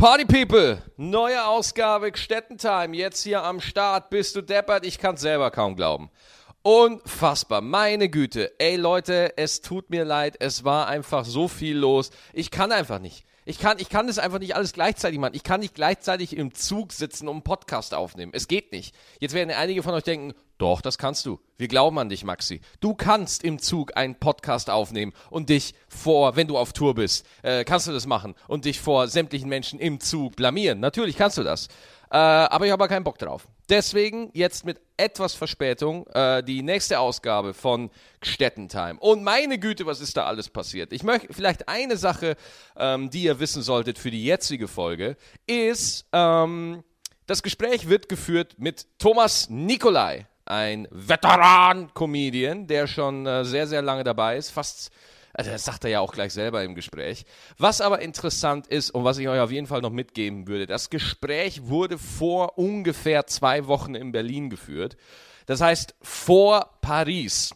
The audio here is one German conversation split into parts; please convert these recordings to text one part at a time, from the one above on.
Party People, neue Ausgabe Gstettentime, jetzt hier am Start. Bist du deppert? Ich kann's selber kaum glauben. Unfassbar, meine Güte. Ey Leute, es tut mir leid, es war einfach so viel los. Ich kann einfach nicht. Ich kann, ich kann das einfach nicht alles gleichzeitig machen. Ich kann nicht gleichzeitig im Zug sitzen und einen Podcast aufnehmen. Es geht nicht. Jetzt werden einige von euch denken, doch, das kannst du. Wir glauben an dich, Maxi. Du kannst im Zug einen Podcast aufnehmen und dich vor, wenn du auf Tour bist, äh, kannst du das machen und dich vor sämtlichen Menschen im Zug blamieren. Natürlich kannst du das. Äh, aber ich habe keinen Bock drauf. Deswegen jetzt mit etwas Verspätung äh, die nächste Ausgabe von Gstettentime. Und meine Güte, was ist da alles passiert? Ich möchte vielleicht eine Sache, ähm, die ihr wissen solltet für die jetzige Folge, ist, ähm, das Gespräch wird geführt mit Thomas Nikolai, ein Veteran-Comedian, der schon äh, sehr, sehr lange dabei ist, fast also das sagt er ja auch gleich selber im Gespräch. Was aber interessant ist und was ich euch auf jeden Fall noch mitgeben würde, das Gespräch wurde vor ungefähr zwei Wochen in Berlin geführt. Das heißt vor Paris.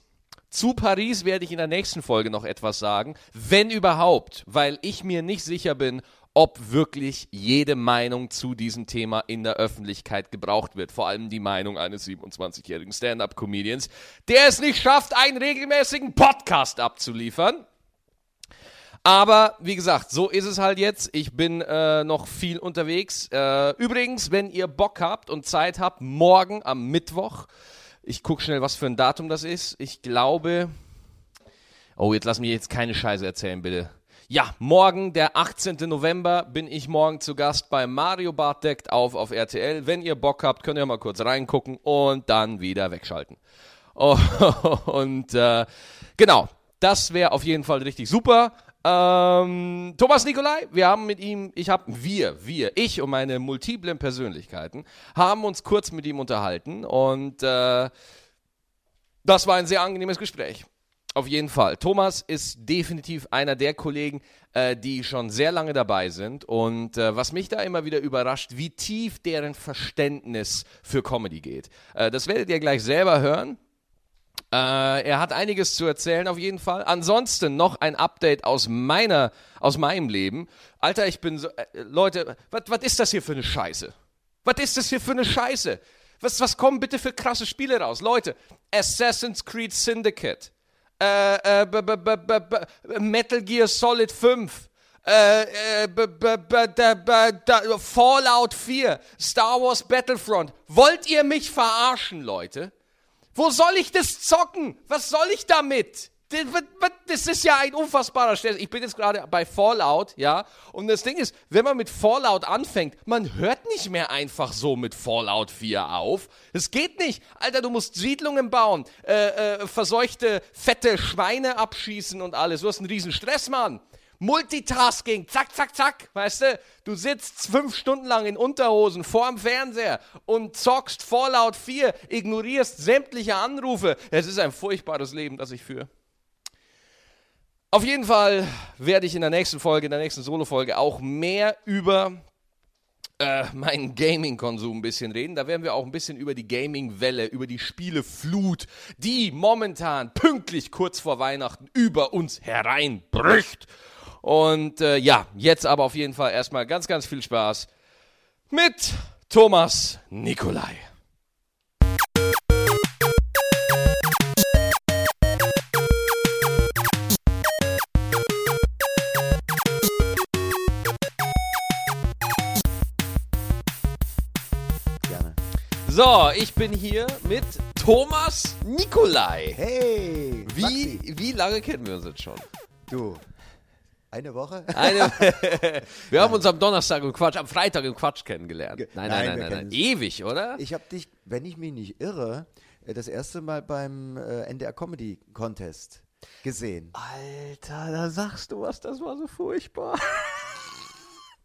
Zu Paris werde ich in der nächsten Folge noch etwas sagen, wenn überhaupt, weil ich mir nicht sicher bin, ob wirklich jede Meinung zu diesem Thema in der Öffentlichkeit gebraucht wird. Vor allem die Meinung eines 27-jährigen Stand-up-Comedians, der es nicht schafft, einen regelmäßigen Podcast abzuliefern. Aber wie gesagt, so ist es halt jetzt. Ich bin äh, noch viel unterwegs. Äh, übrigens, wenn ihr Bock habt und Zeit habt, morgen am Mittwoch, ich gucke schnell, was für ein Datum das ist. Ich glaube. Oh, jetzt lass mich jetzt keine Scheiße erzählen, bitte. Ja, morgen, der 18. November, bin ich morgen zu Gast bei Mario Bart deckt auf auf RTL. Wenn ihr Bock habt, könnt ihr mal kurz reingucken und dann wieder wegschalten. Oh, und äh, genau, das wäre auf jeden Fall richtig super. Ähm, Thomas Nikolai, wir haben mit ihm, ich habe, wir, wir, ich und meine multiplen Persönlichkeiten, haben uns kurz mit ihm unterhalten und äh, das war ein sehr angenehmes Gespräch. Auf jeden Fall. Thomas ist definitiv einer der Kollegen, äh, die schon sehr lange dabei sind. Und äh, was mich da immer wieder überrascht, wie tief deren Verständnis für Comedy geht. Äh, das werdet ihr gleich selber hören. Äh, er hat einiges zu erzählen auf jeden Fall. Ansonsten noch ein Update aus meiner, aus meinem Leben. Alter, ich bin so, äh, Leute, was ist das hier für eine Scheiße? Was ist das hier für eine Scheiße? Was, was kommen bitte für krasse Spiele raus? Leute, Assassin's Creed Syndicate, äh, äh, Metal Gear Solid 5, äh, äh, Fallout 4, Star Wars Battlefront. Wollt ihr mich verarschen, Leute? Wo soll ich das zocken? Was soll ich damit? Das ist ja ein unfassbarer Stress. Ich bin jetzt gerade bei Fallout, ja. Und das Ding ist, wenn man mit Fallout anfängt, man hört nicht mehr einfach so mit Fallout 4 auf. Es geht nicht. Alter, du musst Siedlungen bauen, äh, äh, verseuchte, fette Schweine abschießen und alles. Du hast einen riesen Stress, Mann. Multitasking, zack, zack, zack, weißt du? Du sitzt fünf Stunden lang in Unterhosen vorm Fernseher und zockst Fallout 4, ignorierst sämtliche Anrufe. Es ist ein furchtbares Leben, das ich führe. Auf jeden Fall werde ich in der nächsten Folge, in der nächsten Solo-Folge auch mehr über äh, meinen Gaming-Konsum ein bisschen reden. Da werden wir auch ein bisschen über die Gaming-Welle, über die Spieleflut, die momentan pünktlich kurz vor Weihnachten über uns hereinbricht. Und äh, ja, jetzt aber auf jeden Fall erstmal ganz, ganz viel Spaß mit Thomas Nikolai. Gerne. So, ich bin hier mit Thomas Nikolai. Hey! Wie, Maxi. wie lange kennen wir uns jetzt schon? Du, eine Woche? Eine, wir haben uns am Donnerstag im Quatsch, am Freitag im Quatsch kennengelernt. Ge- Nein, nein, Nein, nein, nein. Ewig, oder? Ich habe dich, wenn ich mich nicht irre, äh, das erste Mal beim äh, NDR Comedy Contest gesehen. Alter, da sagst du was, das war so furchtbar.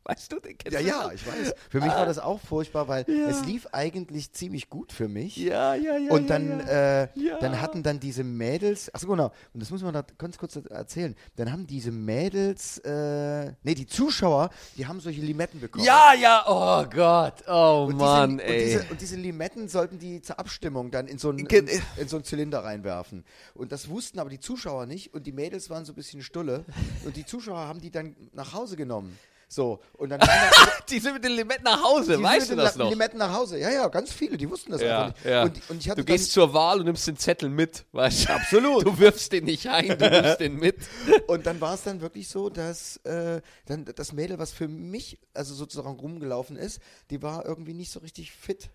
Weißt du, den kennst Ja, du ja, ich weiß. Für mich war das auch furchtbar, weil es lief eigentlich ziemlich gut für mich. Ja, ja, ja. Und dann, ja, Äh, Ja. dann hatten dann diese Mädels, achso genau, und das muss man da ganz kurz erzählen, dann haben diese Mädels, äh, nee, die Zuschauer, die haben solche Limetten bekommen. ja, ja, oh Gott, oh Und Mann, diese, ey. Und diese, und diese Limetten sollten die zur Abstimmung dann in so, einen, in, in so einen Zylinder reinwerfen. Und das wussten aber die Zuschauer nicht und die Mädels waren so ein bisschen stulle. Und die Zuschauer haben die dann nach Hause genommen. So, und dann Die sind mit den Limetten nach Hause, die weißt du sind mit das den noch? Limetten nach Hause. Ja, ja, ganz viele, die wussten das Ja, einfach nicht. ja. Und, und ich hatte Du gehst zur Wahl und nimmst den Zettel mit, weißt du? Absolut. Du wirfst den nicht ein, du nimmst den mit. und dann war es dann wirklich so, dass äh, dann das Mädel, was für mich also sozusagen rumgelaufen ist, die war irgendwie nicht so richtig fit.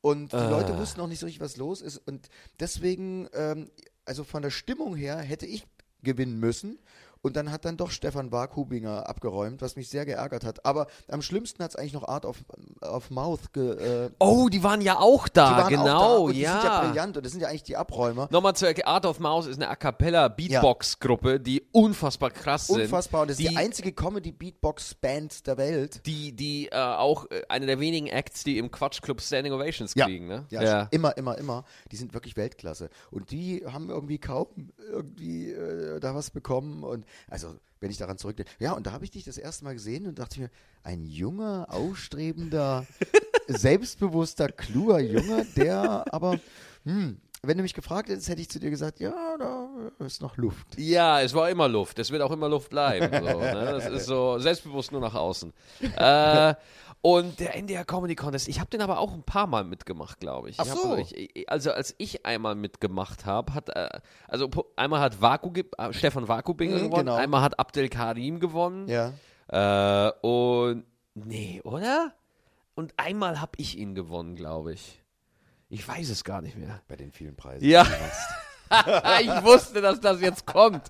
Und die Ah. Leute wussten auch nicht so richtig, was los ist. Und deswegen, ähm, also von der Stimmung her, hätte ich gewinnen müssen. Und dann hat dann doch Stefan Warkubinger abgeräumt, was mich sehr geärgert hat. Aber am schlimmsten hat es eigentlich noch Art of, of Mouth ge, äh, Oh, die waren ja auch da, die waren genau, auch da und die ja. sind ja brillant und das sind ja eigentlich die Abräumer. Nochmal zur Art of Mouse ist eine A Cappella Beatbox-Gruppe, die unfassbar krass sind. Unfassbar. Und das ist die, die einzige Comedy-Beatbox-Band der Welt. die, die äh, auch äh, eine der wenigen Acts, die im Quatschclub Standing Ovations Ja. kriegen, ne? Ja, immer, immer, immer. Die sind wirklich Weltklasse. Und die haben irgendwie kaum irgendwie äh, da was bekommen. Und also, wenn ich daran zurückdenke. Ja, und da habe ich dich das erste Mal gesehen und dachte mir, ein junger, aufstrebender, selbstbewusster, kluger Junge, der aber, hm, wenn du mich gefragt hättest, hätte ich zu dir gesagt, ja, da ist noch Luft. Ja, es war immer Luft. Es wird auch immer Luft bleiben. So, ne? Das ist so selbstbewusst nur nach außen. Äh, und der NDR Comedy Contest, ich habe den aber auch ein paar Mal mitgemacht, glaube ich. Ach Ich hab, so. ich, also als ich einmal mitgemacht habe, hat äh, also einmal hat Vaku, äh, Stefan Vakubinger Mhm, gewonnen, genau. einmal hat Abdel Karim gewonnen. Ja. Äh, und nee, oder? Und einmal habe ich ihn gewonnen, glaube ich. Ich weiß es gar nicht mehr. Bei den vielen Preisen. Ja. die ich wusste, dass das jetzt kommt.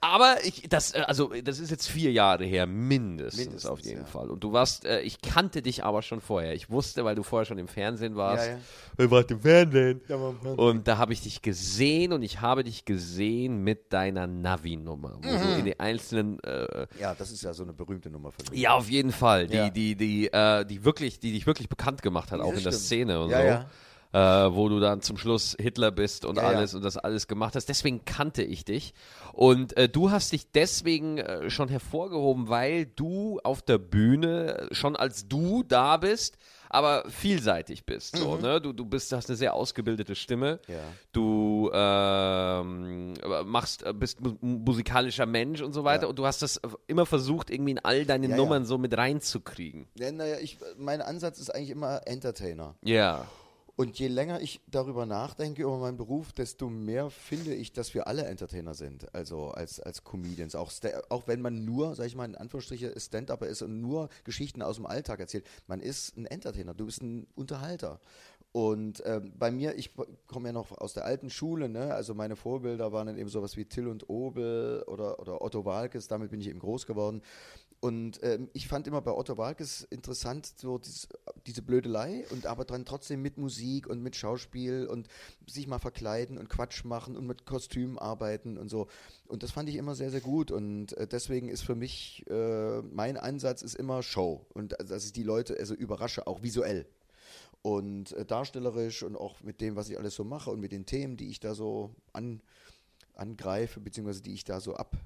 Aber ich, das, äh, also, das ist jetzt vier Jahre her, mindestens, Mindestens, auf jeden ja. Fall. Und du warst, äh, ich kannte dich aber schon vorher. Ich wusste, weil du vorher schon im Fernsehen warst. Ja, ja. Du warst im Fernsehen. Ja, man- Und da habe ich dich gesehen und ich habe dich gesehen mit deiner Navi-Nummer, wo Mhm. du in den einzelnen äh, Ja, das ist ja so eine berühmte Nummer von mir. ja, auf jeden Fall. Die, Ja. die, die, äh, die wirklich, die dich wirklich bekannt gemacht hat, Ja, auch in der stimmt. Szene und Ja, so. Ja. Äh, wo du dann zum Schluss Hitler bist und Ja, ja. alles und das alles gemacht hast. Deswegen kannte ich dich. Und äh, du hast dich deswegen äh, schon hervorgehoben, weil du auf der Bühne schon als du da bist, aber vielseitig bist. So, ne? du, du bist, hast eine sehr ausgebildete Stimme. Mhm. Ja. Du ähm, machst, äh, bist mu musikalischer Mensch und so weiter. Ja. Und du hast das immer versucht, irgendwie in all deine Ja, Nummern ja. so mit reinzukriegen. Ja, naja, ich, mein Ansatz ist eigentlich immer Entertainer. Ja. Und je länger ich darüber nachdenke über meinen Beruf, desto mehr finde ich, dass wir alle Entertainer sind. Also als, als Comedians. Auch, auch wenn man nur, sag ich mal, in Anführungsstriche Stand-Upper ist und nur Geschichten aus dem Alltag erzählt. Man ist ein Entertainer, du bist ein Unterhalter. Und ähm, bei mir, ich komme ja noch aus der alten Schule, ne? also meine Vorbilder waren dann eben sowas wie Till und Obel oder, oder Otto Walkes, damit bin ich eben groß geworden. Und ähm, ich fand immer bei Otto Walkes interessant, so dieses, diese Blödelei und aber dann trotzdem mit Musik und mit Schauspiel und sich mal verkleiden und Quatsch machen und mit Kostümen arbeiten und so. Und das fand ich immer sehr, sehr gut. Und äh, deswegen ist für mich, äh, mein Ansatz ist immer Show. Und äh, dass ich die Leute also überrasche, auch visuell. Und äh, darstellerisch und auch mit dem, was ich alles so mache und mit den Themen, die ich da so an, angreife, beziehungsweise die ich da so ab,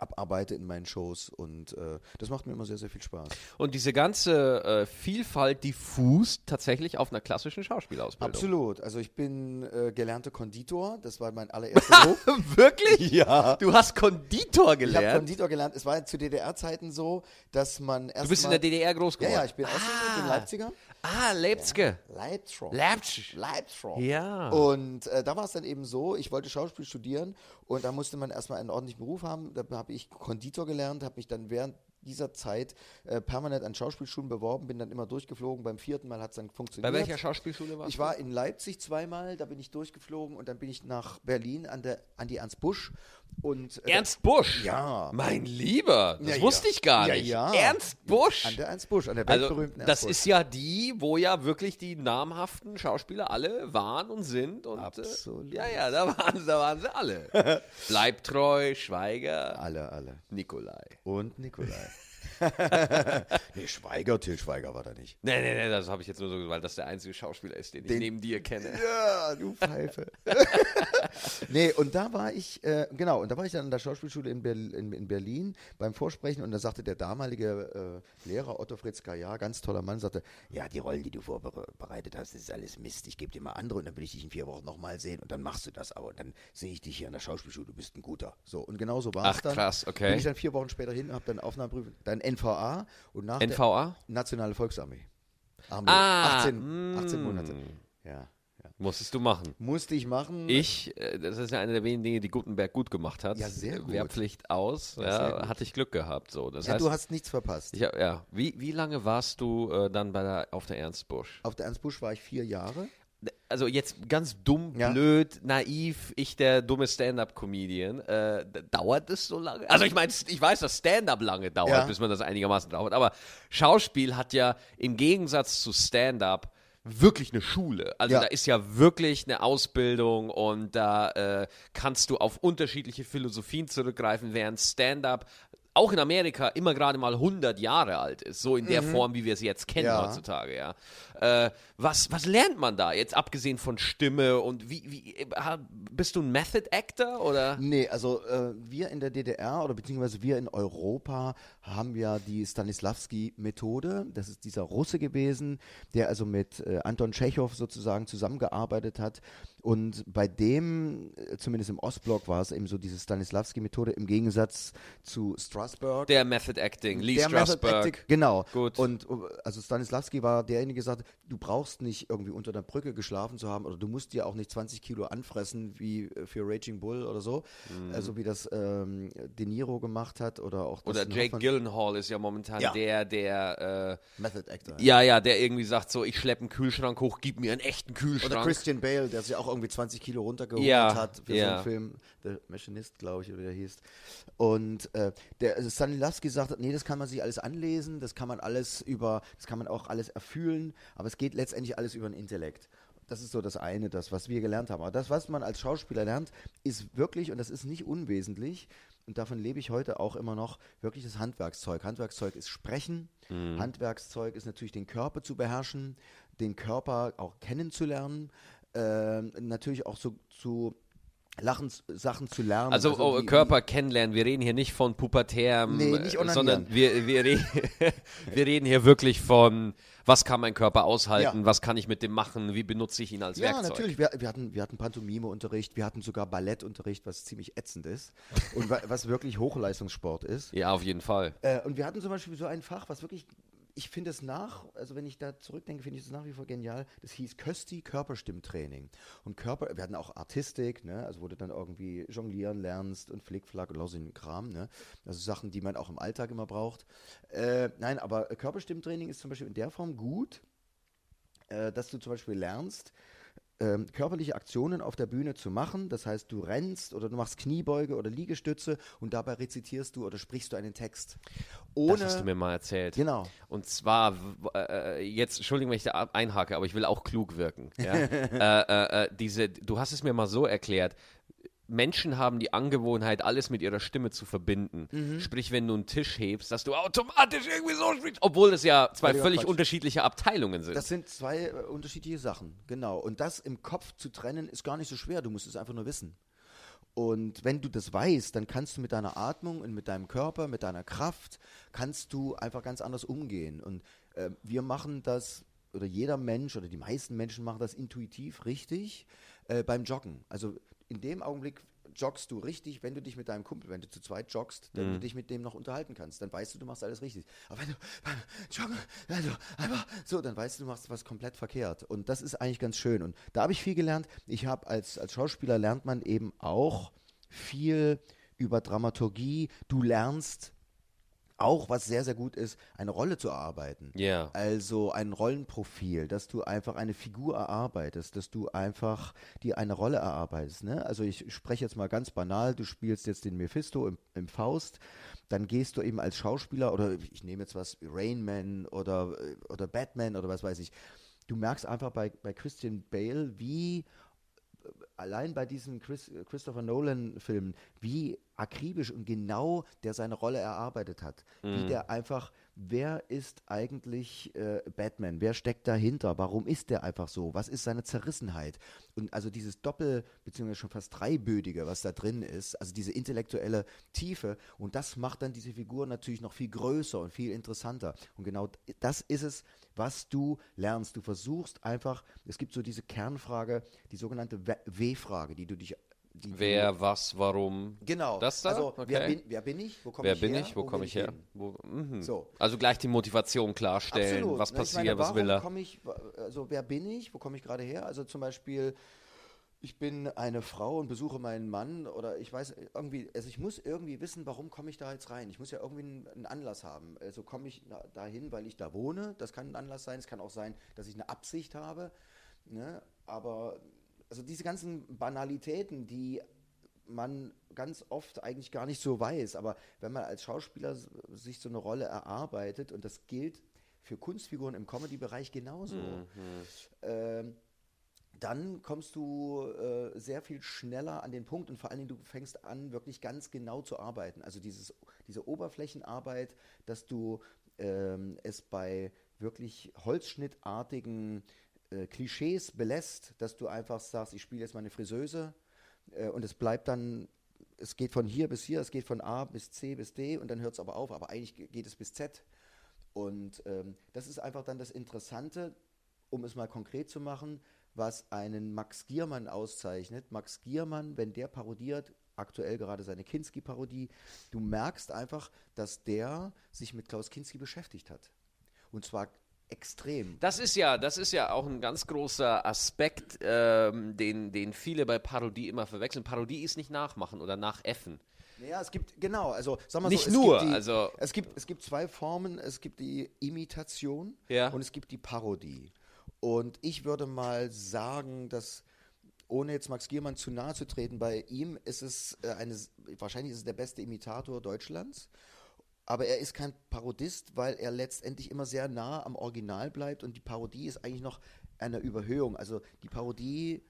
abarbeite in meinen Shows. Und äh, das macht mir immer sehr, sehr viel Spaß. Und diese ganze äh, Vielfalt, die fußt tatsächlich auf einer klassischen Schauspielausbildung. Absolut. Also ich bin äh, gelernter Konditor. Das war mein allererster Beruf. Wirklich? ja. Du hast Konditor Ich habe gelernt. Konditor gelernt. Es war zu DDR-Zeiten so, dass man erst du bist in der DDR groß Ja, geworden. ja, ich bin ah. in Leipziger. Ah, Leipzige. Leipzig. Leipzig. Leipzig. Ja. Und äh, da war es dann eben so, ich wollte Schauspiel studieren und da musste man erstmal einen ordentlichen Beruf haben. Da habe ich Konditor gelernt, habe mich dann während dieser Zeit äh, permanent an Schauspielschulen beworben, bin dann immer durchgeflogen. Beim vierten Mal hat es dann Bei funktioniert. welcher Schauspielschule warst Ich du? war in Leipzig zweimal, da bin ich durchgeflogen und dann bin ich nach Berlin an, der, an die Ernst Busch. Und, äh, Ernst Busch? Ja. Mein Lieber, das Ja, wusste ja. ich gar Ja, nicht. ja. Ernst Busch? An der Ernst Busch, an der also, weltberühmten das Ernst Busch. ist ja die, wo ja wirklich die namhaften Schauspieler alle waren und sind. Und, Absolut. Äh, ja, ja, da waren, da waren sie alle. Bleibtreu, Schweiger, alle, alle. Nikolai. Und Nikolai. nee, Schweiger, Till Schweiger war da nicht. Nee, nee, nee, das habe ich jetzt nur so gesagt, weil das der einzige Schauspieler ist, den ich Den- neben dir kenne. Ja, du Pfeife. nee, und da war ich, äh, genau, und da war ich dann an der Schauspielschule in, Berl in, in Berlin beim Vorsprechen und da sagte der damalige äh, Lehrer Otto Fritz Gaillard, ganz toller Mann, sagte, ja, die Rollen, die du vorbereitet hast, das ist alles Mist, ich gebe dir mal andere und dann will ich dich in vier Wochen nochmal sehen und dann machst du das aber und dann sehe ich dich hier an der Schauspielschule, du bist ein guter. So, und genau so war es Ach, dann. krass, okay. Bin ich dann vier Wochen später hin, habe dann Aufnahmeprüfung, dann NVA und nach NVA? der Nationale Volksarmee. Armee. Ah, 18, 18 mm. Monate. Ja. Musstest du machen. Musste ich machen. Ich, äh, das ist ja eine der wenigen Dinge, die Gutenberg gut gemacht hat. Ja, sehr gut. Wehrpflicht aus, Ja, ja, hatte ich Glück gehabt. So. Das ja, heißt, du hast nichts verpasst. ich, ja. wie, wie lange warst du äh, dann bei der, auf der Ernst Busch? Auf der Ernst Busch war ich vier Jahre. Also jetzt ganz dumm, Ja. blöd, naiv, ich der dumme Stand-Up-Comedian. Äh, dauert es so lange? Also ich meine, ich weiß, dass Stand-Up lange dauert, Ja. bis man das einigermaßen dauert, aber Schauspiel hat ja im Gegensatz zu Stand-Up wirklich eine Schule. Also Ja. da ist ja wirklich eine Ausbildung und da äh, kannst du auf unterschiedliche Philosophien zurückgreifen, während Stand-Up auch in Amerika immer gerade mal 100 Jahre alt ist, so in der Form, wie wir es jetzt kennen Mhm. Ja. heutzutage, ja. Äh, was, was lernt man da jetzt, abgesehen von Stimme und wie, wie äh, bist du ein Method Actor oder? Nee, also äh, wir in der DDR oder beziehungsweise wir in Europa haben ja die Stanislavski-Methode. Das ist dieser Russe gewesen, der also mit äh, Anton Tschechow sozusagen zusammengearbeitet hat. Und bei dem, äh, zumindest im Ostblock, war es eben so diese Stanislavski-Methode im Gegensatz zu Strasberg. Der Method Acting, Lee Der Method Strasberg. Acting, genau. Gut. Und uh, also Stanislavski war derjenige, der hat, du brauchst nicht irgendwie unter der Brücke geschlafen zu haben oder du musst dir auch nicht 20 Kilo anfressen wie äh, für Raging Bull oder so, also wie das ähm, De Niro gemacht hat oder auch Mhm. Oder Jake Hoffman. Gyllenhaal ist ja momentan Ja. der, der, Method Actor. äh, ja, ja, der irgendwie sagt so, ich schleppe einen Kühlschrank hoch, gib mir einen echten Oder Kühlschrank. Christian Bale, der sich auch irgendwie 20 Kilo runtergeholt Ja, hat für so ja. einen Film, The Machinist, glaube ich, oder wie der hieß. Und äh, der also Stanislavski hat, nee, das kann man sich alles anlesen, das kann man alles über, das kann man auch alles erfühlen, aber es geht letztendlich alles über den Intellekt. Das ist so das eine, das, was wir gelernt haben. Aber das, was man als Schauspieler lernt, ist wirklich, und das ist nicht unwesentlich, und davon lebe ich heute auch immer noch, wirklich das Handwerkszeug. Handwerkszeug ist Sprechen, Handwerkszeug ist natürlich den Körper zu beherrschen, den Körper auch kennenzulernen, ähm, natürlich auch so zu Lachen, Sachen zu lernen. Also, oh, wie- Körper kennenlernen. Wir reden hier nicht von pubertärem, Nee, nicht sondern wir, wir, re wir reden hier wirklich von, was kann mein Körper aushalten, Ja. was kann ich mit dem machen, wie benutze ich ihn als Ja, Werkzeug. natürlich. Wir, wir, hatten, wir hatten Pantomime-Unterricht, wir hatten sogar Ballettunterricht, was ziemlich ätzend ist und wa- was wirklich Hochleistungssport ist. Ja, auf jeden Fall. Äh, und wir hatten zum Beispiel so ein Fach, was wirklich, ich finde es nach, also wenn ich da zurückdenke, finde ich es nach wie vor genial. Das hieß Kösti Körperstimmtraining. Und Körper, wir hatten auch Artistik, ne? also wo du dann irgendwie jonglieren lernst und Flickflack und lausigen Kram, ne? Also Sachen, die man auch im Alltag immer braucht. Äh, nein, aber Körperstimmtraining ist zum Beispiel in der Form gut, äh, dass du zum Beispiel lernst, ähm, körperliche Aktionen auf der Bühne zu machen. Das heißt, du rennst oder du machst Kniebeuge oder Liegestütze und dabei rezitierst du oder sprichst du einen Text. Ohne, das hast du mir mal erzählt. Genau. Und zwar, w- äh, jetzt, Entschuldigung, wenn ich da einhake, aber ich will auch klug wirken. Ja? äh, äh, äh, diese, du hast es mir mal so erklärt. Menschen haben die Angewohnheit, alles mit ihrer Stimme zu verbinden. Mhm. Sprich, wenn du einen Tisch hebst, dass du automatisch irgendwie so sprichst, obwohl es ja zwei Völliger völlig Quatsch. unterschiedliche Abteilungen sind. Das sind zwei äh, unterschiedliche Sachen, genau. Und das im Kopf zu trennen, ist gar nicht so schwer. Du musst es einfach nur wissen. Und wenn du das weißt, dann kannst du mit deiner Atmung und mit deinem Körper, mit deiner Kraft, kannst du einfach ganz anders umgehen. Und äh, wir machen das, oder jeder Mensch oder die meisten Menschen machen das intuitiv richtig äh, beim Joggen. Also in dem Augenblick joggst du richtig, wenn du dich mit deinem Kumpel, wenn du zu zweit joggst, wenn du dich mit dem noch unterhalten kannst, dann weißt du, du machst alles richtig. Aber wenn du beim Joggen, also einfach so, dann weißt du, du machst was komplett verkehrt. Und das ist eigentlich ganz schön. Und da habe ich viel gelernt. Ich habe als, als Schauspieler lernt man eben auch viel über Dramaturgie. Du lernst auch, was sehr, sehr gut ist, eine Rolle zu erarbeiten. Ja. Also ein Rollenprofil, dass du einfach eine Figur erarbeitest, dass du einfach dir eine Rolle erarbeitest. Ne? Also ich spreche jetzt mal ganz banal, du spielst jetzt den Mephisto im, im Faust, dann gehst du eben als Schauspieler oder ich nehme jetzt was, Rain Man oder, oder Batman oder was weiß ich. Du merkst einfach bei, bei Christian Bale, wie allein bei diesen Chris, Christopher Nolan-Filmen, wie akribisch und genau der seine Rolle erarbeitet hat. Wie der einfach, wer ist eigentlich äh, Batman? Wer steckt dahinter? Warum ist der einfach so? Was ist seine Zerrissenheit? Und also dieses Doppel- beziehungsweise schon fast Dreibödige, was da drin ist, also diese intellektuelle Tiefe und das macht dann diese Figur natürlich noch viel größer und viel interessanter. Und genau das ist es, was du lernst. Du versuchst einfach, es gibt so diese Kernfrage, die sogenannte W- W-Frage, die du dich die Wer, was, warum. Genau. Das da? Also, wer, Okay. bin, wer bin ich? Wo komme Wer ich bin her? ich? Wo komme ich her? Wo. So. Also gleich die Motivation klarstellen. Absolut. Was passiert, meine, was will er? Ich, also wer bin ich? Wo komme ich gerade her? Also zum Beispiel, ich bin eine Frau und besuche meinen Mann oder ich weiß irgendwie, also ich muss irgendwie wissen, warum komme ich da jetzt rein? Ich muss ja irgendwie einen, einen Anlass haben. Also komme ich dahin, weil ich da wohne. Das kann ein Anlass sein. Es kann auch sein, dass ich eine Absicht habe. Ne? Aber also diese ganzen Banalitäten, die man ganz oft eigentlich gar nicht so weiß. Aber wenn man als Schauspieler sich so eine Rolle erarbeitet, und das gilt für Kunstfiguren im Comedy-Bereich genauso, ähm, dann kommst du äh, sehr viel schneller an den Punkt und vor allen Dingen du fängst an, wirklich ganz genau zu arbeiten. Also dieses, diese Oberflächenarbeit, dass du ähm, es bei wirklich holzschnittartigen äh, Klischees belässt, dass du einfach sagst, ich spiele jetzt meine Friseuse äh, und es bleibt dann, es geht von hier bis hier, es geht von A bis C bis D und dann hört es aber auf, aber eigentlich ge- geht es bis Z. Und ähm, das ist einfach dann das Interessante, um es mal konkret zu machen, was einen Max Giermann auszeichnet. Max Giermann, wenn der parodiert, aktuell gerade seine Kinski-Parodie, du merkst einfach, dass der sich mit Klaus Kinski beschäftigt hat. Und zwar extrem. Das ist ja, das ist ja auch ein ganz großer Aspekt, ähm, den, den viele bei Parodie immer verwechseln. Parodie ist nicht nachmachen oder nachäffen. Ja, es gibt, genau, also sag mal Nicht so, es nur, gibt die, also- Es gibt, es gibt zwei Formen, es gibt die Imitation Ja. und es gibt die Parodie. Und ich würde mal sagen, dass, ohne jetzt Max Giermann zu nahe zu treten, bei ihm ist es äh, eine, wahrscheinlich ist es der beste Imitator Deutschlands. Aber er ist kein Parodist, weil er letztendlich immer sehr nah am Original bleibt und die Parodie ist eigentlich noch eine Überhöhung. Also die Parodie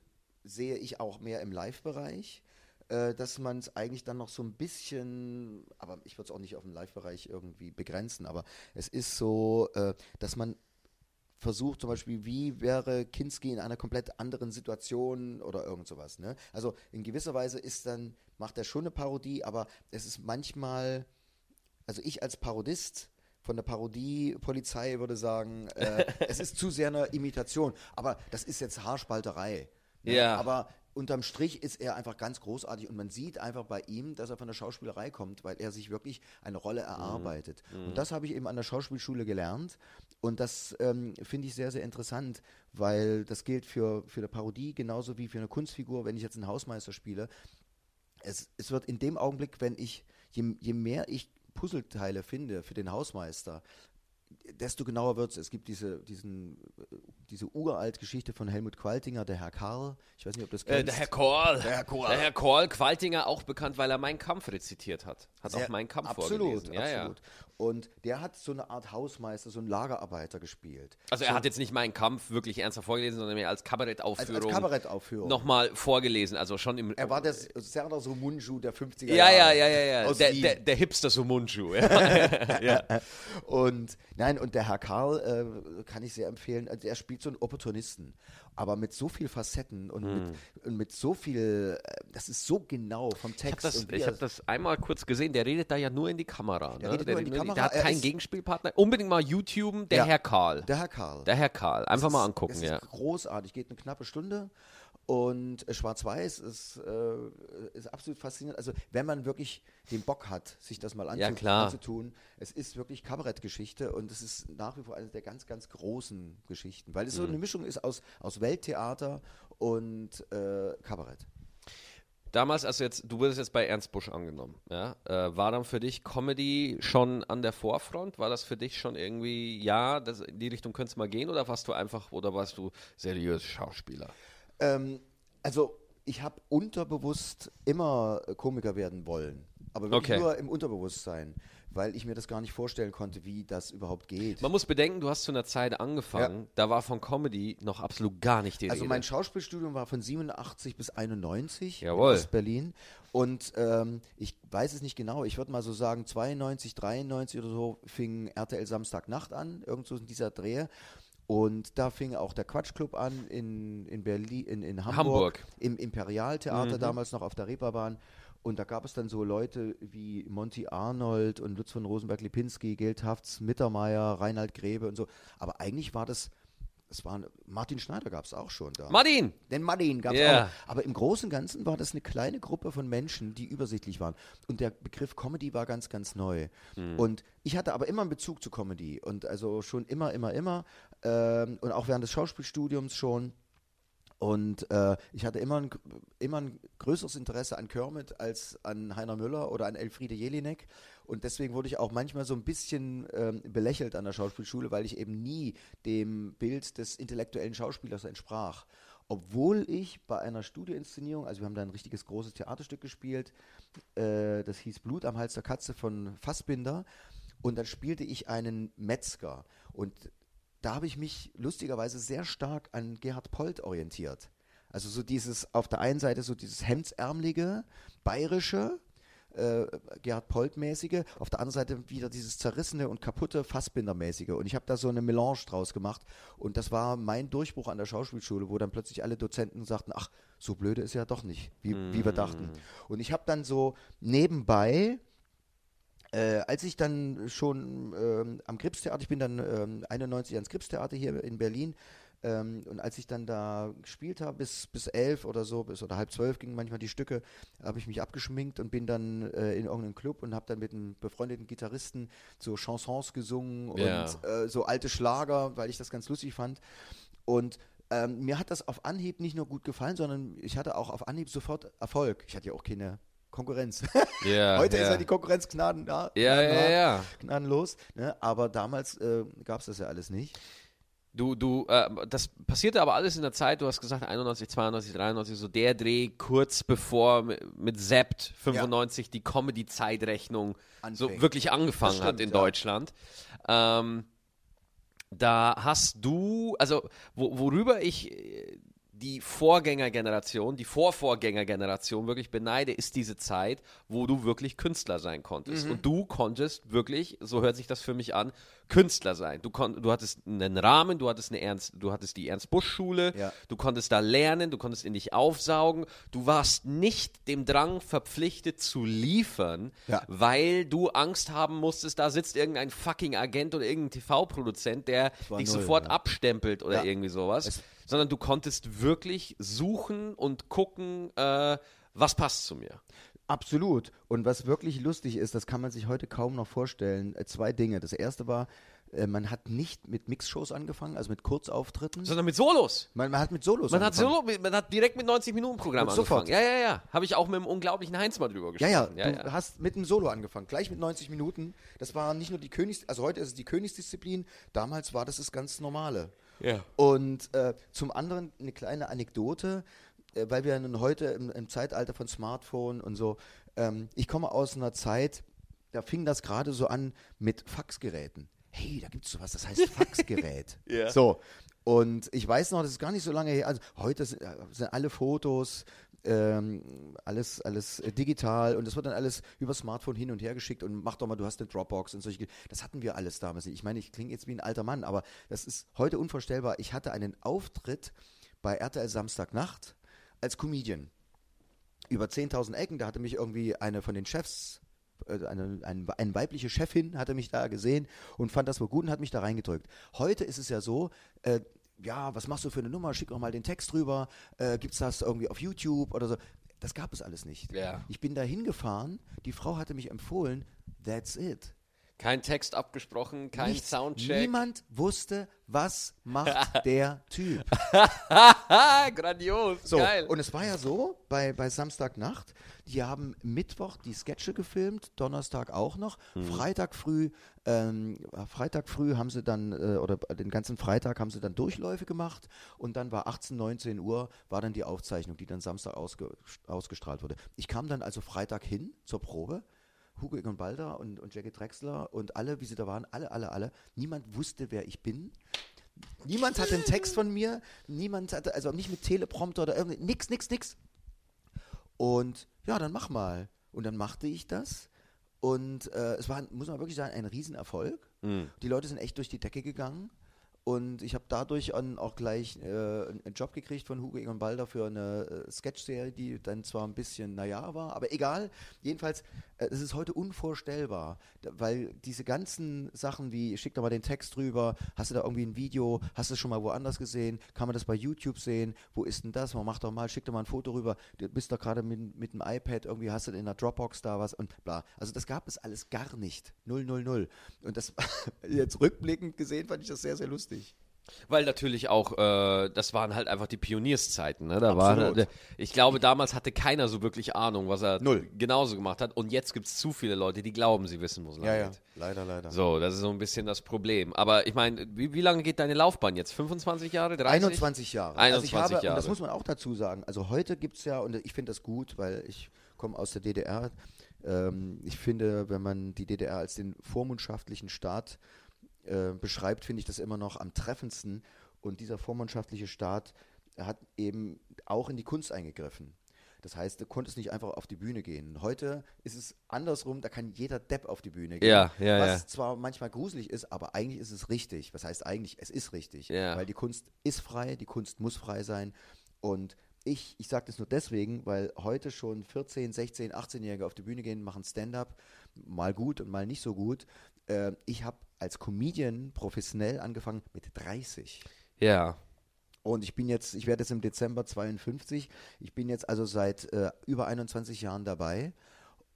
sehe ich auch mehr im Live-Bereich, äh, dass man es eigentlich dann noch so ein bisschen, aber ich würde es auch nicht auf den Live-Bereich irgendwie begrenzen, aber es ist so, äh, dass man versucht zum Beispiel, wie wäre Kinski in einer komplett anderen Situation oder irgend sowas. Ne? Also in gewisser Weise ist dann, macht er schon eine Parodie, aber es ist manchmal, also ich als Parodist von der Parodie-Polizei würde sagen, äh, es ist zu sehr eine Imitation. Aber das ist jetzt Haarspalterei. Ne? Ja. Aber unterm Strich ist er einfach ganz großartig und man sieht einfach bei ihm, dass er von der Schauspielerei kommt, weil er sich wirklich eine Rolle erarbeitet. Und das habe ich eben an der Schauspielschule gelernt und das ähm, finde ich sehr, sehr interessant, weil das gilt für, für eine Parodie genauso wie für eine Kunstfigur, wenn ich jetzt einen Hausmeister spiele. Es, es wird in dem Augenblick, wenn ich, je, je mehr ich Puzzleteile finde für den Hausmeister, desto genauer wird es. Es gibt diese, diesen, äh, diese uralt Geschichte von Helmut Qualtinger, der Herr Karl. Ich weiß nicht, ob das Äh, kennst. der Herr Kohl. Der Herr Kohl. Der Herr Kohl, Qualtinger, auch bekannt, weil er Mein Kampf rezitiert hat. Hat auch Sehr- Mein Kampf absolut, vorgelesen. Ja, absolut. Und der hat so eine Art Hausmeister, so einen Lagerarbeiter gespielt. Ja. Also er hat jetzt nicht Mein Kampf wirklich ernsthaft vorgelesen, sondern mehr als als, Kabarettaufführung als Kabarettaufführung. nochmal vorgelesen. Also schon im... Er war der Serdar Somunju der 50er ja, ja, Jahre. ja, ja, ja. Aus Der, der, der Hipster Sumunju. Ja. ja. Und nein, und der Herr Karl äh, kann ich sehr empfehlen. Also er spielt so einen Opportunisten, aber mit so viel Facetten und, mit, und mit so viel, äh, das ist so genau vom Ich habe Text. das, hab das einmal kurz gesehen, der redet da ja nur in die Kamera. Ne? redet der, nur in die der- Kamera, der hat keinen ist- Gegenspielpartner. Unbedingt mal YouTuben, der Ja, Herr Karl. der Herr Karl. Der Herr Karl. Einfach Es mal ist- angucken, ja. ist großartig, geht eine knappe Stunde und äh, Schwarz-Weiß ist, äh, ist absolut faszinierend. Also wenn man wirklich den Bock hat, sich das mal anzu Ja, klar. anzutun, es ist wirklich Kabarettgeschichte und es ist nach wie vor eine der ganz, ganz großen Geschichten, weil es Mhm. so eine Mischung ist aus, aus Welttheater und äh, Kabarett. Damals, als du jetzt, du wurdest jetzt bei Ernst Busch angenommen, ja, äh, war dann für dich Comedy schon an der Vorfront? War das für dich schon irgendwie, ja, das, in die Richtung könnte es mal gehen oder warst du einfach, oder warst du seriös Schauspieler? Ähm, also ich habe unterbewusst immer äh, Komiker werden wollen, aber wirklich Okay. nur im Unterbewusstsein, weil ich mir das gar nicht vorstellen konnte, wie das überhaupt geht. Man muss bedenken, du hast zu einer Zeit angefangen, da war von Comedy noch absolut gar nicht die Also Rede. mein Schauspielstudium war von 87 bis 91 Jawohl. in Berlin und ähm, ich weiß es nicht genau, ich würde mal so sagen 92, 93 oder so fing RTL Samstagnacht an, irgend so in dieser Dreh. Und da fing auch der Quatschclub an in, in Berlin, in, in Hamburg, Hamburg. im Imperialtheater Mhm. damals noch auf der Reeperbahn. Und da gab es dann so Leute wie Monty Arnold und Lutz von Rosenberg-Lipinski, Geld Hafts, Mittermeier, Reinhard Grebe und so. Aber eigentlich war das es war Martin Schneider gab es auch schon da. Martin! Den Martin gab es Ja. auch. Aber im Großen und Ganzen war das eine kleine Gruppe von Menschen, die übersichtlich waren. Und der Begriff Comedy war ganz, ganz neu. Mhm. Und ich hatte aber immer einen Bezug zu Comedy. Und also schon immer, immer, immer. Ähm, und auch während des Schauspielstudiums schon. Und äh, ich hatte immer ein, immer ein größeres Interesse an Kermit als an Heiner Müller oder an Elfriede Jelinek. Und deswegen wurde ich auch manchmal so ein bisschen ähm, belächelt an der Schauspielschule, weil ich eben nie dem Bild des intellektuellen Schauspielers entsprach. Obwohl ich bei einer Studieinszenierung, also wir haben da ein richtiges großes Theaterstück gespielt, äh, das hieß Blut am Hals der Katze von Fassbinder. Und dann spielte ich einen Metzger. Und da habe ich mich lustigerweise sehr stark an Gerhard Polt orientiert. Also so dieses, auf der einen Seite so dieses hemdsärmelige, bayerische, äh, Gerhard Polt-mäßige, auf der anderen Seite wieder dieses zerrissene und kaputte Fassbinder-mäßige. Und ich habe da so eine Melange draus gemacht. Und das war mein Durchbruch an der Schauspielschule, wo dann plötzlich alle Dozenten sagten, ach, so blöde ist er doch nicht, wie, wie wir dachten. Und ich habe dann so nebenbei äh, als ich dann schon ähm, am Gripstheater, ich bin dann ähm, 91 ans Gripstheater hier in Berlin, ähm, und als ich dann da gespielt habe, bis, bis elf oder so, bis oder halb zwölf gingen manchmal die Stücke, habe ich mich abgeschminkt und bin dann äh, in irgendeinen Club und habe dann mit einem befreundeten Gitarristen so Chansons gesungen und Ja. äh, so alte Schlager, weil ich das ganz lustig fand. Und ähm, mir hat das auf Anhieb nicht nur gut gefallen, sondern ich hatte auch auf Anhieb sofort Erfolg. Ich hatte ja auch keine Konkurrenz. Ja, Heute ja. ist ja die Konkurrenz gnaden, ja, Ja, ja, ja. gnadenlos. Ne? Aber damals äh, gab es das ja alles nicht. Du, du, äh, das passierte aber alles in der Zeit, du hast gesagt 91, 92, 93, so der Dreh kurz bevor mit, Sept 95 die Comedy-Zeitrechnung so wirklich angefangen Das hat stimmt, in ja. Deutschland. Ähm, da hast du, also wo, worüber ich äh, die Vorgängergeneration, die Vorvorgängergeneration wirklich beneide, ist diese Zeit, wo du wirklich Künstler sein konntest. Mhm. Und du konntest wirklich, so hört sich das für mich an, Künstler sein. Du, kon du hattest einen Rahmen, du hattest, eine Ernst du hattest die Ernst-Busch-Schule, Ja. du konntest da lernen, du konntest in dich aufsaugen. Du warst nicht dem Drang verpflichtet zu liefern, Ja. weil du Angst haben musstest, da sitzt irgendein fucking Agent oder irgendein TV-Produzent, der dich null, sofort ja. abstempelt oder irgendwie sowas. Es- sondern du konntest wirklich suchen und gucken, äh, was passt zu mir. Absolut. Und was wirklich lustig ist, das kann man sich heute kaum noch vorstellen. Äh, zwei Dinge. Das erste war, äh, man hat nicht mit Mixshows angefangen, also mit Kurzauftritten. Sondern mit Solos. Man, man hat mit Solos Man hat, angefangen. Solo, man hat direkt mit 90-Minuten-Programm Und angefangen. sofort. Ja, ja, ja. Habe ich auch mit dem unglaublichen Heinz mal drüber Ja, gesprochen. ja, du hast mit einem Solo angefangen, gleich mit 90 Minuten. Das war nicht nur die Königs, also heute ist es die Königsdisziplin, damals war das das ganz normale. Ja. Und äh, zum anderen eine kleine Anekdote, äh, weil wir nun heute im, im Zeitalter von Smartphone und so, ähm, ich komme aus einer Zeit, da fing das gerade so an mit Faxgeräten. Hey, da gibt es sowas, das heißt Faxgerät. Ja. So. Und ich weiß noch, das ist gar nicht so lange her. Also heute sind, äh, sind alle Fotos, ähm, alles, alles äh, digital und das wird dann alles über Smartphone hin und her geschickt und mach doch mal, du hast eine Dropbox und solche. Das hatten wir alles damals. Ich meine, ich klinge jetzt wie ein alter Mann, aber das ist heute unvorstellbar. Ich hatte einen Auftritt bei RTL Samstagnacht als Comedian über 10.000 Ecken. Da hatte mich irgendwie eine von den Chefs, äh, eine, eine, eine weibliche Chefin, hatte mich da gesehen und fand das wohl gut und hat mich da reingedrückt. Heute ist es ja so, äh, ja, was machst du für eine Nummer? Schick doch mal den Text rüber. Äh, Gibt es das irgendwie auf YouTube oder so? Das gab es alles nicht. Ja. Ich bin da hingefahren, die Frau hatte mich empfohlen, that's it. Kein Text abgesprochen, kein Nichts. Soundcheck. Niemand wusste, was macht der Typ. Grandios. So, Geil. und es war ja so, bei, bei Samstagnacht, die haben Mittwoch die Sketche gefilmt, Donnerstag auch noch, Mhm. Freitag früh, ähm, Freitag früh haben sie dann, äh, oder den ganzen Freitag haben sie dann Durchläufe gemacht und dann war 18, 19 Uhr, war dann die Aufzeichnung, die dann Samstag ausge, ausgestrahlt wurde. Ich kam dann also Freitag hin zur Probe, Hugo Egon Balder und, und Jackie Drexler und alle, wie sie da waren, alle, alle, alle. Niemand wusste, wer ich bin. Niemand hatte einen Text von mir, niemand hatte, also nicht mit Teleprompter oder irgendwie, nix, nix, nix. Und ja, dann mach mal. Und dann machte ich das. Und äh, es war, muss man wirklich sagen, ein Riesenerfolg. Mhm. Die Leute sind echt durch die Decke gegangen. Und ich habe dadurch an, auch gleich äh, einen Job gekriegt von Hugo Egon Balder für eine äh, Sketch-Serie, die dann zwar ein bisschen naja war, aber egal. Jedenfalls, äh, es ist heute unvorstellbar, da- weil diese ganzen Sachen wie, schick doch mal den Text rüber, hast du da irgendwie ein Video, hast du es schon mal woanders gesehen, kann man das bei YouTube sehen, wo ist denn das, man macht doch mal, schick doch mal ein Foto rüber, du bist doch gerade mit, mit dem iPad, irgendwie hast du in der Dropbox da was und bla. Also das gab es alles gar nicht. Null, null, null. Und das, jetzt rückblickend gesehen, fand ich das sehr, sehr lustig. Weil natürlich auch, äh, das waren halt einfach die Pionierszeiten. Ne? Da Absolut. war, ich glaube, damals hatte keiner so wirklich Ahnung, was er Null. genauso gemacht hat. Und jetzt gibt es zu viele Leute, die glauben, sie wissen, wo es lang geht. leider, leider. So, das ist so ein bisschen das Problem. Aber ich meine, wie, wie lange geht deine Laufbahn jetzt? 25 Jahre? 30? 21 Jahre. also ich 21 habe, Jahre. Das muss man auch dazu sagen. Also heute gibt es ja, und ich finde das gut, weil ich komme aus der DDR. Ähm, ich finde, wenn man die DDR als den vormundschaftlichen Staat äh, beschreibt, finde ich das immer noch am treffendsten. Und dieser vormundschaftliche Staat hat eben auch in die Kunst eingegriffen. Das heißt, du konntest nicht einfach auf die Bühne gehen. Heute ist es andersrum, da kann jeder Depp auf die Bühne gehen. Ja, ja, was ja. zwar manchmal gruselig ist, aber eigentlich ist es richtig. Was heißt eigentlich? Es ist richtig. Weil die Kunst ist frei, die Kunst muss frei sein. Und ich, ich sage das nur deswegen, weil heute schon 14, 16, 18-Jährige auf die Bühne gehen, machen Stand-up, mal gut und mal nicht so gut. Äh, ich habe als Comedian professionell angefangen mit 30. Ja. Und ich bin jetzt, ich werde jetzt im Dezember 52. Ich bin jetzt also seit äh, über 21 Jahren dabei.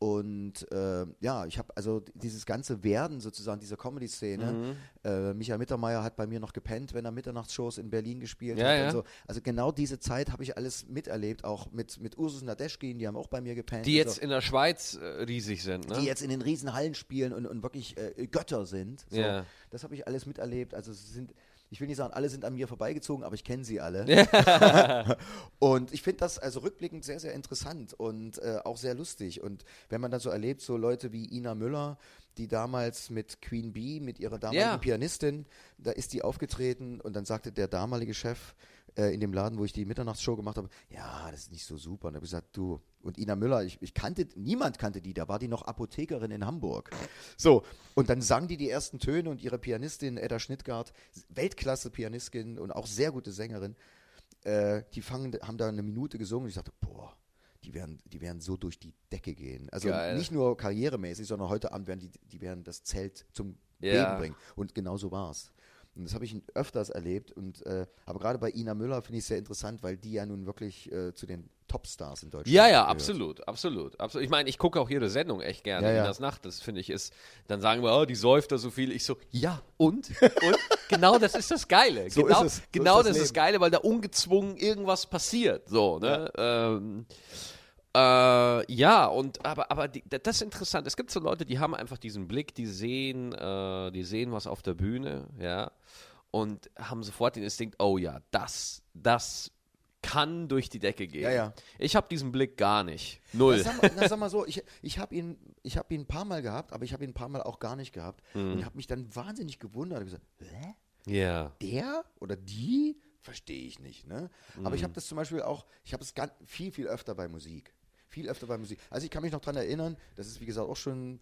Und äh, ja, ich habe also dieses ganze Werden sozusagen dieser Comedy-Szene. Mhm. Äh, Michael Mittermeier hat bei mir noch gepennt, wenn er Mitternachtsshows in Berlin gespielt Ja, hat. ja. So. Also genau diese Zeit habe ich alles miterlebt, auch mit, mit Ursus Nadeschkin, die haben auch bei mir gepennt. Die jetzt so in der Schweiz äh, riesig sind, ne? die jetzt in den Riesenhallen spielen und, und wirklich äh, Götter sind. So, Ja. Das habe ich alles miterlebt. Also es sind, ich will nicht sagen, alle sind an mir vorbeigezogen, aber ich kenne sie alle. und ich finde das also rückblickend sehr, sehr interessant und äh, auch sehr lustig. Und wenn man dann so erlebt, so Leute wie Ina Müller, die damals mit Queen Bee, mit ihrer damaligen Ja. Pianistin, da ist die aufgetreten und dann sagte der damalige Chef äh, in dem Laden, wo ich die Mitternachtsshow gemacht habe, ja, das ist nicht so super. Und habe ich gesagt, du, und Ina Müller, ich, ich kannte, niemand kannte die, da war die noch Apothekerin in Hamburg. So, und dann sang die die ersten Töne und ihre Pianistin Edda Schnittgart, Weltklasse-Pianistin und auch sehr gute Sängerin, äh, die fangen, haben da eine Minute gesungen und ich sagte, boah, die werden, die werden so durch die Decke gehen. Also Geil. nicht nur karrieremäßig, sondern heute Abend werden die, die werden das Zelt zum Ja. Beben bringen. Und genau so war es. Und das habe ich öfters erlebt. Und, äh, aber gerade bei Ina Müller finde ich es sehr interessant, weil die ja nun wirklich äh, zu den Topstars in Deutschland Ja, ja, gehört. absolut, absolut, absolut. Ich meine, ich gucke auch ihre Sendung echt gerne, Ja, ja. Inas Nacht. Das finde ich ist, dann sagen wir, oh, die säuft da so viel. Ich so, ja, und? und? Genau das ist das Geile. So genau ist. So genau ist das das ist das. Geile, weil da ungezwungen irgendwas passiert. So, ne? Ähm, äh, ja, und aber, aber die, das ist interessant. Es gibt so Leute, die haben einfach diesen Blick, die sehen, äh, die sehen was auf der Bühne, ja, und haben sofort den Instinkt, oh ja, das, das kann durch die Decke gehen. Ja, ja. Ich habe diesen Blick gar nicht. Null. Na, sag, mal, na, sag mal so, ich, ich habe ihn, ich hab ihn ein paar Mal gehabt, aber ich habe ihn ein paar Mal auch gar nicht gehabt. Mhm. Und ich habe mich dann wahnsinnig gewundert. Ich gesagt, hä? Ja. der oder die? Verstehe ich nicht, ne? Aber Mhm. ich habe das zum Beispiel auch, ich habe es ganz, viel, viel öfter bei Musik. Viel öfter bei Musik. Also ich kann mich noch dran erinnern, das ist wie gesagt auch schon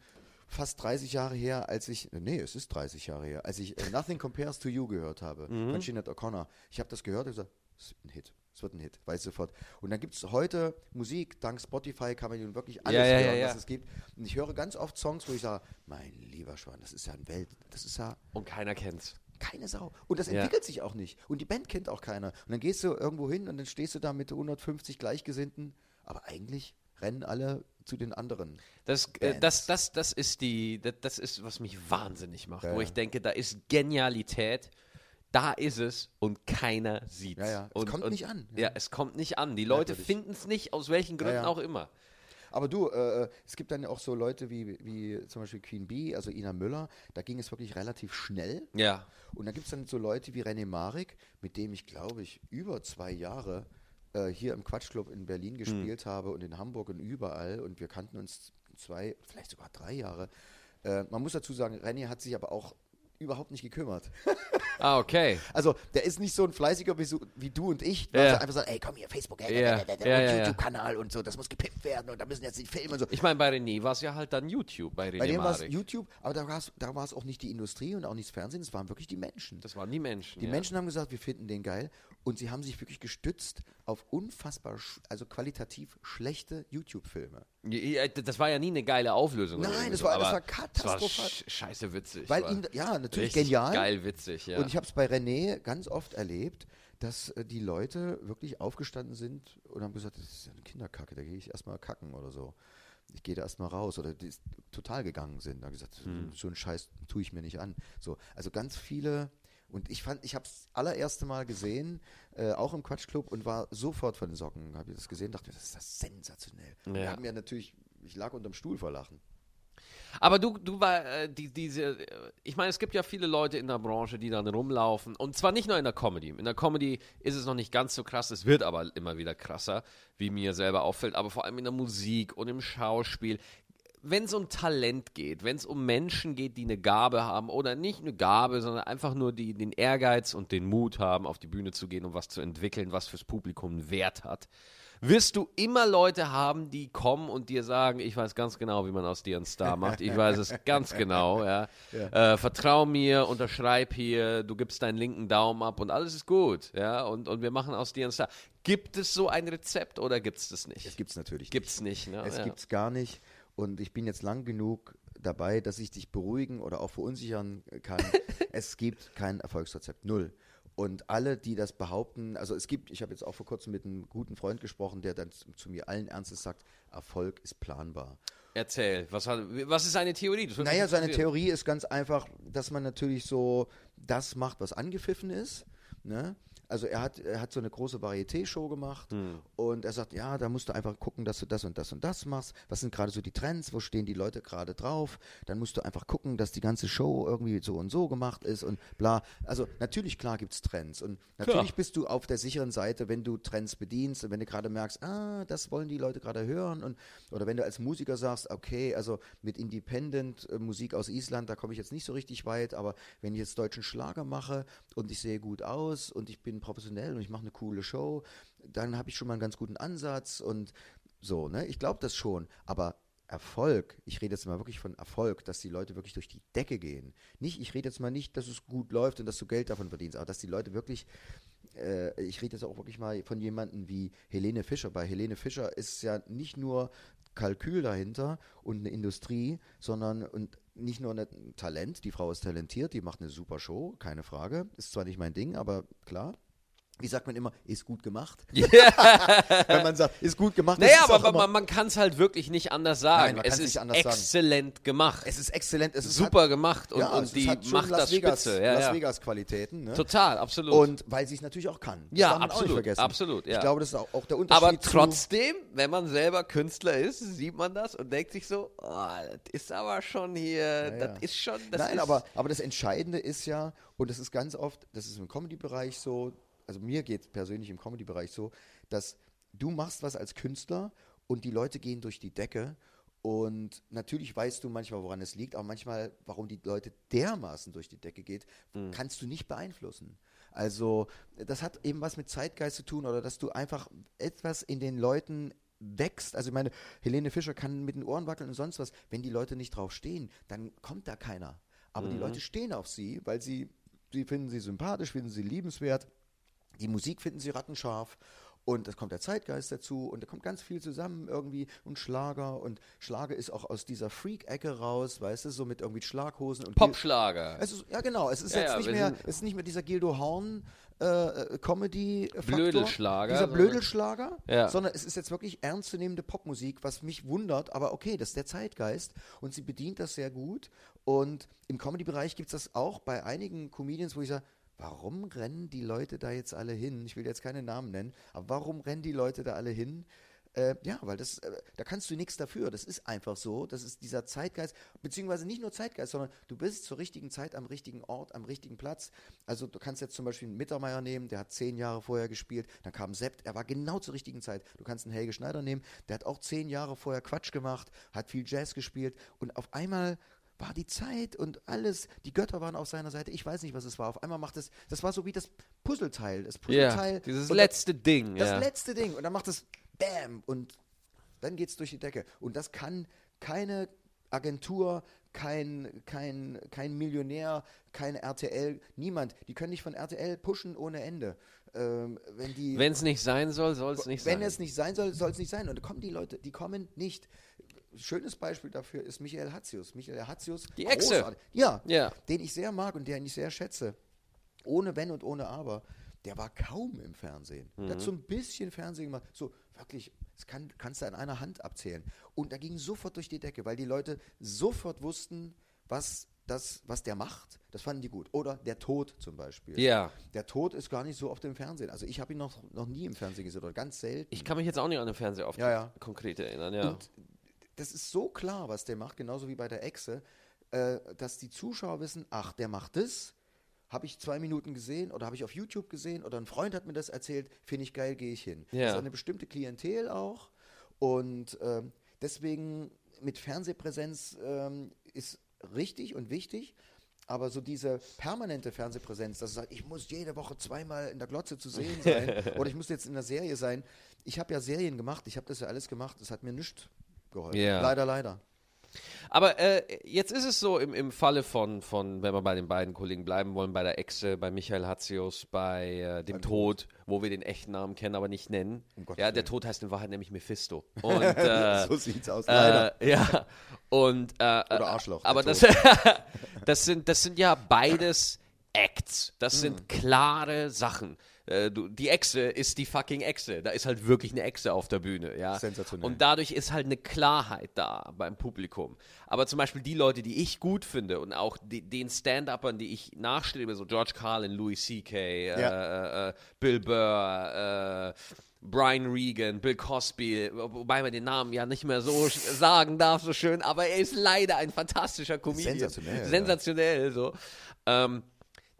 fast 30 Jahre her, als ich, nee, es ist 30 Jahre her, als ich äh, Nothing Compares to You gehört habe, Mhm. von Sinead O'Connor. Ich habe das gehört und gesagt, es wird ein Hit. Es wird ein Hit, weiß sofort. Und dann gibt es heute Musik, dank Spotify kann man nun wirklich alles Ja, ja, hören, ja, was es gibt. Und ich höre ganz oft Songs, wo ich sage, mein lieber Schwan, das ist ja ein Welt, das ist ja Und keiner kennt's. keine Sau. Und das entwickelt sich auch nicht. Und die Band kennt auch keiner. Und dann gehst du irgendwo hin und dann stehst du da mit 150 Gleichgesinnten. Aber eigentlich rennen alle zu den anderen. Das, äh, das, das, das ist die, das, das ist, was mich wahnsinnig macht. Ja, wo ja. ich denke, da ist Genialität. Da ist es und keiner sieht Ja, ja. Es Und, kommt und, nicht an. Ja. es kommt nicht an. Die Leute finden es nicht, aus welchen Gründen ja. auch immer. Aber du, äh, es gibt dann auch so Leute wie, wie zum Beispiel Queen Bee, also Ina Müller. Da ging es wirklich relativ schnell. Ja. Und dann gibt es dann so Leute wie René Marik, mit dem ich, glaube ich, über zwei Jahre äh, hier im Quatschclub in Berlin gespielt habe und in Hamburg und überall. Und wir kannten uns zwei, vielleicht sogar drei Jahre. Äh, man muss dazu sagen, René hat sich aber auch überhaupt nicht gekümmert. Ah, okay. Also, der ist nicht so ein fleißiger wie, so, wie du und ich, der einfach sagt, ey, komm hier, Facebook, ey, Ja. da, da, da, Ja, und ja, ja. YouTube-Kanal und so, das muss gepimpt werden und da müssen jetzt die Filme und so. Ich meine, bei René war es ja halt dann YouTube, bei René Bei dem war es. YouTube, aber da war es da war's auch nicht die Industrie und auch nicht das Fernsehen, es waren wirklich die Menschen. Das waren die Menschen. Die ja. Menschen haben gesagt, wir finden den geil und sie haben sich wirklich gestützt auf unfassbar, also qualitativ schlechte YouTube-Filme. Das war ja nie eine geile Auflösung. Nein, das war- das war katastrophal. Das war sch scheiße witzig. Weil ihn, ja, natürlich genial. Geil witzig, ja. Und ich habe es bei René ganz oft erlebt, dass äh, die Leute wirklich aufgestanden sind und haben gesagt, das ist ja eine Kinderkacke, da gehe ich erstmal kacken oder so. Ich gehe da erstmal raus oder die ist total gegangen sind. Da haben gesagt, Hm. so einen Scheiß tue ich mir nicht an. So, also ganz viele und ich fand, ich habe es allererste Mal gesehen, äh, auch im Quatschclub und war sofort von den Socken. Habe ich das gesehen, dachte mir, das ist das sensationell. Ja. wir haben ja natürlich, ich lag unterm Stuhl vor Lachen. Aber du, du war äh, die, diese, äh, ich meine, es gibt ja viele Leute in der Branche, die dann rumlaufen und zwar nicht nur in der Comedy. In der Comedy ist es noch nicht ganz so krass, es wird aber immer wieder krasser, wie mir selber auffällt, aber vor allem in der Musik und im Schauspiel. Wenn es um Talent geht, wenn es um Menschen geht, die eine Gabe haben oder nicht eine Gabe, sondern einfach nur die, den Ehrgeiz und den Mut haben, auf die Bühne zu gehen und was zu entwickeln, was fürs Publikum einen Wert hat, wirst du immer Leute haben, die kommen und dir sagen, ich weiß ganz genau, wie man aus dir einen Star macht. Ich weiß es ganz genau, ja. Äh, vertrau mir, unterschreib hier, du gibst deinen linken Daumen ab und alles ist gut, ja. Und, und wir machen aus dir einen Star. Gibt es so ein Rezept oder gibt es das nicht? Das gibt es natürlich Gibt's nicht, ne? Es ja. gibt es gar nicht. Und ich bin jetzt lang genug dabei, dass ich dich beruhigen oder auch verunsichern kann. es gibt kein Erfolgsrezept. Null. Und alle, die das behaupten, also es gibt, ich habe jetzt auch vor kurzem mit einem guten Freund gesprochen, der dann zu, zu mir allen Ernstes sagt, Erfolg ist planbar. Erzähl, was, hat, was ist eine Theorie? Naja, seine. Theorie ist ganz einfach, dass man natürlich so das macht, was angepfiffen ist. Ne? Also er hat, er hat so eine große Varieté-Show gemacht Hm. und er sagt, ja, da musst du einfach gucken, dass du das und das und das machst. Was sind gerade so die Trends? Wo stehen die Leute gerade drauf? Dann musst du einfach gucken, dass die ganze Show irgendwie so und so gemacht ist und bla. Also natürlich, klar gibt es Trends und natürlich Klar. bist du auf der sicheren Seite, wenn du Trends bedienst und wenn du gerade merkst, ah, das wollen die Leute gerade hören und oder wenn du als Musiker sagst, okay, also mit Independent äh, Musik aus Island, da komme ich jetzt nicht so richtig weit, aber wenn ich jetzt deutschen Schlager mache und ich sehe gut aus und ich bin professionell und ich mache eine coole Show, dann habe ich schon mal einen ganz guten Ansatz und so, ne? Ich glaube das schon, aber Erfolg, ich rede jetzt mal wirklich von Erfolg, dass die Leute wirklich durch die Decke gehen. Nicht, ich rede jetzt mal nicht, dass es gut läuft und dass du Geld davon verdienst, aber dass die Leute wirklich äh, ich rede jetzt auch wirklich mal von jemandem wie Helene Fischer. Bei Helene Fischer ist ja nicht nur Kalkül dahinter und eine Industrie, sondern und nicht nur ein Talent. Die Frau ist talentiert, die macht eine super Show, keine Frage. Ist zwar nicht mein Ding, aber klar. Wie sagt man immer, ist gut gemacht. Wenn man sagt, ist gut gemacht. Naja, aber man, man kann es halt wirklich nicht anders sagen. Nein, man es ist nicht anders sagen. exzellent gemacht. es ist exzellent. Es ist Super gemacht und, ja, und die hat schon macht Las das Vegas, spitze. Ja, Las ja. Vegas Qualitäten. Ne? Total, absolut. Und weil sie es natürlich auch kann. Das Ja, absolut, absolut. Ich glaube, das ist auch, auch der Unterschied. aber trotzdem, wenn man selber Künstler ist, sieht man das und denkt sich so, oh, das ist aber schon hier, das ist schon, das Nein, ist, aber, aber das Entscheidende ist ja, und das ist ganz oft, das ist im Comedy-Bereich so, also mir geht es persönlich im Comedy-Bereich so, dass du machst was als Künstler und die Leute gehen durch die Decke und natürlich weißt du manchmal, woran es liegt, aber manchmal, warum die Leute dermaßen durch die Decke geht, Mhm. kannst du nicht beeinflussen. Also das hat eben was mit Zeitgeist zu tun oder dass du einfach etwas in den Leuten wächst. Also ich meine, Helene Fischer kann mit den Ohren wackeln und sonst was. Wenn die Leute nicht drauf stehen, dann kommt da keiner. Aber die Leute stehen auf sie, weil sie, sie finden sie sympathisch, finden sie liebenswert. Die Musik finden sie rattenscharf. Und es kommt der Zeitgeist dazu und da kommt ganz viel zusammen irgendwie und Schlager und Schlager ist auch aus dieser Freak-Ecke raus, weißt du, so mit irgendwie Schlaghosen und Popschlager. es ist, ja, genau. Es ist Ja, jetzt ja, nicht mehr, es ist nicht mehr dieser Gildo Horn äh, äh, Comedy Blödelschlager, Dieser Blödelschlager, Ja. sondern es ist jetzt wirklich ernstzunehmende Popmusik, was mich wundert, aber okay, das ist der Zeitgeist und sie bedient das sehr gut und im Comedy-Bereich gibt es das auch bei einigen Comedians, wo ich sage, warum rennen die Leute da jetzt alle hin? Ich will jetzt keine Namen nennen, aber warum rennen die Leute da alle hin? Äh, ja, weil das, äh, da kannst du nichts dafür. Das ist einfach so. Das ist dieser Zeitgeist, beziehungsweise nicht nur Zeitgeist, sondern du bist zur richtigen Zeit am richtigen Ort, am richtigen Platz. Also du kannst jetzt zum Beispiel einen Mittermeier nehmen, der hat zehn Jahre vorher gespielt, dann kam Sept, er war genau zur richtigen Zeit. Du kannst einen Helge Schneider nehmen, der hat auch zehn Jahre vorher Quatsch gemacht, hat viel Jazz gespielt und auf einmal war die Zeit und alles, die Götter waren auf seiner Seite. Ich weiß nicht, was es war. Auf einmal macht es, das war so wie das Puzzleteil. Das Puzzleteil. Ja, dieses letzte Ding. Das ja. letzte Ding. Und dann macht es Bam und dann geht es durch die Decke. Und das kann keine Agentur, kein, kein, kein Millionär, kein RTL, niemand. Die können nicht von RTL pushen ohne Ende. Ähm, wenn Wenn es nicht sein soll, soll es nicht wenn sein. es nicht sein soll, soll es nicht sein. Und da kommen die Leute, die kommen nicht. Schönes Beispiel dafür ist Michael Hatzius. Michael Hatzius, Die Echse. Ja, Ja. den ich sehr mag und den ich sehr schätze. Ohne Wenn und ohne Aber. Der war kaum im Fernsehen. Der Mhm. hat so ein bisschen Fernsehen gemacht. So, wirklich, das kann, kannst du an einer Hand abzählen. Und da ging sofort durch die Decke, weil die Leute sofort wussten, was, das, was der macht. Das fanden die gut. Oder der Tod zum Beispiel. Ja. Der Tod ist gar nicht so oft im Fernsehen. Also ich habe ihn noch, noch nie im Fernsehen gesehen oder ganz selten. Ich kann mich jetzt auch nicht an den Fernseher auf Ja, ja. konkret erinnern, ja. Und das ist so klar, was der macht, genauso wie bei der Echse, äh, dass die Zuschauer wissen, ach, der macht das, habe ich zwei Minuten gesehen oder habe ich auf YouTube gesehen oder ein Freund hat mir das erzählt, finde ich geil, gehe ich hin. Ja. Das ist eine bestimmte Klientel auch und ähm, deswegen mit Fernsehpräsenz ähm, ist richtig und wichtig. Aber so diese permanente Fernsehpräsenz, dass es sagt, ich muss jede Woche zweimal in der Glotze zu sehen sein oder ich muss jetzt in der Serie sein. Ich habe ja Serien gemacht, ich habe das ja alles gemacht, das hat mir nichts geholfen. Ja. Leider, leider. Aber äh, jetzt ist es so im, im Falle von, von, wenn wir bei den beiden Kollegen bleiben wollen, bei der Echse, bei Michael Hatzius, bei äh, dem Tod, wo wir den echten Namen kennen, aber nicht nennen. Um ja, der. Tod heißt in Wahrheit nämlich Mephisto. Und, äh, so sieht's aus, leider. Äh, ja, und äh, Oder Arschloch, Aber das, Tod. das, sind, das sind ja beides Acts. Das Mhm. sind klare Sachen. Äh, du, die Echse ist die fucking Echse. Da ist halt wirklich eine Echse auf der Bühne. Ja? Sensationell. Und dadurch ist halt eine Klarheit da beim Publikum. Aber zum Beispiel die Leute, die ich gut finde und auch die, den Stand-Uppern, die ich nachstrebe, so George Carlin, Louis C.K., äh, Ja. äh, Bill Burr, äh, Brian Regan, Bill Cosby, wobei man den Namen ja nicht mehr so sagen darf, so schön, aber er ist leider ein fantastischer Comedian. Sensationell, ja. Sensationell, so. Ähm,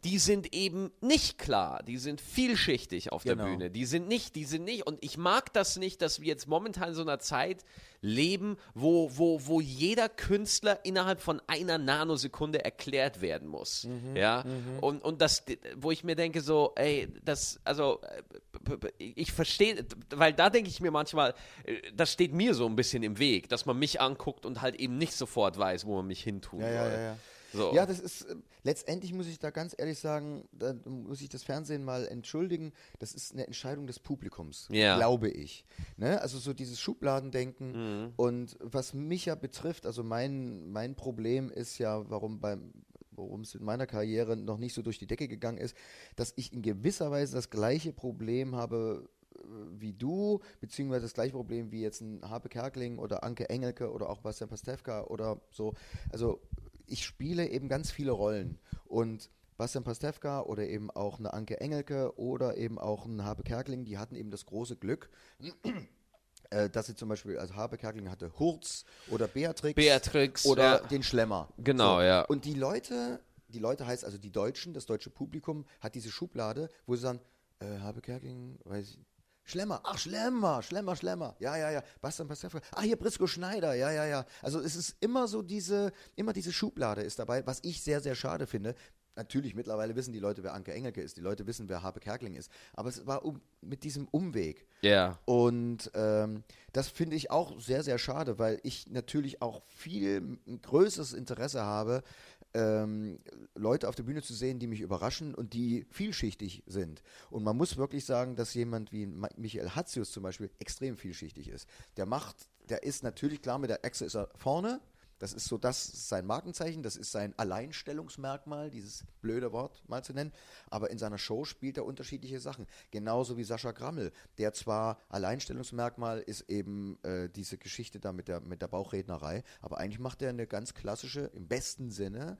die sind eben nicht klar, die sind vielschichtig auf der Genau. Bühne, die sind nicht, die sind nicht, und ich mag das nicht, dass wir jetzt momentan in so einer Zeit leben, wo, wo, wo jeder Künstler innerhalb von einer Nanosekunde erklärt werden muss, Mhm, ja, und, und das, wo ich mir denke so, ey, das, also, äh, ich verstehe, weil da denke ich mir manchmal, äh, das steht mir so ein bisschen im Weg, dass man mich anguckt und halt eben nicht sofort weiß, wo man mich hintun Ja, ja, soll. ja, ja. So. Ja, das ist, äh, letztendlich muss ich da ganz ehrlich sagen, da muss ich das Fernsehen mal entschuldigen, das ist eine Entscheidung des Publikums, Ja. glaube ich. Ne? Also so dieses Schubladendenken und was mich ja betrifft, also mein, mein Problem ist ja, warum beim worum es in meiner Karriere noch nicht so durch die Decke gegangen ist, dass ich in gewisser Weise das gleiche Problem habe äh, wie du, beziehungsweise das gleiche Problem wie jetzt ein Habe Kerkeling oder Anke Engelke oder auch Bastian Pastewka oder so. Also ich spiele eben ganz viele Rollen und Bastian Pastewka oder eben auch eine Anke Engelke oder eben auch ein Habe Kerkeling, die hatten eben das große Glück, äh, dass sie zum Beispiel, also Habe Kerkeling hatte Hurz oder Beatrix, Beatrix, oder ja. den Schlemmer. Genau, ja. Und die Leute, die Leute heißt also die Deutschen, das deutsche Publikum hat diese Schublade, wo sie sagen, äh, Habe Kerkeling, weiß ich, Schlemmer, ach Schlemmer, Schlemmer, Schlemmer, ja, ja, ja, Bastian Pastewka, ah hier Brisco Schneider, ja, ja, ja. Also es ist immer so diese, immer diese Schublade ist dabei, was ich sehr, sehr schade finde. Natürlich, mittlerweile wissen die Leute, wer Anke Engelke ist, die Leute wissen, wer Habe Kerkeling ist, aber es war um, mit diesem Umweg. Ja. Und ähm, das finde ich auch sehr, sehr schade, weil ich natürlich auch viel größeres Interesse habe, ähm, Leute auf der Bühne zu sehen, die mich überraschen und die vielschichtig sind. Und man muss wirklich sagen, dass jemand wie Michael Hatzius zum Beispiel extrem vielschichtig ist. Der macht, der ist natürlich klar, mit der Echse ist er vorne. Das ist so das sein Markenzeichen, das ist sein Alleinstellungsmerkmal, dieses blöde Wort mal zu nennen. Aber in seiner Show spielt er unterschiedliche Sachen. Genauso wie Sascha Grammel, der zwar Alleinstellungsmerkmal ist eben äh, diese Geschichte da mit der, mit der Bauchrednerei, aber eigentlich macht er eine ganz klassische, im besten Sinne,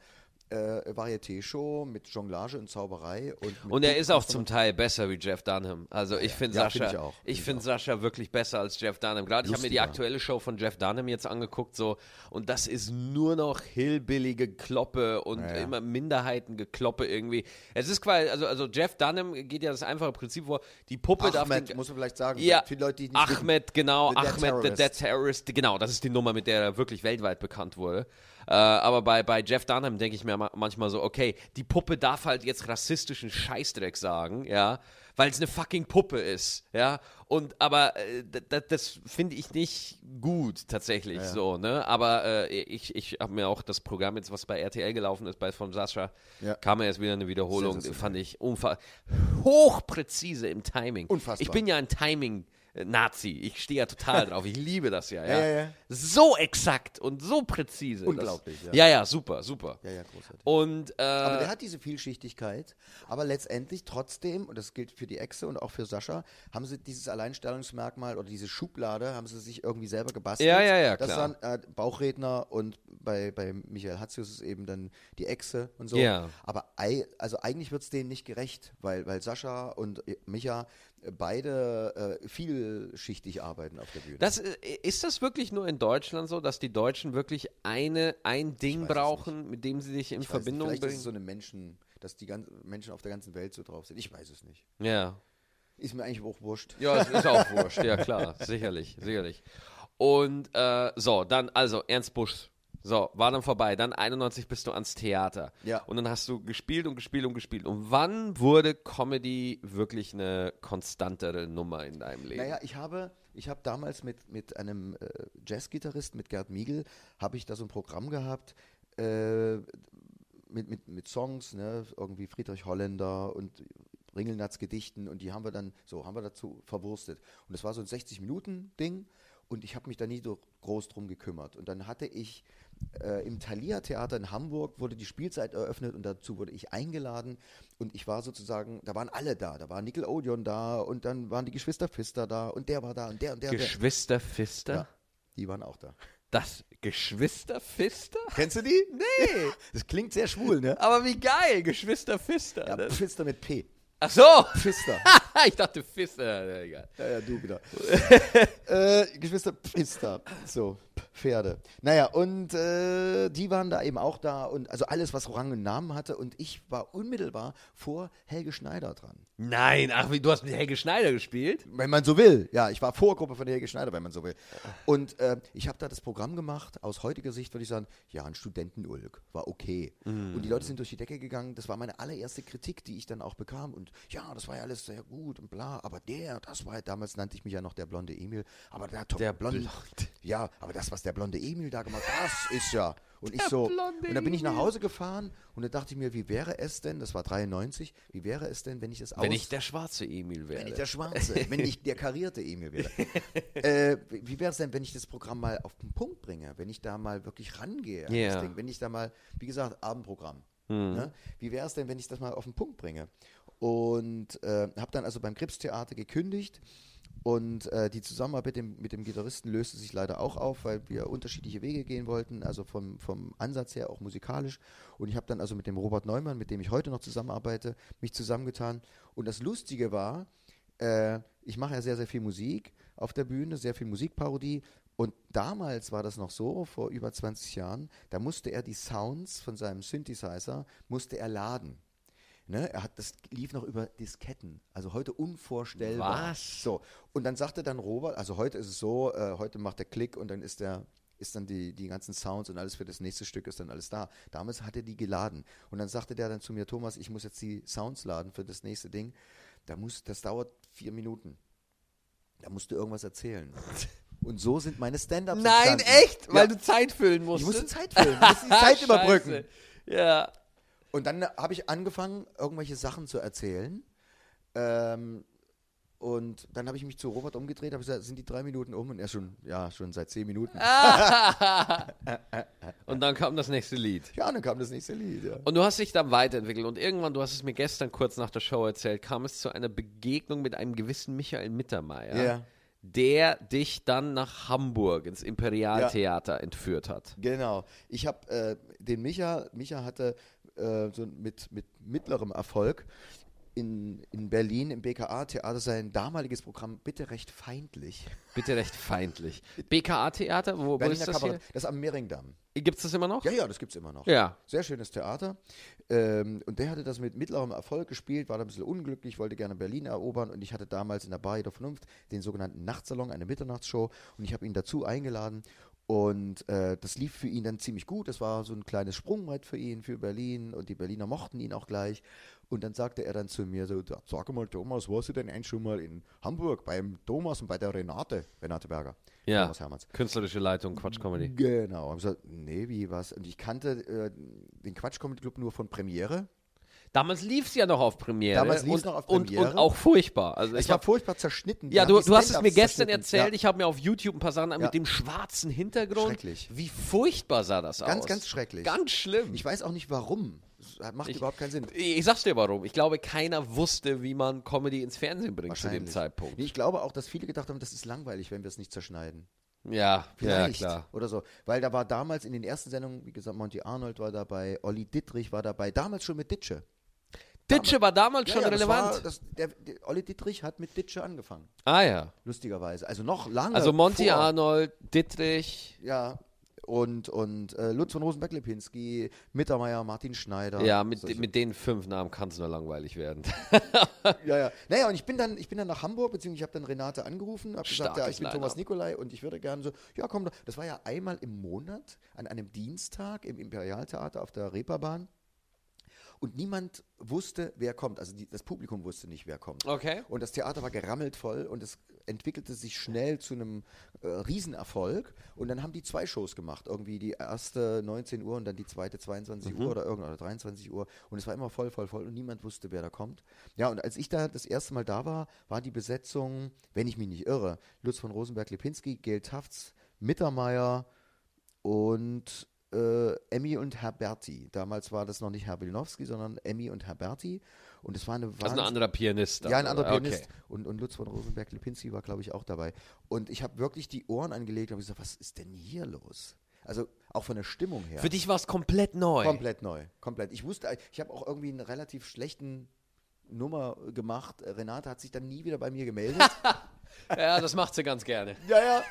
äh, Varieté-Show mit Jonglage und Zauberei. Und, Und er ist auch zum Teil besser wie Jeff Dunham. Also ich finde Ja, Sascha, find ich ich finde Sascha wirklich besser als Jeff Dunham. Gerade ich habe mir die aktuelle Show von Jeff Dunham jetzt angeguckt so und das ist nur noch hillbillige Kloppe und Ja, ja. immer Minderheitengekloppe irgendwie. Es ist quasi, also, also Jeff Dunham geht ja das einfache Prinzip vor, die Puppe darf Ahmed, muss man vielleicht sagen. ja, Viele Leute, die nicht Ahmed, genau, The Dead Ahmed, the Terrorist. Dead Terrorist, genau, das ist die Nummer, mit der er wirklich weltweit bekannt wurde. Äh, aber bei, bei Jeff Dunham denke ich mir ma- manchmal so, okay, die Puppe darf halt jetzt rassistischen Scheißdreck sagen, ja, weil es eine fucking Puppe ist, ja. Und aber äh, das, finde ich nicht gut tatsächlich so, ne? Aber äh, ich, ich habe mir auch das Programm jetzt, was bei RTL gelaufen ist, bei von Sascha, Ja. kam ja jetzt wieder eine Wiederholung, fand ich hochpräzise im Timing. Unfassbar. Ich bin ja ein Timing. Nazi. Ich stehe ja total drauf. Ich liebe das ja, ja. Ja, ja. So exakt und so präzise. Unglaublich, Das, ja. ja. Ja, super, super. Ja, ja, großartig. Und äh, Aber der hat diese Vielschichtigkeit, aber letztendlich trotzdem, und das gilt für die Echse und auch für Sascha, haben sie dieses Alleinstellungsmerkmal oder diese Schublade, haben sie sich irgendwie selber gebastelt. Ja, ja, ja, Das klar. waren äh, Bauchredner und bei, bei Michael Hatzius ist eben dann die Echse und so. Ja. Aber also eigentlich wird es denen nicht gerecht, weil, weil Sascha und äh, Micha äh, beide äh, vielschichtig arbeiten auf der Bühne. das, äh, ist das wirklich nur in Deutschland so, dass die Deutschen wirklich eine, ein Ding weiß brauchen, mit dem sie sich in Ich weiß Verbindung Vielleicht ist bringen? es so eine Menschen, dass die ganzen Menschen auf der ganzen Welt so drauf sind. Ich weiß es nicht. ja. Ist mir eigentlich auch wurscht. Ja, es ist auch wurscht, ja klar, sicherlich, sicherlich. Und äh, so, dann, also Ernst Busch, so, war dann vorbei. Dann 91 bist du ans Theater. Ja. Und dann hast du gespielt und gespielt und gespielt. Und wann wurde Comedy wirklich eine konstantere Nummer in deinem Leben? Naja, ich habe, ich habe damals mit, mit einem äh, Jazzgitarrist, mit Gerd Miegel, habe ich da so ein Programm gehabt, äh, mit, mit, mit Songs, ne, irgendwie Friedrich Holländer und Ringelnatz Gedichten und die haben wir dann, so haben wir dazu verwurstet. Und das war so ein 60-Minuten-Ding und ich habe mich da nie so groß drum gekümmert. Und dann hatte ich äh, im Thalia Theater in Hamburg wurde die Spielzeit eröffnet und dazu wurde ich eingeladen und ich war sozusagen, da waren alle da, da war Nickel Odeon da und dann waren die Geschwister Pfister da und der war da und der und der. und der. Geschwister Pfister? Ja, die waren auch da. Das Geschwister Pfister? Kennst du die? Nee. Das klingt sehr schwul, ne? Aber wie geil, Geschwister Pfister. Ja, das- Pfister mit P. Ach so! Pfister. ich dachte Pfister, ja, egal. Ja, ja, du wieder. äh, Geschwister Pfister. So, Pferde. Naja, und äh, die waren da eben auch da und also alles, was Rang und Namen hatte und ich war unmittelbar vor Helge Schneider dran. Nein, ach, wie, du hast mit Helge Schneider gespielt? Wenn man so will. Ja, ich war Vorgruppe von Helge Schneider, wenn man so will. Und äh, ich habe da das Programm gemacht. Aus heutiger Sicht würde ich sagen, ja, ein Studentenulk war okay. Und die Leute sind durch die Decke gegangen. Das war meine allererste Kritik, die ich dann auch bekam. Und ja, das war ja alles sehr gut und bla. Aber der, das war, damals nannte ich mich ja noch der blonde Emil. Aber der, Der blonde, Blonde. ja, aber das, was der blonde Emil da gemacht hat, das ist ja. Und ich Der so, blonde und dann bin ich nach. Hause gefahren und dann dachte ich mir, wie wäre es denn, das war 93, wie wäre es denn, wenn ich es Wenn aus- ich der schwarze Emil wäre. wenn ich der Schwarze, wenn ich der karierte Emil wäre. äh, wie wäre es denn, wenn ich das Programm mal auf den Punkt bringe? Wenn ich da mal wirklich rangehe an Ja. das Ding? Wenn ich da mal, wie gesagt, Abendprogramm. Hm. Ne? Wie wäre es denn, wenn ich das mal auf den Punkt bringe? Und äh, habe dann also beim Gripstheater gekündigt. Und äh, die Zusammenarbeit mit dem, mit dem Gitarristen löste sich leider auch auf, weil wir unterschiedliche Wege gehen wollten, also vom, vom Ansatz her auch musikalisch. Und ich habe dann also mit dem Robert Neumann, mit dem ich heute noch zusammenarbeite, mich zusammengetan. Und das Lustige war, äh, ich mache ja sehr, sehr viel Musik auf der Bühne, sehr viel Musikparodie. Und damals war das noch so, vor über 20 Jahren, da musste er die Sounds von seinem Synthesizer, musste er laden. Ne, er hat, das lief noch über Disketten, also heute unvorstellbar. Was? So, und dann sagte dann Robert, also heute ist es so, äh, heute macht der Klick und dann ist der, ist dann die, die ganzen Sounds und alles für das nächste Stück ist dann alles da. Damals hat er die geladen. Und dann sagte der dann zu mir, Thomas, ich muss jetzt die Sounds laden für das nächste Ding. Da muss, das dauert vier Minuten. Da musst du irgendwas erzählen. Und so sind meine Stand-ups Nein, entstanden. echt? Weil ja. du Zeit füllen Ich musstest? musste Zeit füllen, ich musste die Zeit überbrücken. Ja. Und dann habe ich angefangen, irgendwelche Sachen zu erzählen. Ähm, und dann habe ich mich zu Robert umgedreht, habe gesagt, sind die drei Minuten um? Und er schon, ja, schon seit zehn Minuten. Und dann kam das nächste Lied. Ja, und dann kam das nächste Lied. Ja. Und du hast dich dann weiterentwickelt und irgendwann, du hast es mir gestern kurz nach der Show erzählt, kam es zu einer Begegnung mit einem gewissen Michael Mittermeier, Ja. der dich dann nach Hamburg ins Imperialtheater entführt hat. Genau. Ich habe äh, den Micha, Micha hatte äh, so mit, mit mittlerem Erfolg in, in Berlin im BKA-Theater sein damaliges Programm Bitte recht feindlich. Bitte recht feindlich. BKA-Theater, wo, wo ist das Kabarett. Das ist am Mehringdamm. hier? Gibt es das immer noch? Ja, ja, das gibt es immer noch. Ja. Sehr schönes Theater. Ähm, und der hatte das mit mittlerem Erfolg gespielt, war da ein bisschen unglücklich, wollte gerne Berlin erobern. Und ich hatte damals in der Bar der Vernunft den sogenannten Nachtsalon, eine Mitternachtsshow. Und ich habe ihn dazu eingeladen. Und äh, das lief für ihn dann ziemlich gut. Das war so ein kleines Sprungbrett für ihn, für Berlin. Und die Berliner mochten ihn auch gleich. Und dann sagte er dann zu mir so, sag mal Thomas, warst du denn eigentlich schon mal in Hamburg beim Thomas und bei der Renate, Renate Berger? Ja, Thomas Hermanns. künstlerische Leitung, Quatsch Comedy. Genau. Und ich gesagt, nee, wie was? Und ich kannte äh, den Quatsch Comedy Club nur von Premiere. Damals lief es ja noch auf Premiere. Damals lief's und, noch auf und, Premiere. und auch furchtbar. Also Es ich war hab, furchtbar zerschnitten. Ja, du, du hast es mir gestern erzählt. Ja. Ich habe mir auf YouTube ein paar Sachen Ja. mit dem schwarzen Hintergrund. Schrecklich. Wie furchtbar sah das Ganz, aus. ganz schrecklich. Ganz schlimm. Ich weiß auch nicht warum. Es macht Ich- überhaupt keinen Sinn. Ich sag's dir warum. Ich glaube, keiner wusste, wie man Comedy ins Fernsehen bringt zu dem. Zeitpunkt. Ich glaube auch, dass viele gedacht haben, das ist langweilig, wenn wir es nicht zerschneiden. Ja, ja, Vielleicht. klar. Oder so. Weil da war damals in den ersten Sendungen, wie gesagt, Monty Arnold war dabei, Olli Dittrich war dabei, damals schon mit Ditsche. Ditsche war damals schon Ja, ja, das relevant. War, das, der, der, Olli Dittrich hat mit Ditsche angefangen. ah ja. Lustigerweise. Also noch lange. Also Monty vor, Arnold, Dittrich. Ja. Und, und äh, Lutz von Rosenberg-Lipinski, Mittermeier, Martin Schneider. Ja, mit, solche- mit den fünf Namen kann es nur langweilig werden. Ja, ja. Naja, und ich bin dann, ich bin dann nach Hamburg, beziehungsweise ich habe dann Renate angerufen, habe gesagt, ja, ich bin. Thomas Nikolai und ich würde gerne so, ja, komm doch. Das war ja einmal im Monat an einem Dienstag im Imperialtheater auf der Reeperbahn. Und niemand wusste, wer kommt. Also die, das Publikum wusste nicht, wer kommt. Okay. Und das Theater war gerammelt voll und es entwickelte sich schnell zu einem äh, Riesenerfolg. Und dann haben die zwei Shows gemacht. Irgendwie die erste 19 Uhr und dann die zweite 22 Uhr oder irgendwann oder 23 Uhr. Und es war immer voll, voll, voll und niemand wusste, wer da kommt. Ja, und als ich da das erste Mal da war, war die Besetzung, wenn ich mich nicht irre, Lutz von Rosenberg-Lipinski, Gail Tafts, Mittermeier und äh, Emmy und Herberti. Damals war das noch nicht Herr Wilnowski, sondern Emmy und Herberti. Und es war eine Also ein Wahnsinn- anderer Pianist. dann, ja, ein anderer oder? Pianist. Okay. Und, und Lutz von Rosenberg-Lipinski war, glaube ich, auch dabei. Und ich habe wirklich die Ohren angelegt und habe gesagt, was ist denn hier los? Also auch von der Stimmung her. Für dich war es komplett neu. Komplett neu. Komplett. Ich wusste, ich habe auch irgendwie einen relativ schlechten Nummer gemacht. Renate hat sich dann nie wieder bei mir gemeldet. Ja, das macht sie ganz gerne. ja, ja.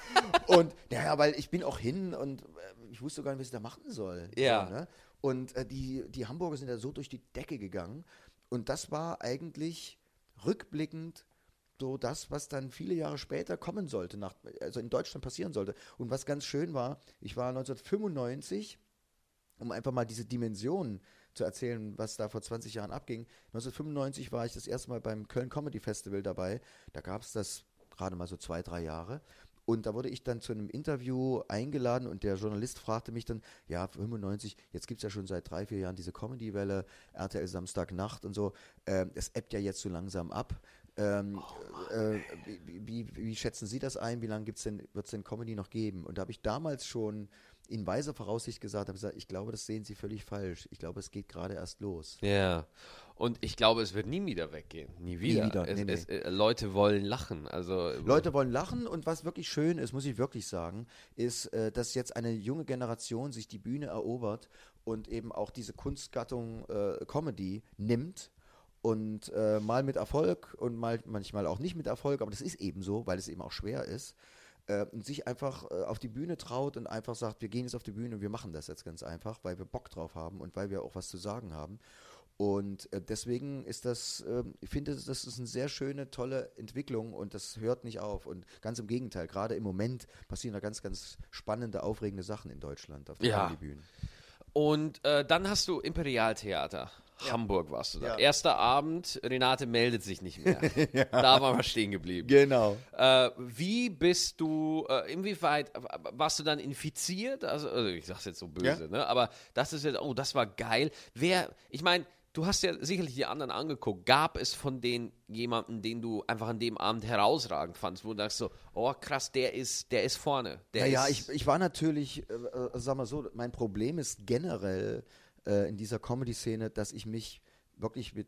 Und naja, weil ich bin auch hin und äh, ich wusste gar nicht, was ich da machen soll. Ja. So, ne? Und äh, die, die Hamburger sind da so durch die Decke gegangen. Und das war eigentlich rückblickend so das, was dann viele Jahre später kommen sollte, nach, also in Deutschland passieren sollte. Und was ganz schön war, ich war 1995, um einfach mal diese Dimension zu erzählen, was da vor 20 Jahren abging. 1995 war ich das erste Mal beim Köln Comedy Festival dabei. Da gab es das gerade mal so zwei, drei Jahre. Und da wurde ich dann zu einem Interview eingeladen und der Journalist fragte mich dann, ja, 95, jetzt gibt es ja schon seit drei, vier Jahren diese Comedy-Welle, RTL Samstagnacht und so. Ähm, es ebbt ja jetzt so langsam ab. Ähm, äh, wie, wie, wie schätzen Sie das ein? Wie lange wird es denn, wird's denn Comedy noch geben? Und da habe ich damals schon in weiser Voraussicht gesagt, habe gesagt, ich glaube, das sehen Sie völlig falsch. Ich glaube, es geht gerade erst los. Ja. Und ich glaube, es wird nie wieder weggehen. Nie wieder. wieder, Es, nee, nee. Es, äh, Leute wollen lachen. Also Leute wollen lachen und was wirklich schön ist, muss ich wirklich sagen, ist, äh, dass jetzt eine junge Generation sich die Bühne erobert und eben auch diese Kunstgattung äh, Comedy nimmt und äh, mal mit Erfolg und mal manchmal auch nicht mit Erfolg, aber das ist eben so, weil es eben auch schwer ist. Äh, und sich einfach äh, auf die Bühne traut und einfach sagt, wir gehen jetzt auf die Bühne und wir machen das jetzt ganz einfach, weil wir Bock drauf haben und weil wir auch was zu sagen haben. Und äh, deswegen ist das, ähm, ich finde, das ist eine sehr schöne, tolle Entwicklung und das hört nicht auf. Und ganz im Gegenteil, gerade im Moment passieren da ganz, ganz spannende, aufregende Sachen in Deutschland auf den Ja. Comedy-Bühnen. Und äh, dann hast du Imperialtheater. Hamburg warst du da. Ja. Erster Abend, Renate meldet sich nicht mehr. Da waren wir stehen geblieben. Genau. Äh, wie bist du, äh, inwieweit, warst du dann infiziert? Also, also ich sag's jetzt so böse, Ja. ne? Aber das ist jetzt, oh, das war geil. Wer, ich meine, du hast ja sicherlich die anderen angeguckt. Gab es von denen jemanden, den du einfach an dem Abend herausragend fandst, wo du sagst so, oh krass, der ist, der ist vorne. Der Naja, ist, ich, ich war natürlich, äh, äh, sag mal so, mein Problem ist generell äh, in dieser Comedy-Szene, dass ich mich wirklich mit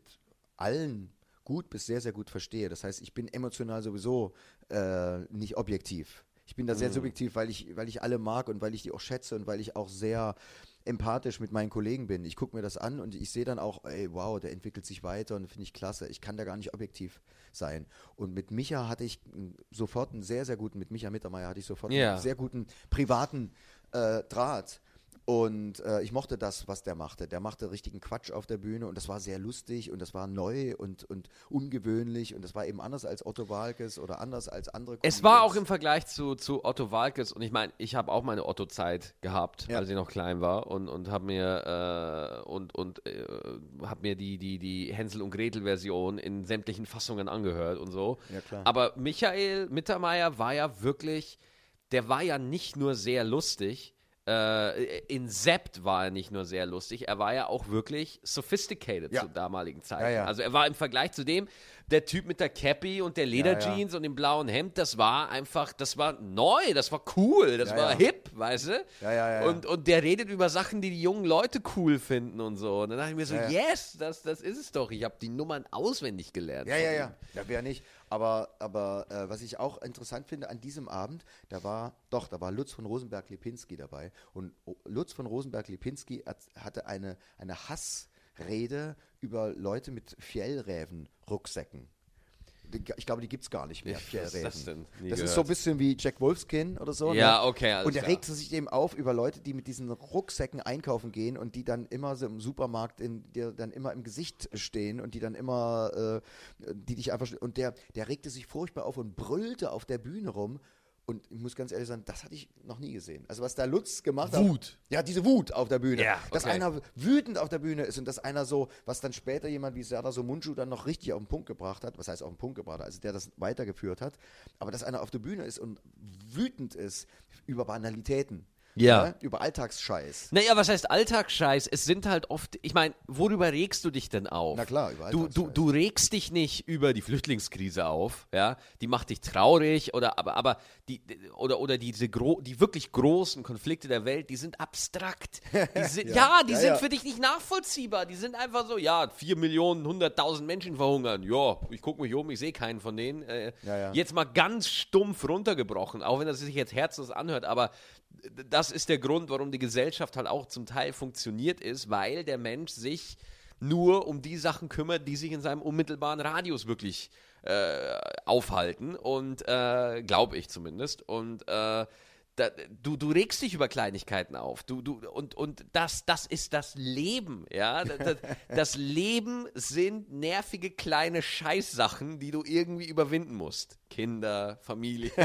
allen gut bis sehr, sehr gut verstehe. Das heißt, ich bin emotional sowieso äh, nicht objektiv. Ich bin da sehr subjektiv, weil ich, weil ich alle mag und weil ich die auch schätze und weil ich auch sehr empathisch mit meinen Kollegen bin. Ich gucke mir das an und ich sehe dann auch, ey, wow, der entwickelt sich weiter und finde ich klasse. Ich kann da gar nicht objektiv sein. Und mit Micha hatte ich sofort einen sehr, sehr guten, mit Micha Mittermeier hatte ich sofort Ja. einen sehr guten privaten äh, Draht. Und äh, ich mochte das, was der machte. Der machte richtigen Quatsch auf der Bühne und das war sehr lustig und das war neu und, und ungewöhnlich und das war eben anders als Otto Walkes oder anders als andere Es war auch im Vergleich zu, zu Otto Walkes und ich meine, ich habe auch meine Otto-Zeit gehabt, Ja. als ich noch klein war und, und habe mir, äh, und, und, äh, hab mir die, die, die Hänsel- und Gretel-Version in sämtlichen Fassungen angehört und so. Ja, klar. Aber Michael Mittermeier war ja wirklich, der war ja nicht nur sehr lustig, äh, in Sept war er nicht nur sehr lustig, er war ja auch wirklich sophisticated Ja. zur damaligen Zeit. Ja, ja. Also er war im Vergleich zu dem, der Typ mit der Cappy und der Lederjeans und dem blauen Hemd, das war einfach, das war neu, das war cool, das war hip, weißt du? Ja, ja, ja, ja. Und, und der redet über Sachen, die die jungen Leute cool finden und so. Und dann dachte ich mir so, yes, das, das ist es doch. Ich habe die Nummern auswendig gelernt. Ja, ja, ja. Ja, wer nicht. Aber, aber äh, was ich auch interessant finde an diesem Abend, da war, doch, da war Lutz von Rosenberg-Lipinski dabei. Und Lutz von Rosenberg-Lipinski hat, hatte eine, eine Hassrede über Leute mit Fjellräven-Rucksäcken. Ich glaube, die gibt es gar nicht mehr, Was ist das denn? Nie das ist gehört. so ein bisschen wie Jack Wolfskin oder so. Ja, ne? okay, alles Und er regte sich eben auf über Leute, die mit diesen Rucksäcken einkaufen gehen und die dann immer so im Supermarkt, in, dir dann immer im Gesicht stehen und die dann immer, äh, die dich einfach, und der, der regte sich furchtbar auf und brüllte auf der Bühne rum. Und ich muss ganz ehrlich sagen, das hatte ich noch nie gesehen. Also was da Lutz gemacht hat. Wut. Ja, diese Wut auf der Bühne. Ja, Dass okay. einer wütend auf der Bühne ist und dass einer so, was dann später jemand wie Serdar Somuncu dann noch richtig auf den Punkt gebracht hat, was heißt auf den Punkt gebracht also der das weitergeführt hat, aber dass einer auf der Bühne ist und wütend ist über Banalitäten. Ja. ne, Über Alltagsscheiß. Naja, was heißt Alltagsscheiß? Es sind halt oft, ich meine, worüber regst du dich denn auf? Na klar, über du, du, Alltagsscheiß. du regst dich nicht über die Flüchtlingskrise auf, ja, die macht dich traurig oder aber, aber die oder, oder diese gro die wirklich großen Konflikte der Welt, die sind abstrakt. Die sind, ja, die Ja, sind ja. für dich nicht nachvollziehbar. Die sind einfach so, ja, vier Millionen, hunderttausend Menschen verhungern. Ja, ich gucke mich um, ich sehe keinen von denen. Äh, Ja, ja. Jetzt mal ganz stumpf runtergebrochen, auch wenn das sich jetzt herzlos anhört, aber das ist der Grund, warum die Gesellschaft halt auch zum Teil funktioniert ist, weil der Mensch sich nur um die Sachen kümmert, die sich in seinem unmittelbaren Radius wirklich äh, aufhalten und äh, glaube ich zumindest und äh, da, du, du regst dich über Kleinigkeiten auf. Du, du, und und das, das ist das Leben. Ja? Das, das, das Leben sind nervige kleine Scheißsachen, die du irgendwie überwinden musst. Kinder, Familie.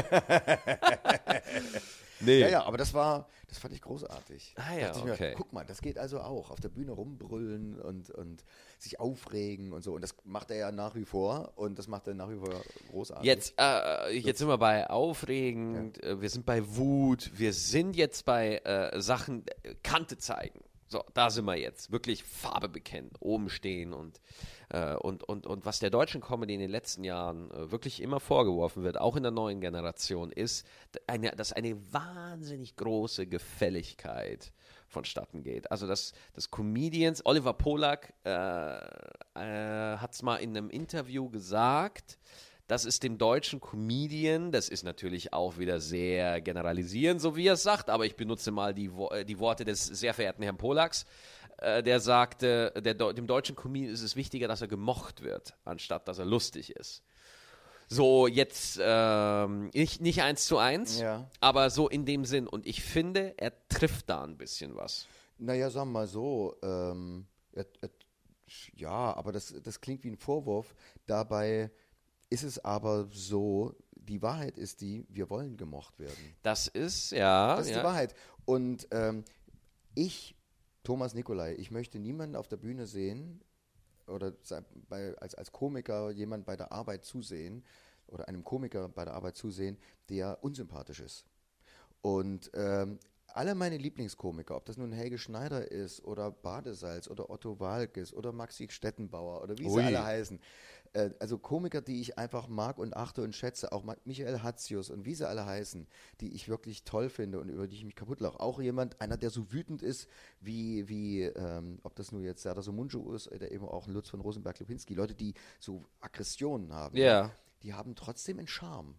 nee. Ja, ja, aber das war, das fand ich großartig. Ah ja, Dachte ich mir, okay. guck mal, das geht also auch. Auf der Bühne rumbrüllen und, und sich aufregen und so. Und das macht er ja nach wie vor und das macht er nach wie vor großartig. Jetzt, äh, jetzt sind wir bei aufregend, äh, wir sind bei Wut, wir sind jetzt bei äh, Sachen, äh, Kante zeigen. So, da sind wir jetzt. Wirklich Farbe bekennen, oben stehen und, äh, und, und, und was der deutschen Comedy in den letzten Jahren äh, wirklich immer vorgeworfen wird, auch in der neuen Generation, ist, eine, dass eine wahnsinnig große Gefälligkeit vonstatten geht. Also, dass, dass Comedians, Oliver Polak äh, äh, hat es mal in einem Interview gesagt, dass es dem deutschen Comedian, das ist natürlich auch wieder sehr generalisierend, so wie er es sagt, aber ich benutze mal die, äh, die Worte des sehr verehrten Herrn Polaks, äh, der sagte, der, dem deutschen Comedian ist es wichtiger, dass er gemocht wird, anstatt dass er lustig ist. So, jetzt ähm, nicht, nicht eins zu eins, Ja. aber so in dem Sinn. Und ich finde, er trifft da ein bisschen was. Naja, sagen wir mal so, ähm, er, er, ja, aber das, das klingt wie ein Vorwurf. Dabei ist es aber so, die Wahrheit ist die, wir wollen gemocht werden. Das ist, ja. Das ist ja. die Wahrheit. Und ähm, ich, Thomas Nikolai, ich möchte niemanden auf der Bühne sehen oder bei, als, als Komiker jemand bei der Arbeit zusehen oder einem Komiker bei der Arbeit zusehen, der unsympathisch ist. Und ähm, alle meine Lieblingskomiker, ob das nun Helge Schneider ist oder Badesalz oder Otto Walkes oder Maxi Stettenbauer oder wie Ui. sie alle heißen, äh, also Komiker, die ich einfach mag und achte und schätze, auch Michael Hatzius und wie sie alle heißen, die ich wirklich toll finde und über die ich mich kaputt lache. Auch jemand, einer, der so wütend ist, wie, wie ähm, ob das nur jetzt Serdar Somuncu ist oder eben auch ein Lutz von Rosenberg-Lipinski, Leute, die so Aggressionen haben, Ja. die haben trotzdem einen Charme.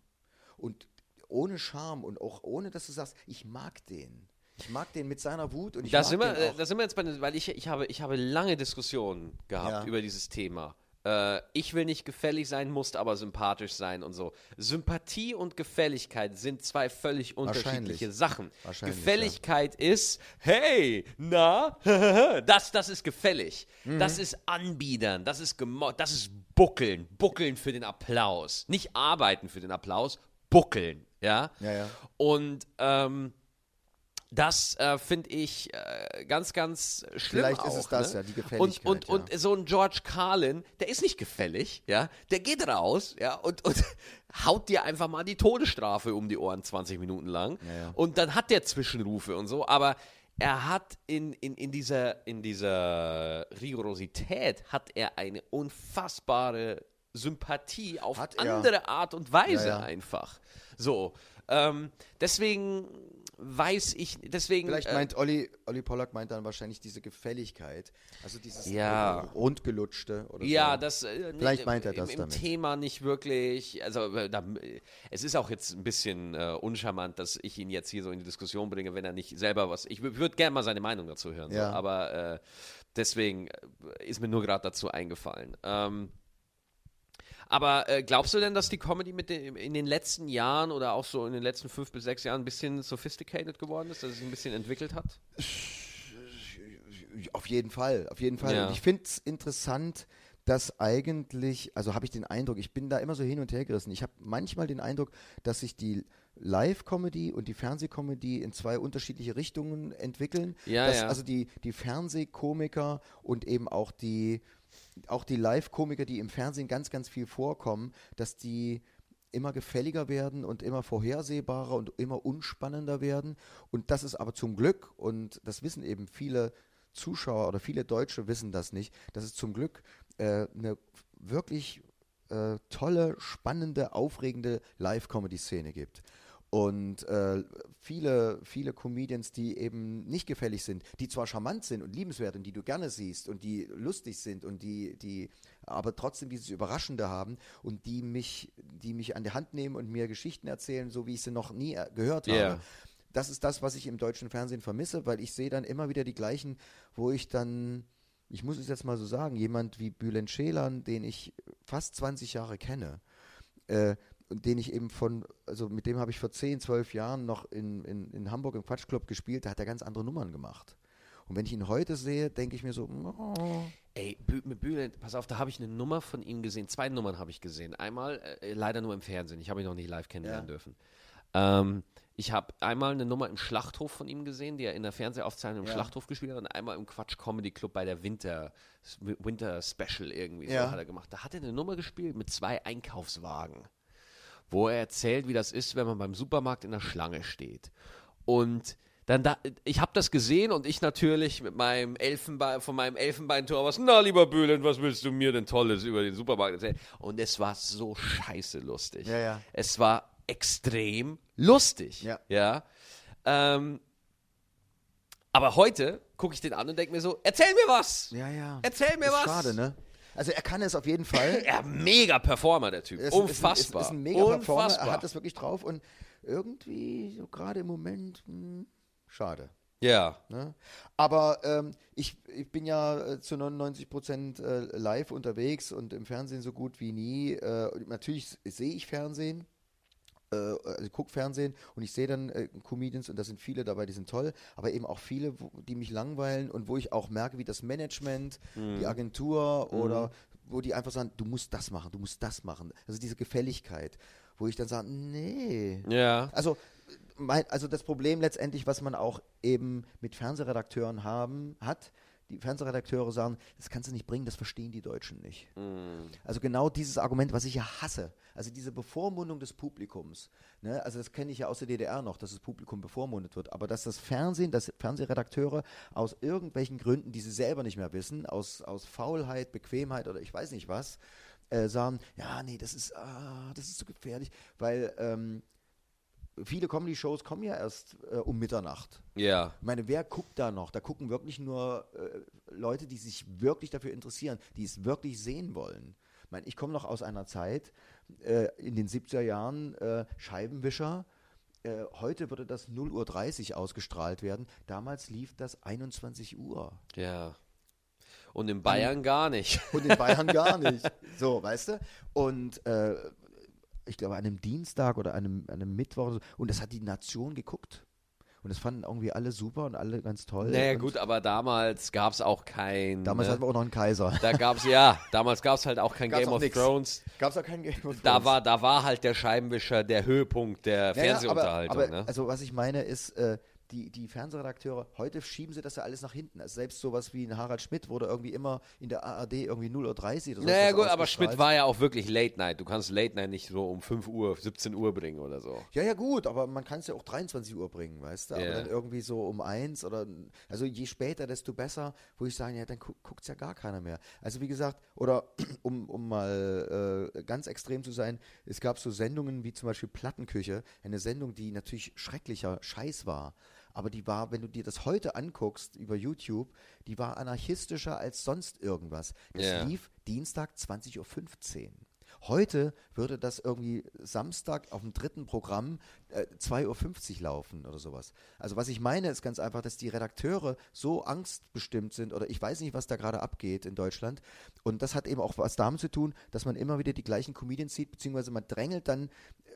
Und ohne Charme und auch ohne, dass du sagst, ich mag den. Ich mag den mit seiner Wut und ich Da mag sind, wir, den äh, auch. da sind wir jetzt bei, den- weil ich, ich, habe, ich habe lange Diskussionen gehabt Ja. über dieses Thema. Äh, ich will nicht gefällig sein, musst aber sympathisch sein und so. Sympathie und Gefälligkeit sind zwei völlig unterschiedliche. Sachen. Gefälligkeit ist, hey, na, das, das ist gefällig. Mhm. Das ist anbiedern, das ist gemo das ist buckeln, buckeln für den Applaus. Nicht arbeiten für den Applaus, buckeln, ja. Ja, ja. Und ähm, das äh, finde ich äh, ganz, ganz schlimm. Vielleicht auch, ist es das, ne? ja, die Gefälligkeit, Und, und, ja. und so ein George Carlin, der ist nicht gefällig, ja. Der geht raus, ja, und, und haut dir einfach mal die Todesstrafe um die Ohren 20 Minuten lang. Ja, ja. Und dann hat der Zwischenrufe und so, aber er hat in, in, in, dieser, in dieser Rigorosität hat er eine unfassbare Sympathie auf Hat er. andere Art und Weise einfach. So. Ähm, deswegen weiß ich, deswegen. Vielleicht äh, meint Olli, Olli Pollack meint dann wahrscheinlich diese Gefälligkeit, also dieses Ja. rundgelutschte oder Ja, so. das äh, Vielleicht meint er im, das im damit. Thema nicht wirklich. Also äh, da, äh, es ist auch jetzt ein bisschen äh, uncharmant, dass ich ihn jetzt hier so in die Diskussion bringe, wenn er nicht selber was. Ich würde gerne mal seine Meinung dazu hören. Ja. So, aber äh, deswegen ist mir nur gerade dazu eingefallen. Ähm, aber äh, glaubst du denn, dass die Comedy mit den, in den letzten Jahren oder auch so in den letzten fünf bis sechs Jahren ein bisschen sophisticated geworden ist, dass es sich ein bisschen entwickelt hat? Auf jeden Fall, auf jeden Fall. Ja. Und ich finde es interessant, dass eigentlich, also habe ich den Eindruck, ich bin da immer so hin und her gerissen. Ich habe manchmal den Eindruck, dass sich die Live-Comedy und die Fernsehcomedy in zwei unterschiedliche Richtungen entwickeln. Ja, dass ja. also die, die Fernsehkomiker und eben auch die, auch die Live-Komiker, die im Fernsehen ganz, ganz viel vorkommen, dass die immer gefälliger werden und immer vorhersehbarer und immer unspannender werden. Und das ist aber zum Glück, und das wissen eben viele Zuschauer oder viele Deutsche wissen das nicht, dass es zum Glück äh, eine wirklich äh, tolle, spannende, aufregende Live-Comedy-Szene gibt. Und äh, viele, viele Comedians, die eben nicht gefällig sind, die zwar charmant sind und liebenswert und die du gerne siehst und die lustig sind und die, die aber trotzdem dieses Überraschende haben und die mich, die mich an die Hand nehmen und mir Geschichten erzählen, so wie ich sie noch nie äh, gehört Ja. habe. Das ist das, was ich im deutschen Fernsehen vermisse, weil ich sehe dann immer wieder die gleichen, wo ich dann, ich muss es jetzt mal so sagen, jemand wie Bülent Ceylan, den ich fast 20 Jahre kenne, äh, den ich eben von, also mit dem habe ich vor 10, 12 Jahren noch in, in, in Hamburg im Quatschclub gespielt, da hat er ganz andere Nummern gemacht. Und wenn ich ihn heute sehe, denke ich mir so, oh, Ey, mit Bülent, pass auf, da habe ich eine Nummer von ihm gesehen. Zwei Nummern habe ich gesehen. Einmal äh, leider nur im Fernsehen. Ich habe ihn noch nicht live kennenlernen Ja. dürfen. Ähm, ich habe einmal eine Nummer im Schlachthof von ihm gesehen, die er in der Fernsehaufzeichnung im Ja. Schlachthof gespielt hat, und einmal im Quatsch Comedy Club bei der Winter, Winter Special irgendwie so Ja. hat er gemacht. Da hat er eine Nummer gespielt mit zwei Einkaufswagen, wo er erzählt, wie das ist, wenn man beim Supermarkt in der Schlange steht. Und dann da, ich habe das gesehen und ich natürlich mit meinem Elfenbein, von meinem Elfenbeintor was, na lieber Bülent, was willst du mir denn Tolles über den Supermarkt erzählen? Und es war so scheiße lustig. Ja, ja. Es war extrem lustig. Ja. ja? Ähm, aber heute gucke ich den an und denke mir so, erzähl mir was! ja, ja. Erzähl mir ist was! Schade, ne? Also er kann es auf jeden Fall. Ja, mega Performer, der Typ. Er ist- Unfassbar. Ist, ist, ist ein mega Performer, Unfassbar. er hat das wirklich drauf und irgendwie, so gerade im Moment, hm, schade. ja. Ne? Aber ähm, ich, ich bin ja äh, zu 99 Prozent äh, live unterwegs und im Fernsehen so gut wie nie. Äh, natürlich sehe ich Fernsehen, äh, also ich gucke Fernsehen und ich sehe dann äh, Comedians und da sind viele dabei, die sind toll, aber eben auch viele, wo, die mich langweilen und wo ich auch merke, wie das Management, die Agentur oder wo die einfach sagen, du musst das machen, du musst das machen. Also diese Gefälligkeit, wo ich dann sage, nee. Ja. Also, mein, also das Problem letztendlich, was man auch eben mit Fernsehredakteuren haben, hat, die Fernsehredakteure sagen, das kannst du nicht bringen, das verstehen die Deutschen nicht. Also genau dieses Argument, was ich ja hasse, also diese Bevormundung des Publikums, ne? also das kenne ich ja aus der DDR noch, dass das Publikum bevormundet wird, aber dass das Fernsehen, dass Fernsehredakteure aus irgendwelchen Gründen, die sie selber nicht mehr wissen, aus, aus Faulheit, Bequemheit oder ich weiß nicht was, äh, sagen, ja, nee, das ist, ah, das ist zu gefährlich, weil ähm, viele Comedy-Shows kommen ja erst äh, um Mitternacht. Ja. Ich meine, wer guckt da noch? Da gucken wirklich nur äh, Leute, die sich wirklich dafür interessieren, die es wirklich sehen wollen. Ich meine, ich komme noch aus einer Zeit, äh, in den 70er Jahren, äh, Scheibenwischer. Äh, heute würde das 0.30 Uhr ausgestrahlt werden. Damals lief das 21 Uhr. Ja. Und in Bayern gar nicht. Und in Bayern gar nicht. So, weißt du? Und äh, ich glaube, an einem Dienstag oder einem, einem Mittwoch. Und das hat die Nation geguckt. Und das fanden irgendwie alle super und alle ganz toll. Naja, gut, aber damals gab es auch kein. Damals ne? hatten wir auch noch einen Kaiser. Da gab es, ja, damals gab es halt auch kein Gab's Game auch of nix. Thrones. Gab es auch keinen Game of Thrones. Da war, da war halt der Scheibenwischer der Höhepunkt der Ja, ja, Fernsehunterhaltung. aber, aber, ne? Also was ich meine ist, äh, die, die Fernsehredakteure, heute schieben sie das ja alles nach hinten. Also selbst sowas wie ein Harald Schmidt wurde irgendwie immer in der ARD irgendwie 0.30 Uhr oder so. Naja, gut, aber Schmidt war ja auch wirklich Late Night. Du kannst Late Night nicht so um 5 Uhr, 17 Uhr bringen oder so. Ja, ja, gut, aber man kann es ja auch 23 Uhr bringen, weißt du? Aber Ja. dann irgendwie so um eins oder, also je später, desto besser, wo ich sage, ja, dann gu guckt es ja gar keiner mehr. Also wie gesagt, oder um, um mal äh, ganz extrem zu sein, es gab so Sendungen wie zum Beispiel Plattenküche, eine Sendung, die natürlich schrecklicher Scheiß war. Aber die war, wenn du dir das heute anguckst über YouTube, die war anarchistischer als sonst irgendwas. Das Ja. lief Dienstag 20.15 Uhr. Heute würde das irgendwie Samstag auf dem dritten Programm äh, 2.50 Uhr laufen oder sowas. Also was ich meine ist ganz einfach, dass die Redakteure so angstbestimmt sind oder ich weiß nicht, was da gerade abgeht in Deutschland. Und das hat eben auch was damit zu tun, dass man immer wieder die gleichen Comedians sieht, beziehungsweise man drängelt dann,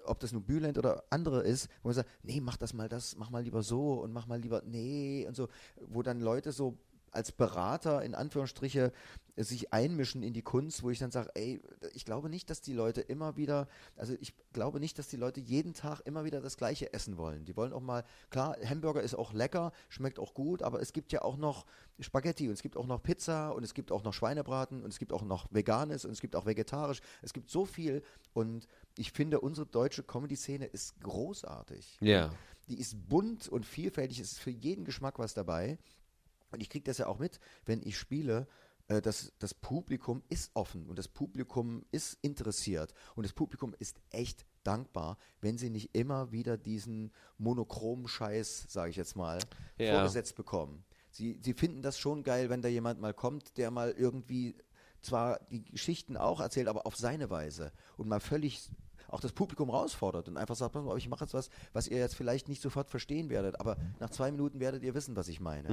ob das nun Bülent oder andere ist, wo man sagt, nee, mach das mal das, mach mal lieber so und mach mal lieber nee und so, wo dann Leute so als Berater in Anführungsstriche sich einmischen in die Kunst, wo ich dann sage, ey, ich glaube nicht, dass die Leute immer wieder, also ich glaube nicht, dass die Leute jeden Tag immer wieder das Gleiche essen wollen. Die wollen auch mal, klar, Hamburger ist auch lecker, schmeckt auch gut, aber es gibt ja auch noch Spaghetti und es gibt auch noch Pizza und es gibt auch noch Schweinebraten und es gibt auch noch Veganes und es gibt auch vegetarisch. Es gibt so viel und ich finde, unsere deutsche Comedy-Szene ist großartig. Ja. Die ist bunt und vielfältig, es ist für jeden Geschmack was dabei. Und ich kriege das ja auch mit, wenn ich spiele, äh, dass das Publikum ist offen und das Publikum ist interessiert und das Publikum ist echt dankbar, wenn sie nicht immer wieder diesen monochromen Scheiß, sage ich jetzt mal, Ja. vorgesetzt bekommen. Sie, sie finden das schon geil, wenn da jemand mal kommt, der mal irgendwie zwar die Geschichten auch erzählt, aber auf seine Weise und mal völlig auch das Publikum herausfordert und einfach sagt, ich mache jetzt was, was ihr jetzt vielleicht nicht sofort verstehen werdet, aber nach zwei Minuten werdet ihr wissen, was ich meine.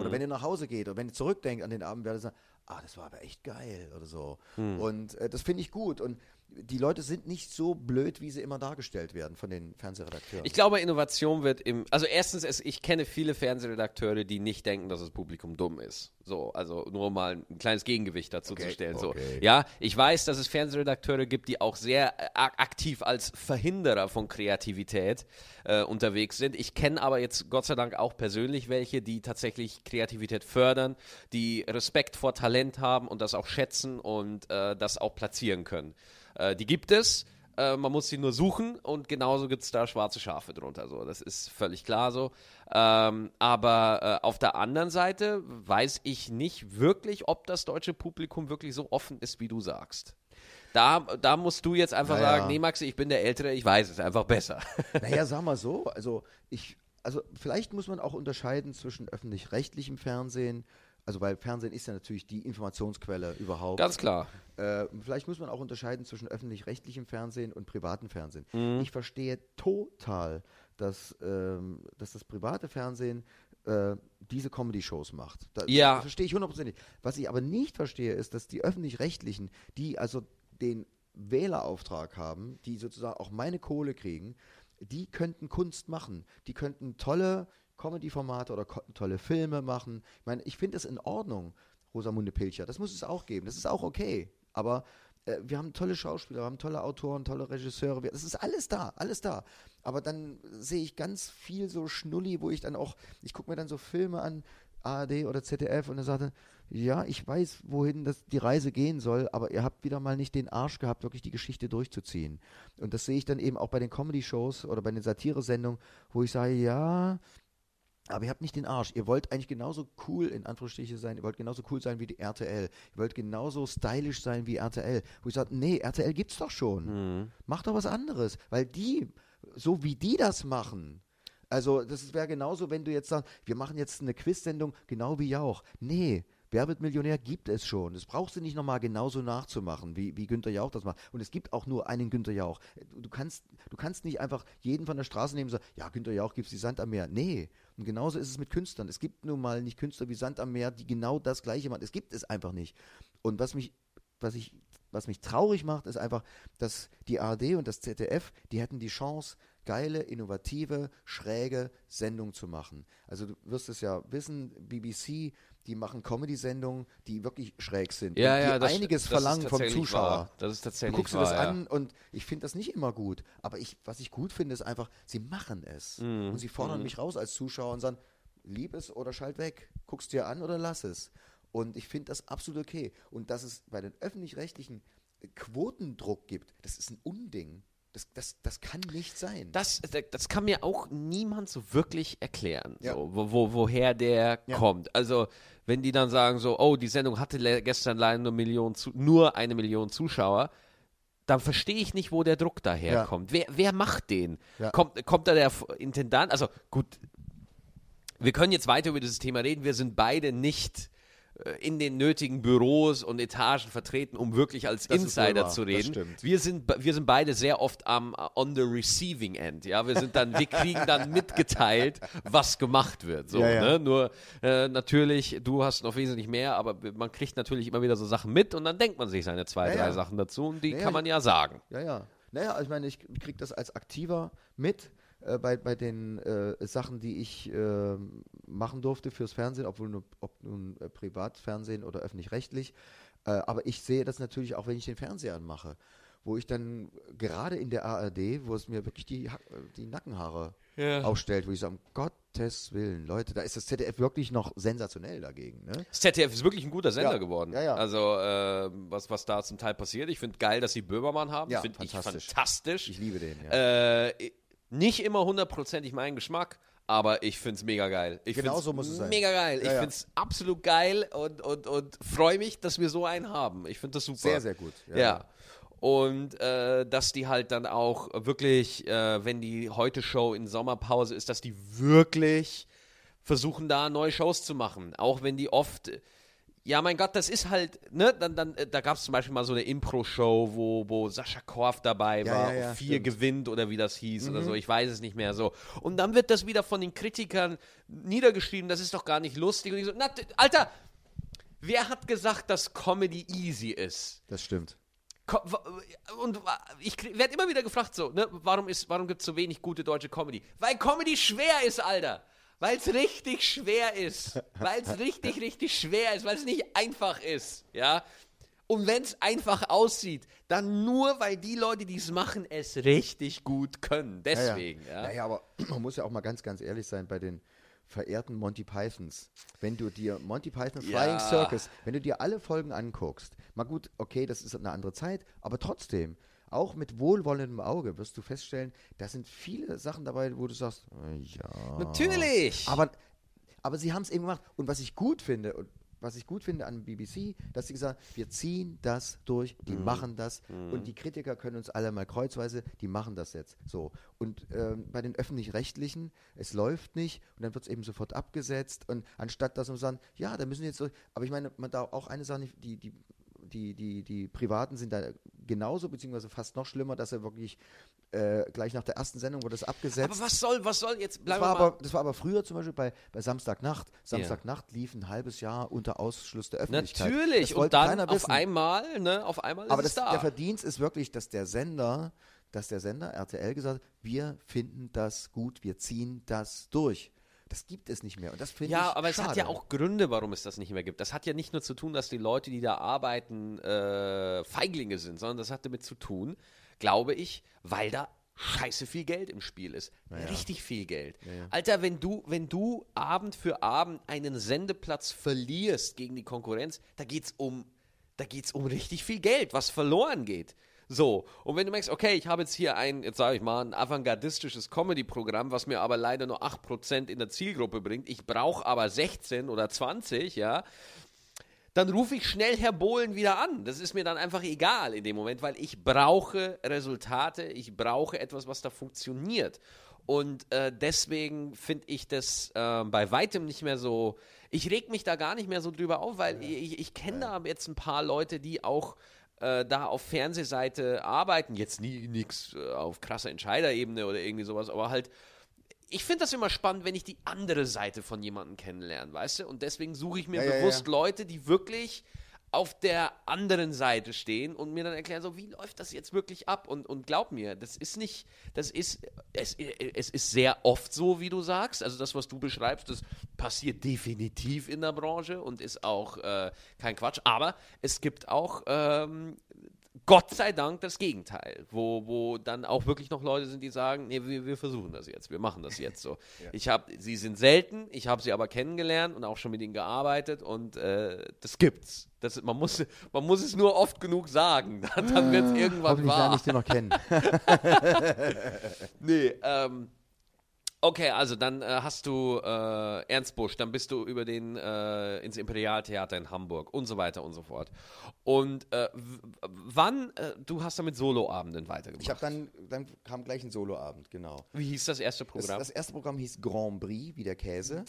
Oder wenn ihr nach Hause geht oder wenn ihr zurückdenkt an den Abend, werdet ihr sagen, ah, das war aber echt geil oder so. Und äh, das finde ich gut und die Leute sind nicht so blöd, wie sie immer dargestellt werden von den Fernsehredakteuren. Ich glaube, Innovation wird im. Also, erstens, es, ich kenne viele Fernsehredakteure, die nicht denken, dass das Publikum dumm ist. So, also nur mal ein kleines Gegengewicht dazu Okay, zu stellen. So. okay. Ja, ich weiß, dass es Fernsehredakteure gibt, die auch sehr äh, ak- aktiv als Verhinderer von Kreativität äh, unterwegs sind. Ich kenne aber jetzt Gott sei Dank auch persönlich welche, die tatsächlich Kreativität fördern, die Respekt vor Talent haben und das auch schätzen und äh, das auch platzieren können. Äh, die gibt es. Äh, man muss sie nur suchen und genauso gibt es da schwarze Schafe drunter. So. Das ist völlig klar so. Ähm, aber äh, auf der anderen Seite weiß ich nicht wirklich, ob das deutsche Publikum wirklich so offen ist, wie du sagst. Da, da musst du jetzt einfach Naja. sagen, nee Maxi, ich bin der Ältere, ich weiß es einfach besser. Naja, sag mal so, also ich, also vielleicht muss man auch unterscheiden zwischen öffentlich-rechtlichem Fernsehen, also weil Fernsehen ist ja natürlich die Informationsquelle überhaupt. Ganz klar. Äh, vielleicht muss man auch unterscheiden zwischen öffentlich-rechtlichem Fernsehen und privatem Fernsehen. Mhm. Ich verstehe total, dass, ähm, dass das private Fernsehen äh, diese Comedy-Shows macht. Da, Ja. Das verstehe ich hundertprozentig. Was ich aber nicht verstehe, ist, dass die öffentlich-rechtlichen, die also den Wählerauftrag haben, die sozusagen auch meine Kohle kriegen, die könnten Kunst machen. Die könnten tolle Comedy-Formate oder tolle Filme machen. Ich meine, ich finde es in Ordnung, Rosamunde Pilcher. Das muss es auch geben. Das ist auch okay. Aber äh, wir haben tolle Schauspieler, wir haben tolle Autoren, tolle Regisseure. Wir, das ist alles da, alles da. Aber dann sehe ich ganz viel so Schnulli, wo ich dann auch, ich gucke mir dann so Filme an, ARD oder ZDF und er sagte, ja, ich weiß, wohin das, die Reise gehen soll, aber ihr habt wieder mal nicht den Arsch gehabt, wirklich die Geschichte durchzuziehen. Und das sehe ich dann eben auch bei den Comedy-Shows oder bei den Satire-Sendungen, wo ich sage, ja, aber ihr habt nicht den Arsch. Ihr wollt eigentlich genauso cool in Anführungsstriche sein. Ihr wollt genauso cool sein wie die RTL. Ihr wollt genauso stylisch sein wie RTL. Wo ich sage, nee, RTL gibt's doch schon. Macht doch was anderes. Weil die, so wie die das machen, also das wäre genauso, wenn du jetzt sagst, wir machen jetzt eine Quiz-Sendung, genau wie Jauch. Nee, Wer wird Millionär gibt es schon. Das brauchst du nicht nochmal genauso nachzumachen, wie, wie Günther Jauch das macht. Und es gibt auch nur einen Günther Jauch. Du, du, kannst, du kannst nicht einfach jeden von der Straße nehmen und sagen, ja, Günther Jauch gibt es die Sand am Meer. Nee, Und genauso ist es mit Künstlern. Es gibt nun mal nicht Künstler wie Sand am Meer, die genau das Gleiche machen. Es gibt es einfach nicht. Und was mich, was ich, was mich traurig macht, ist einfach, dass die ARD und das ZDF, die hätten die Chance, geile, innovative, schräge Sendungen zu machen. Also du wirst es ja wissen, BBC, die machen Comedy-Sendungen, die wirklich schräg sind. Ja, und die ja, das, einiges das verlangen vom Zuschauer. Wahr. Das ist Du tatsächlich guckst dir wahr, das ja. an und ich finde das nicht immer gut. Aber ich, was ich gut finde, ist einfach, sie machen es. Mhm. Und sie fordern mich raus als Zuschauer und sagen, lieb es oder schalt weg. Guckst dir an oder lass es. Und ich finde das absolut okay. Und dass es bei den öffentlich-rechtlichen Quotendruck gibt, das ist ein Unding. Das, das, das kann nicht sein. Das, das kann mir auch niemand so wirklich erklären, Ja. so, wo, wo, woher der Ja. kommt. Also, wenn die dann sagen so, oh, die Sendung hatte gestern leider nur, Million nur eine Million Zuschauer, dann verstehe ich nicht, wo der Druck daherkommt. Wer, wer macht den? Ja. Kommt, kommt da der Intendant? Also, gut, wir können jetzt weiter über dieses Thema reden. Wir sind beide nicht äh, in den nötigen Büros und Etagen vertreten, um wirklich als Das Insider zu reden. Wir sind, wir sind beide sehr oft am äh, on the receiving end. Ja, wir sind dann, wir kriegen dann mitgeteilt, was gemacht wird. So, Ja, ja. Ne? Nur äh, natürlich, du hast noch wesentlich mehr, aber man kriegt natürlich immer wieder so Sachen mit und dann denkt man sich seine zwei, Ja, drei. Sachen dazu und die Ja, ja, kann man ja sagen. Ja, ja. Naja, ich meine, ich kriege das als Aktiver mit äh, bei, bei den äh, Sachen, die ich äh, machen durfte fürs Fernsehen, obwohl nur, ob nun äh, Privatfernsehen oder öffentlich-rechtlich. Äh, aber ich sehe das natürlich auch, wenn ich den Fernseher anmache, wo ich dann gerade in der ARD, wo es mir wirklich die, die Nackenhaare Ja. aufstellt, wo ich sage, um Gottes Willen, Leute, da ist das ZDF wirklich noch sensationell dagegen. Ne? Das ZDF ist wirklich ein guter Sender Ja, geworden. ja. Also, äh, was, was da zum Teil passiert. Ich finde geil, dass sie Böhmermann haben. Ja, finde ich fantastisch. Ich liebe den. Ja. Äh, nicht immer hundertprozentig mein Geschmack, aber ich finde es mega geil. Ich Genau so muss es sein. Mega geil. ich Ja, ja. finde es absolut geil und, und, und freue mich, dass wir so einen haben. Ich finde das super. Sehr, sehr gut. Ja. Und äh, dass die halt dann auch wirklich, äh, wenn die Heute-Show in Sommerpause ist, dass die wirklich versuchen, da neue Shows zu machen. Auch wenn die oft. Ja, mein Gott, das ist halt, ne, dann, dann, äh, da gab es zum Beispiel mal so eine Impro-Show, wo, wo Sascha Korf dabei Ja, war, ja, ja, vier stimmt. Mhm. gewinnt oder wie das hieß oder so, ich weiß es nicht mehr so. Und dann wird das wieder von den Kritikern niedergeschrieben, das ist doch gar nicht lustig. Und ich so, na, Alter, wer hat gesagt, dass Comedy easy ist? Das stimmt. Und ich werde immer wieder gefragt so, ne, warum, ist, warum gibt es so wenig gute deutsche Comedy? Weil Comedy schwer ist, Alter. Weil es richtig schwer ist. Weil es richtig, richtig schwer ist. Weil es nicht einfach ist. Ja. Und wenn es einfach aussieht, dann nur, weil die Leute, die es machen, es richtig gut können. Deswegen, ja. Naja, aber man muss ja auch mal ganz, ganz ehrlich sein bei den verehrten Monty Pythons. Wenn du dir Monty Python Flying Ja. Circus, wenn du dir alle Folgen anguckst, mal gut, okay, das ist eine andere Zeit, aber trotzdem, auch mit wohlwollendem Auge wirst du feststellen, da sind viele Sachen dabei, wo du sagst, äh, ja. Natürlich. Aber, aber sie haben es eben gemacht. Und was ich gut finde, und was ich gut finde an BBC, dass sie gesagt haben, wir ziehen das durch, die Mhm. machen das und die Kritiker können uns alle mal kreuzweise, die machen das jetzt. So. Und ähm, bei den öffentlich-rechtlichen, es läuft nicht und dann wird es eben sofort abgesetzt und anstatt dass man sagen, ja, da müssen wir jetzt so, aber ich meine, man darf auch eine Sache, nicht- die, die, die, die, die Privaten sind da genauso, beziehungsweise fast noch schlimmer, dass er wirklich äh, gleich nach der ersten Sendung wurde es abgesetzt. Aber was soll, was soll jetzt, Das bleiben war, wir mal. aber, das war aber früher zum Beispiel bei, bei Samstagnacht. Samstagnacht lief ein halbes Jahr unter Ausschluss der Öffentlichkeit. Natürlich. Das Und dann auf wissen. einmal, ne, auf einmal Aber ist das, es der da. Verdienst ist wirklich, dass der Sender, dass der Sender RTL gesagt hat, wir finden das gut, wir ziehen das durch. Das gibt es nicht mehr. Und das finde ich Ja, aber es schade. hat ja auch Gründe, warum es das nicht mehr gibt. Das hat ja nicht nur zu tun, dass die Leute, die da arbeiten, äh, Feiglinge sind, sondern das hat damit zu tun, glaube ich, weil da scheiße viel Geld im Spiel ist. Richtig viel Geld. Alter, wenn du, wenn du Abend für Abend einen Sendeplatz verlierst gegen die Konkurrenz, da geht's um, da geht's um richtig viel Geld, was verloren geht. So, und wenn du merkst, okay, ich habe jetzt hier ein, jetzt sage ich mal, ein avantgardistisches Comedy-Programm, was mir aber leider nur 8% in der Zielgruppe bringt, ich brauche aber 16 oder 20, ja, dann rufe ich schnell Herr Bohlen wieder an. Das ist mir dann einfach egal in dem Moment, weil ich brauche Resultate, ich brauche etwas, was da funktioniert. Und äh, deswegen finde ich das äh, bei weitem nicht mehr so. Ich reg mich da gar nicht mehr so drüber auf, weil ich, ich kenne da jetzt ein paar Leute, die auch äh, da auf Fernsehseite arbeiten. Jetzt nie nichts äh, auf krasser Entscheiderebene oder irgendwie sowas, aber halt ich finde das immer spannend, wenn ich die andere Seite von jemandem kennenlerne, weißt du? Und deswegen suche ich mir Ja, ja, bewusst ja. Leute, die wirklich auf der anderen Seite stehen und mir dann erklären, so wie läuft das jetzt wirklich ab? Und, und glaub mir, das ist nicht, das ist, es, es ist sehr oft so, wie du sagst. Also das, was du beschreibst, das passiert definitiv in der Branche und ist auch äh, kein Quatsch. Aber es gibt auch ähm, Gott sei Dank das Gegenteil, wo, wo dann auch wirklich noch Leute sind, die sagen, nee, wir, wir versuchen das jetzt, wir machen das jetzt so. Ich habe, sie sind selten, ich habe sie aber kennengelernt und auch schon mit ihnen gearbeitet und äh, das gibt's. Das, man, muss, man muss es nur oft genug sagen, dann, dann wird es irgendwann Hoffentlich wahr. ich den noch kennen. Nee, ähm, okay, also dann äh, hast du äh, Ernst Busch, dann bist du über den äh, ins Imperialtheater in Hamburg und so weiter und so fort. Und äh, wann, äh, du hast damit Soloabenden weitergemacht. Ich habe dann, dann kam gleich ein Soloabend, genau. Wie hieß das erste Das, Programm? das erste Programm hieß Grand Prix, wie der Käse.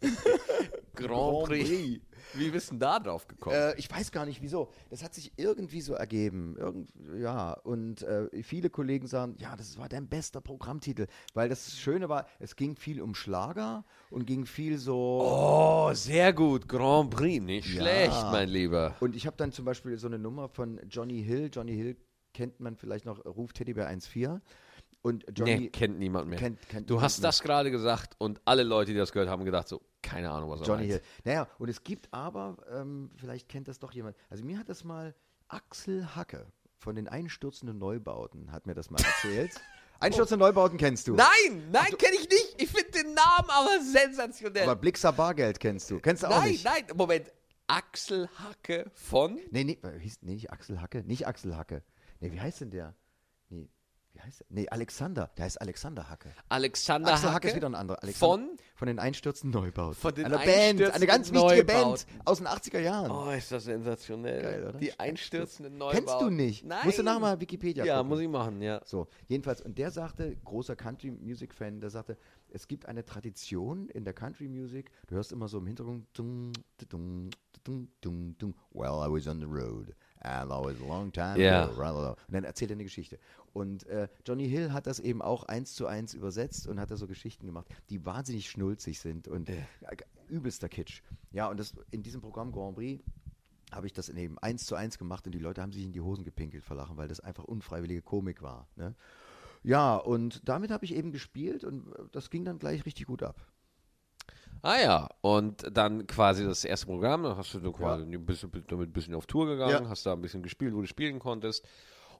Grand Prix. Wie bist du da drauf gekommen? Äh, ich weiß gar nicht wieso. Das hat sich irgendwie so ergeben. Irgend, ja, und äh, viele Kollegen sagen, ja, das war dein bester Programmtitel. Weil das Schöne war, es ging viel um Schlager und ging viel so. oh, sehr gut. Grand Prix, nicht Ja. schlecht, mein Lieber. Und ich habe dann zum Beispiel so eine Nummer von Johnny Hill. Johnny Hill kennt man vielleicht noch, ruft Teddybär 1.4. Und Johnny Nee, kennt niemand mehr. kennt, kennt du niemand hast mehr. das gerade gesagt und alle Leute, die das gehört haben, gedacht so, keine Ahnung, was er Johnny meint. Hill. Naja, und es gibt aber, ähm, vielleicht kennt das doch jemand, also mir hat das mal Axel Hacke von den einstürzenden Neubauten, hat mir das mal erzählt. Einstürzende Neubauten kennst du. Nein, nein, kenne ich nicht. Ich finde den Namen aber sensationell. Aber Blixer Bargeld kennst du. Kennst du auch nein, nicht? nein, Moment. Axel Hacke von Nee, nee, äh, hieß, nee, nicht Axel Hacke. Nicht Axel Hacke. Nee, wie heißt denn der? Nee, wie heißt der? Nee, Alexander. Der heißt Alexander Hacke. Alexander Axel Hacke. Hacke ist wieder ein anderer. Alexander, Von? Von den einstürzenden Neubauten. Von den Eine Band, eine ganz wichtige einstürzenden Band Neubauten. aus den 80er Jahren. Oh, ist das sensationell. Geil, oder? Die einstürzenden Neubauten. Kennst du nicht? Nein. Musst du nachher mal Wikipedia Ja, gucken. muss ich machen, ja. So, jedenfalls, und der sagte, großer Country-Music-Fan, der sagte, es gibt eine Tradition in der Country-Music, du hörst immer so im Hintergrund, dung, dung, dung, well, I was on the road, and I was a long time Ja. ago, und dann erzählt er eine Geschichte. Und äh, Johnny Hill hat das eben auch eins zu eins übersetzt und hat da so Geschichten gemacht, die wahnsinnig schnulzig sind und äh, übelster Kitsch. Ja, und das in diesem Programm Grand Prix habe ich das eben eins zu eins gemacht und die Leute haben sich in die Hosen gepinkelt vor Lachen, weil das einfach unfreiwillige Komik war. Ne? Ja, und damit habe ich eben gespielt und äh, das ging dann gleich richtig gut ab. Ah ja, und dann quasi das erste Programm, dann hast du quasi ein bisschen, damit ein bisschen auf Tour gegangen, Ja. hast da ein bisschen gespielt, wo du spielen konntest.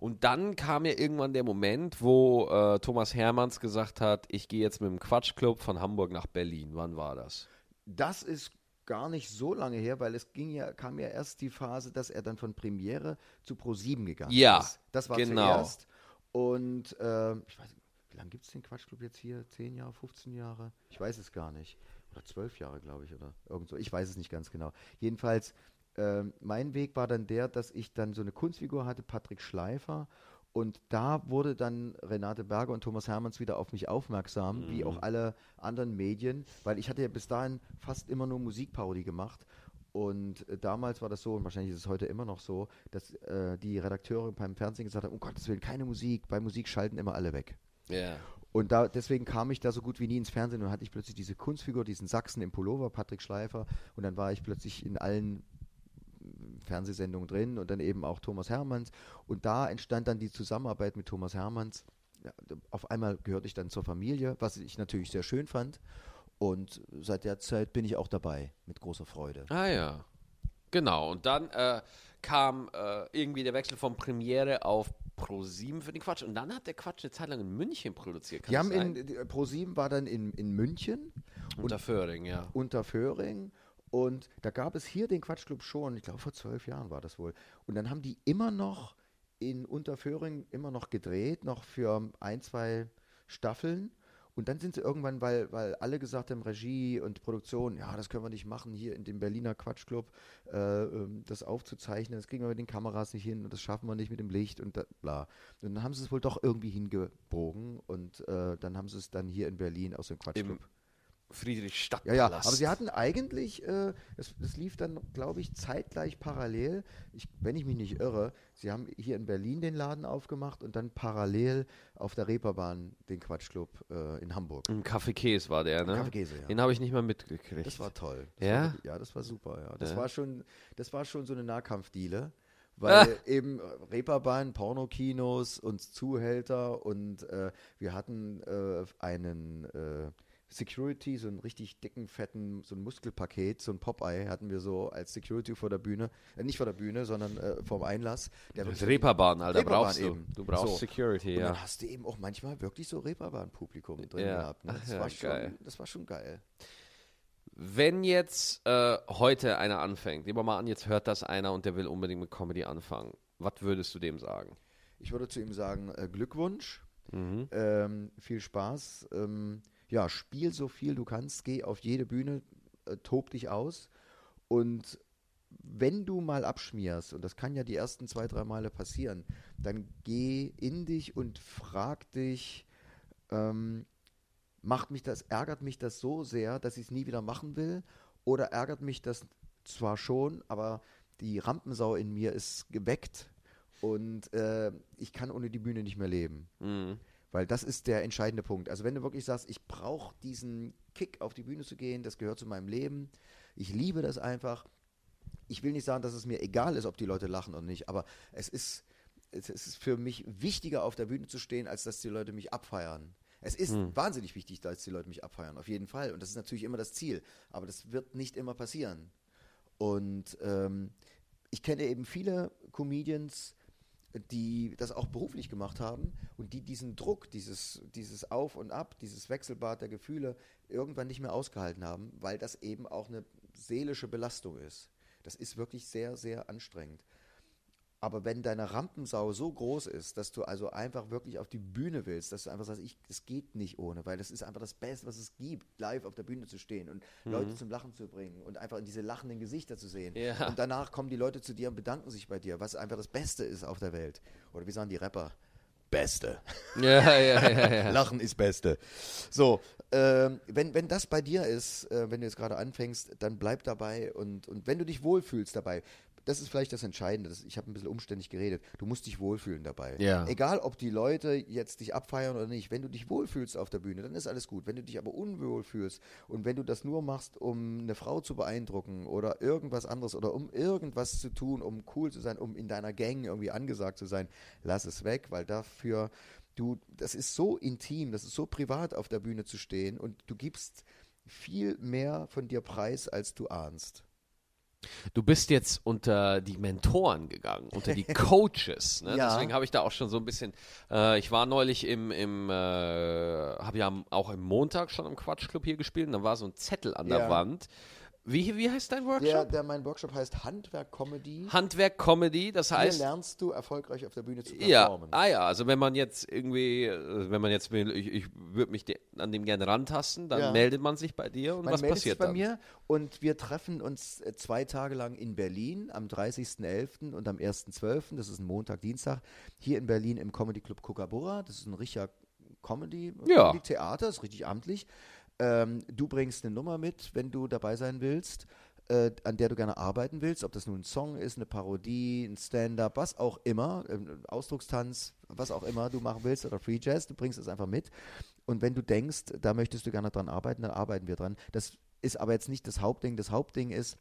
Und dann kam ja irgendwann der Moment, wo äh, Thomas Hermanns gesagt hat, ich gehe jetzt mit dem Quatschclub von Hamburg nach Berlin. Wann war das? Das ist gar nicht so lange her, weil es ging ja, kam ja erst die Phase, dass er dann von Premiere zu Pro7 gegangen Ja, ist. Das war genau. zuerst. Und ähm, ich weiß wie lange gibt es den Quatschclub jetzt hier? Zehn Jahre, 15 Jahre? Ich weiß es gar nicht. Oder zwölf Jahre, glaube ich, oder irgend so. Ich weiß es nicht ganz genau. Jedenfalls, ähm, mein Weg war dann der, dass ich dann so eine Kunstfigur hatte, Patrick Schleifer. Und da wurde dann Renate Berger und Thomas Hermanns wieder auf mich aufmerksam, wie auch alle anderen Medien, weil ich hatte ja bis dahin fast immer nur Musikparodie gemacht. Und äh, damals war das so, und wahrscheinlich ist es heute immer noch so, dass äh, die Redakteure beim Fernsehen gesagt haben, um Gottes Willen, keine Musik, bei Musik schalten immer alle weg. Ja. Und da, deswegen kam ich da so gut wie nie ins Fernsehen und hatte ich plötzlich diese Kunstfigur, diesen Sachsen im Pullover, Patrick Schleifer. Und dann war ich plötzlich in allen Fernsehsendungen drin und dann eben auch Thomas Hermanns. Und da entstand dann die Zusammenarbeit mit Thomas Hermanns. Ja, auf einmal gehörte ich dann zur Familie, was ich natürlich sehr schön fand. Und seit der Zeit bin ich auch dabei, mit großer Freude. Ah ja. Genau, und dann äh, kam äh, irgendwie der Wechsel von Premiere auf Pro7 für den Quatsch. Und dann hat der Quatsch eine Zeit lang in München produziert. Kann Die haben in, die- Pro7 war dann in, in München Unter Föhring, ja. unter Föhring. Und da gab es hier den Quatschclub schon, ich glaube vor zwölf Jahren war das wohl. Und dann haben die immer noch in Unterföhring immer noch gedreht, noch für ein, zwei Staffeln. Und dann sind sie irgendwann, weil, weil alle gesagt haben, Regie und Produktion, ja, das können wir nicht machen, hier in dem Berliner Quatschclub, äh, ähm, das aufzuzeichnen, das kriegen wir mit den Kameras nicht hin und das schaffen wir nicht mit dem Licht und da, bla. Und dann haben sie es wohl doch irgendwie hingebogen und äh, dann haben sie es dann hier in Berlin aus dem Quatschclub Friedrichstadt. Ja, ja, aber sie hatten eigentlich, äh, das, das lief dann, glaube ich, zeitgleich parallel, ich, wenn ich mich nicht irre, sie haben hier in Berlin den Laden aufgemacht und dann parallel auf der Reeperbahn den Quatschclub äh, in Hamburg. Im Café Käse war der, ne? Café Käse, ja. Den habe ich nicht mal mitgekriegt. Das war toll. Das Ja? War, ja, das war super, ja. Das Ja. war schon, das war schon so eine Nahkampfdiele. Weil eben Reeperbahn, Pornokinos, uns Zuhälter und äh, wir hatten äh, einen äh, Security, so einen richtig dicken, fetten, so ein Muskelpaket, so ein Popeye hatten wir so als Security vor der Bühne, äh, nicht vor der Bühne, sondern äh, vorm Einlass. Der Das Reeperbahn, Alter, Reeperbahn brauchst du. eben. Du brauchst So. Security, Und ja. dann hast du eben auch manchmal wirklich so Reeperbahn-Publikum drin Ja. gehabt. Ne? Ach Das, ja, war schon, geil. das war schon geil. Wenn jetzt äh, heute einer anfängt, nehmen wir mal an, jetzt hört das einer und der will unbedingt mit Comedy anfangen. Was würdest du dem sagen? Ich würde zu ihm sagen, äh, Glückwunsch, Mhm. ähm, viel Spaß. Ähm, ja, spiel so viel du kannst, geh auf jede Bühne, äh, tob dich aus. Und wenn du mal abschmierst, und das kann ja die ersten zwei, drei Male passieren, dann geh in dich und frag dich, ähm, macht mich das, ärgert mich das so sehr, dass ich es nie wieder machen will? Oder ärgert mich das zwar schon, aber die Rampensau in mir ist geweckt und äh, ich kann ohne die Bühne nicht mehr leben. Mhm. Weil das ist der entscheidende Punkt. Also wenn du wirklich sagst, ich brauche diesen Kick auf die Bühne zu gehen, das gehört zu meinem Leben, ich liebe das einfach. Ich will nicht sagen, dass es mir egal ist, ob die Leute lachen oder nicht, aber es ist, es ist für mich wichtiger, auf der Bühne zu stehen, als dass die Leute mich abfeiern. Es ist wahnsinnig wichtig, dass die Leute mich abfeiern, auf jeden Fall. Und das ist natürlich immer das Ziel. Aber das wird nicht immer passieren. Und ähm, ich kenne eben viele Comedians, die das auch beruflich gemacht haben und die diesen Druck, dieses, dieses Auf und Ab, dieses Wechselbad der Gefühle irgendwann nicht mehr ausgehalten haben, weil das eben auch eine seelische Belastung ist. Das ist wirklich sehr, sehr anstrengend. Aber wenn deine Rampensau so groß ist, dass du also einfach wirklich auf die Bühne willst, dass du einfach sagst, ich, es geht nicht ohne, weil das ist einfach das Beste, was es gibt, live auf der Bühne zu stehen und Leute zum Lachen zu bringen und einfach in diese lachenden Gesichter zu sehen. Ja. Und danach kommen die Leute zu dir und bedanken sich bei dir, was einfach das Beste ist auf der Welt. Oder wie sagen die Rapper? Beste. Ja, ja, ja, ja. Lachen ist Beste. So, ähm, wenn, wenn das bei dir ist, äh, wenn du jetzt gerade anfängst, dann bleib dabei und, und wenn du dich wohlfühlst dabei, das ist vielleicht das Entscheidende. Das, ich habe ein bisschen umständlich geredet. Du musst dich wohlfühlen dabei. Ja. Egal, ob die Leute jetzt dich abfeiern oder nicht. Wenn du dich wohlfühlst auf der Bühne, dann ist alles gut. Wenn du dich aber unwohl fühlst und wenn du das nur machst, um eine Frau zu beeindrucken oder irgendwas anderes oder um irgendwas zu tun, um cool zu sein, um in deiner Gang irgendwie angesagt zu sein, lass es weg, weil dafür du, das ist so intim, das ist so privat auf der Bühne zu stehen und du gibst viel mehr von dir preis, als du ahnst. Du bist jetzt unter die Mentoren gegangen, unter die Coaches. Ne? Ja. Deswegen habe ich da auch schon so ein bisschen. Äh, ich war neulich im, im äh, habe ja auch im Montag schon im Quatschclub hier gespielt. Und da war so ein Zettel an der Ja. Wand. Wie, wie heißt dein Der, Workshop? der, mein Workshop heißt Handwerk Comedy. Handwerk Comedy. Das Hier heißt. lernst du erfolgreich auf der Bühne zu Ja, performen. ah ja, also wenn man jetzt irgendwie, äh, wenn man jetzt will, ich, ich würde mich de an dem gerne rantasten, dann Ja. meldet man sich bei dir und Man was meldet sich passiert bei dann? mir und wir treffen uns äh, zwei Tage lang in Berlin am 30.11. und am 1.12., das ist ein Montag, Dienstag, hier in Berlin im Comedy Club Kookaburra. Das ist ein richtiger Comedy, Ja. Comedy Theater, ist richtig amtlich. Ähm, du bringst eine Nummer mit, wenn du dabei sein willst, äh, an der du gerne arbeiten willst, ob das nun ein Song ist, eine Parodie, ein Stand-up, was auch immer, ähm, Ausdruckstanz, was auch immer du machen willst oder Free Jazz, du bringst es einfach mit. Und wenn du denkst, da möchtest du gerne dran arbeiten, dann arbeiten wir dran. Das ist aber jetzt nicht das Hauptding. Das Hauptding ist,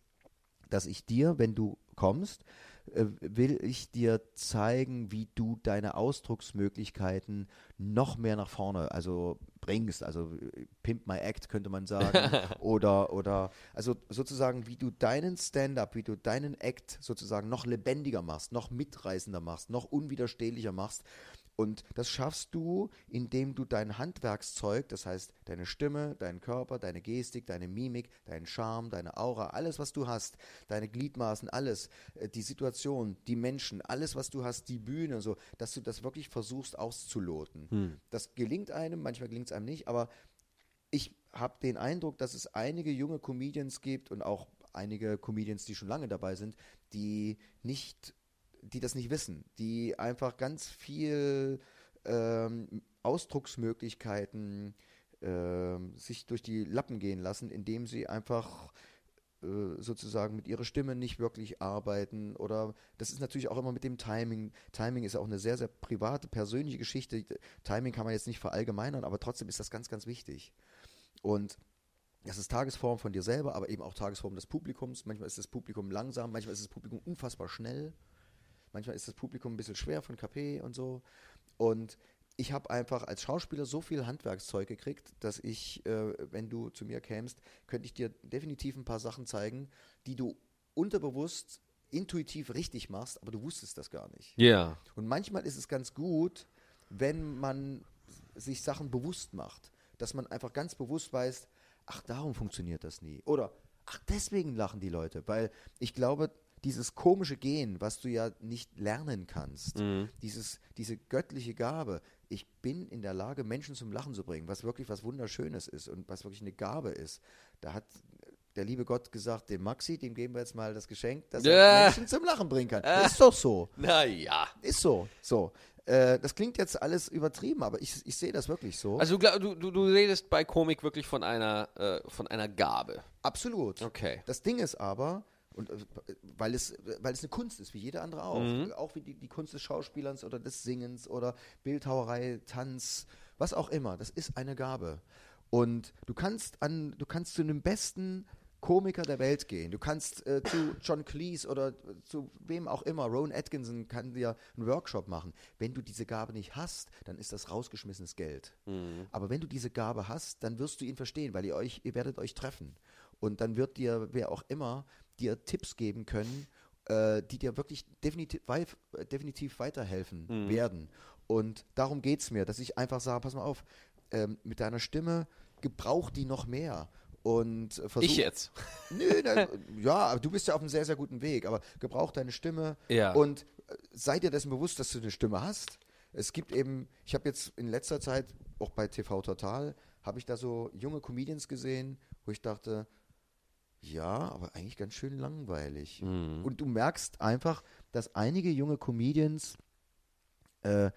dass ich dir, wenn du kommst, äh, will ich dir zeigen, wie du deine Ausdrucksmöglichkeiten noch mehr nach vorne also bringst. Also äh, Pimp My Act könnte man sagen. oder, oder also sozusagen, wie du deinen Stand-up, wie du deinen Act sozusagen noch lebendiger machst, noch mitreißender machst, noch unwiderstehlicher machst. Und das schaffst du, indem du dein Handwerkszeug, das heißt deine Stimme, deinen Körper, deine Gestik, deine Mimik, deinen Charme, deine Aura, alles, was du hast, deine Gliedmaßen, alles, äh, die Situation, die Menschen, alles, was du hast, die Bühne, so, dass du das wirklich versuchst auszuloten. Das gelingt einem, manchmal gelingt es einem nicht, aber ich habe den Eindruck, dass es einige junge Comedians gibt und auch einige Comedians, die schon lange dabei sind, die nicht, die das nicht wissen, die einfach ganz viel ähm, Ausdrucksmöglichkeiten ähm, sich durch die Lappen gehen lassen, indem sie einfach äh, sozusagen mit ihrer Stimme nicht wirklich arbeiten oder das ist natürlich auch immer mit dem Timing. Timing ist auch eine sehr, sehr private, persönliche Geschichte. Timing kann man jetzt nicht verallgemeinern, aber trotzdem ist das ganz, ganz wichtig. Und das ist Tagesform von dir selber, aber eben auch Tagesform des Publikums. Manchmal ist das Publikum langsam, manchmal ist das Publikum unfassbar schnell. Manchmal ist das Publikum ein bisschen schwer von KP und so. Und ich habe einfach als Schauspieler so viel Handwerkszeug gekriegt, dass ich, äh, wenn du zu mir kämst, könnte ich dir definitiv ein paar Sachen zeigen, die du unterbewusst, intuitiv richtig machst, aber du wusstest das gar nicht. Ja. Und manchmal ist es ganz gut, wenn man sich Sachen bewusst macht, dass man einfach ganz bewusst weiß, ach, darum funktioniert das nie. Oder, ach, deswegen lachen die Leute, weil ich glaube, dieses komische Gehen, was du ja nicht lernen kannst, dieses, diese göttliche Gabe, ich bin in der Lage, Menschen zum Lachen zu bringen, was wirklich was Wunderschönes ist und was wirklich eine Gabe ist. Da hat der liebe Gott gesagt, dem Maxi, dem geben wir jetzt mal das Geschenk, dass er Menschen zum Lachen bringen kann. Ist doch so. Naja. Ist so. So. Äh, das klingt jetzt alles übertrieben, aber ich, ich sehe das wirklich so. Also du, du, du redest bei Komik wirklich von einer, äh, von einer Gabe. Absolut. Okay. Das Ding ist aber, und äh, weil es, weil es eine Kunst ist, wie jede andere auch. Mhm. Auch wie die, die Kunst des Schauspielers oder des Singens oder Bildhauerei, Tanz, was auch immer. Das ist eine Gabe. Und du kannst an, du kannst zu einem besten Komiker der Welt gehen. Du kannst äh, zu John Cleese oder zu wem auch immer, Rowan Atkinson kann dir einen Workshop machen. Wenn du diese Gabe nicht hast, dann ist das rausgeschmissenes Geld. Aber wenn du diese Gabe hast, dann wirst du ihn verstehen, weil ihr euch, ihr werdet euch treffen. Und dann wird dir, wer auch immer, dir Tipps geben können, äh, die dir wirklich definitiv, definitiv weiterhelfen werden. Und darum geht es mir, dass ich einfach sage, pass mal auf, ähm, mit deiner Stimme gebrauch die noch mehr. Und äh, versuch, Ich jetzt. Nö, na, ja, du bist ja auf einem sehr, sehr guten Weg. Aber gebrauch deine Stimme Ja. und äh, sei dir dessen bewusst, dass du eine Stimme hast. Es gibt eben, ich habe jetzt in letzter Zeit, auch bei TV Total, habe ich da so junge Comedians gesehen, wo ich dachte, ja, aber eigentlich ganz schön langweilig. Und du merkst einfach, dass einige junge Comedians äh,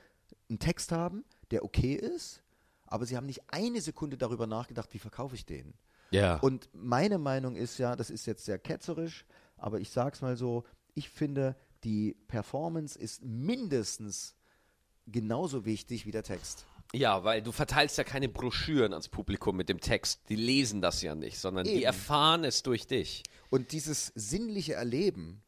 einen Text haben, der okay ist, aber sie haben nicht eine Sekunde darüber nachgedacht, wie verkaufe ich den. Ja. Und meine Meinung ist ja, das ist jetzt sehr ketzerisch, aber ich sag's mal so, ich finde, die Performance ist mindestens genauso wichtig wie der Text. Ja, weil du verteilst ja keine Broschüren ans Publikum mit dem Text. Die lesen das ja nicht, sondern die Eben. erfahren es durch dich. Und dieses sinnliche Erleben,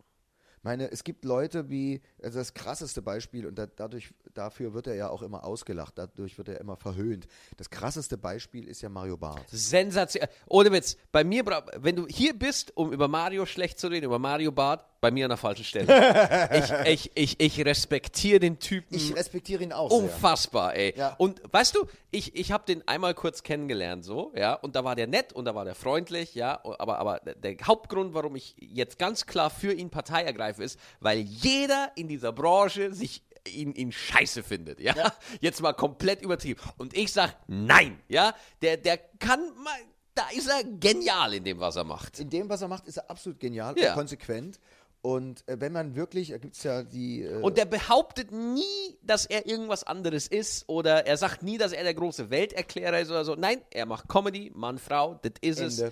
meine, es gibt Leute wie, also das krasseste Beispiel, und da, dadurch, dafür wird er ja auch immer ausgelacht, dadurch wird er immer verhöhnt. Das krasseste Beispiel ist ja Mario Barth. Sensation. Ohne Witz. Bei mir, wenn du hier bist, um über Mario schlecht zu reden, über Mario Bart, bei mir an der falschen Stelle. ich, ich, ich, ich respektiere den Typen. Ich respektiere ihn auch sehr. Unfassbar, ey. Ja. Und weißt du, ich, ich habe den einmal kurz kennengelernt, so, ja, und da war der nett und da war der freundlich, ja, aber, aber der Hauptgrund, warum ich jetzt ganz klar für ihn Partei ergreife, ist, weil jeder in dieser Branche sich ihn, ihn scheiße findet, ja? Jetzt mal komplett übertrieben. Und ich sag, nein, ja, der, der kann mal, da ist er genial in dem, was er macht. In dem, was er macht, ist er absolut genial Ja. und konsequent. Und äh, wenn man wirklich, da gibt es ja die. Äh, Und der behauptet nie, dass er irgendwas anderes ist oder er sagt nie, dass er der große Welterklärer ist oder so. Nein, er macht Comedy, Mann, Frau, das ist es.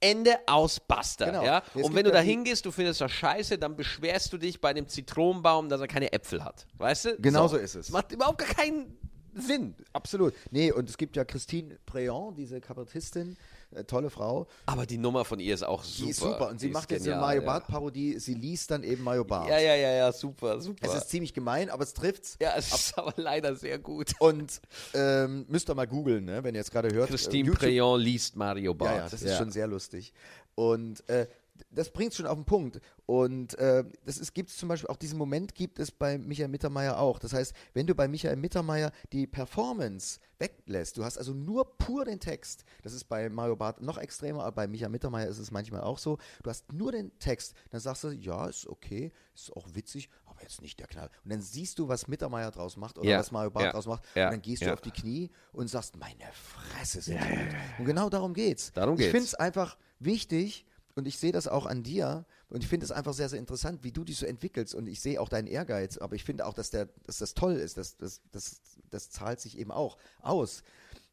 Ende. Aus Basta. Genau. Ja? Und wenn du da hingehst, du findest das scheiße, dann beschwerst du dich bei dem Zitronenbaum, dass er keine Äpfel hat. Weißt du? Genau so ist es. Macht überhaupt gar keinen Sinn. absolut. Nee, und es gibt ja Christine Préant, diese Kabarettistin, tolle Frau. Aber die Nummer von ihr ist auch super. Die ist super. Und sie Die macht jetzt eine genial, Mario ja. Barth-Parodie. Sie liest dann eben Mario Barth. Ja, ja, ja, ja, super, super. Es ist ziemlich gemein, aber es trifft's. ja, es ist aber leider sehr gut. Und ähm, müsst ihr mal googeln, ne, wenn ihr jetzt gerade hört. Christine äh, Préant liest Mario Barth. Ja, ja, das ist schon sehr lustig. Und äh, das bringt schon auf den Punkt. Und äh, das ist, gibt es zum Beispiel auch diesen Moment gibt es bei Michael Mittermeier auch. Das heißt, wenn du bei Michael Mittermeier die Performance weglässt, du hast also nur pur den Text, das ist bei Mario Barth noch extremer, aber bei Michael Mittermeier ist es manchmal auch so, du hast nur den Text, dann sagst du, ja, ist okay, ist auch witzig, aber jetzt nicht der Knall. Und dann siehst du, was Mittermeier draus macht oder Ja, was Mario Barth ja, draus macht ja, und dann gehst du ja. auf die Knie und sagst, meine Fresse sind gut. Und genau darum geht's. Darum ich geht's. finde es einfach wichtig und ich sehe das auch an dir und ich finde es einfach sehr, sehr interessant, wie du dich so entwickelst und ich sehe auch deinen Ehrgeiz, aber ich finde auch, dass, der, dass das toll ist, das, das, das, das zahlt sich eben auch aus.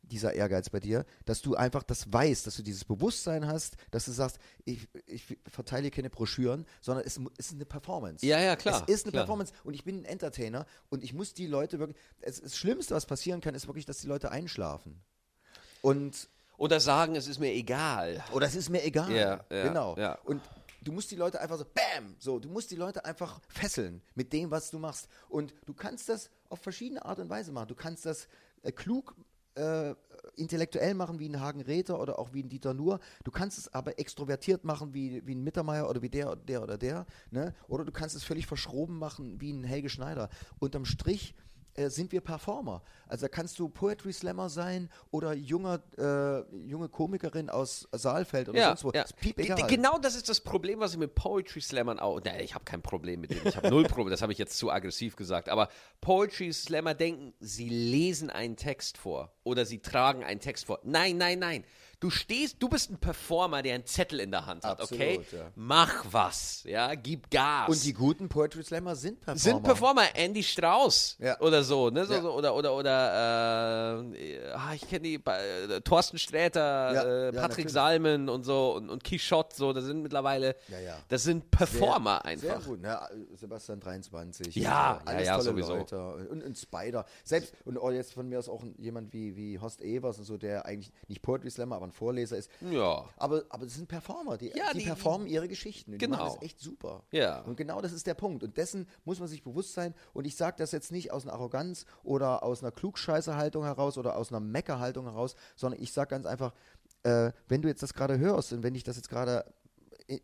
dieser Ehrgeiz bei dir, dass du einfach das weißt, dass du dieses Bewusstsein hast, dass du sagst, ich, ich verteile keine Broschüren, sondern es es ist eine Performance. Ja, ja, klar, Es ist eine klar. Performance und ich bin ein Entertainer und ich muss die Leute wirklich, es, das Schlimmste, was passieren kann, ist wirklich, dass die Leute einschlafen. Und Oder sagen, es ist mir egal. oder es ist mir egal. Ja, ja, genau. ja. Und du musst die Leute einfach so, bam, so, du musst die Leute einfach fesseln mit dem, was du machst. Und du kannst das auf verschiedene Art und Weise machen. Du kannst das äh, klug äh, intellektuell machen wie ein Hagen Räther oder auch wie ein Dieter Nuhr. Du kannst es aber extrovertiert machen wie, wie ein Mittermeier oder wie der, der oder der. Ne? Oder du kannst es völlig verschroben machen wie ein Helge Schneider. Unterm Strich äh, sind wir Performer. Also da kannst du Poetry Slammer sein oder junger, äh, junge Komikerin aus Saalfeld oder Ja, sonst wo. ja. Egal. Genau das ist das Problem, was ich mit Poetry Slammern auch. Nein, ich habe kein Problem mit denen. Ich habe null Problem. Das habe ich jetzt zu aggressiv gesagt. Aber Poetry Slammer denken, sie lesen einen Text vor oder sie tragen einen Text vor. Nein, nein, nein. Du stehst, du bist ein Performer, der einen Zettel in der Hand hat, okay? Absolut, ja. Mach was, ja, gib Gas. Und die guten Poetry Slammer sind Performer. sind Performer, Andy Strauß Ja. oder so, ne? So, Ja. so, oder oder oder äh, ah, ich kenne die äh, Thorsten Sträter, äh, Patrick. Salmen und so und, und Quichotte, so, das sind mittlerweile, das sind Performer sehr, einfach. Sehr gut, ne? Sebastian 23. Ja, alles tolle sowieso. Leute. Und, und Spider. Selbst, und auch jetzt von mir aus auch jemand wie, wie Horst Evers und so, der eigentlich nicht Poetry Slammer, aber ein Vorleser ist. Ja. Aber, aber das sind Performer, die, Ja, die, die- performen ihre Geschichten. Und Die Genau. machen das echt super. Ja. Und genau das ist der Punkt. Und dessen muss man sich bewusst sein. Und ich sage das jetzt nicht aus einer Arroganz oder aus einer Klugscheißerhaltung heraus oder aus einer Meckerhaltung heraus, sondern ich sage ganz einfach, äh, wenn du jetzt das gerade hörst und wenn dich das jetzt gerade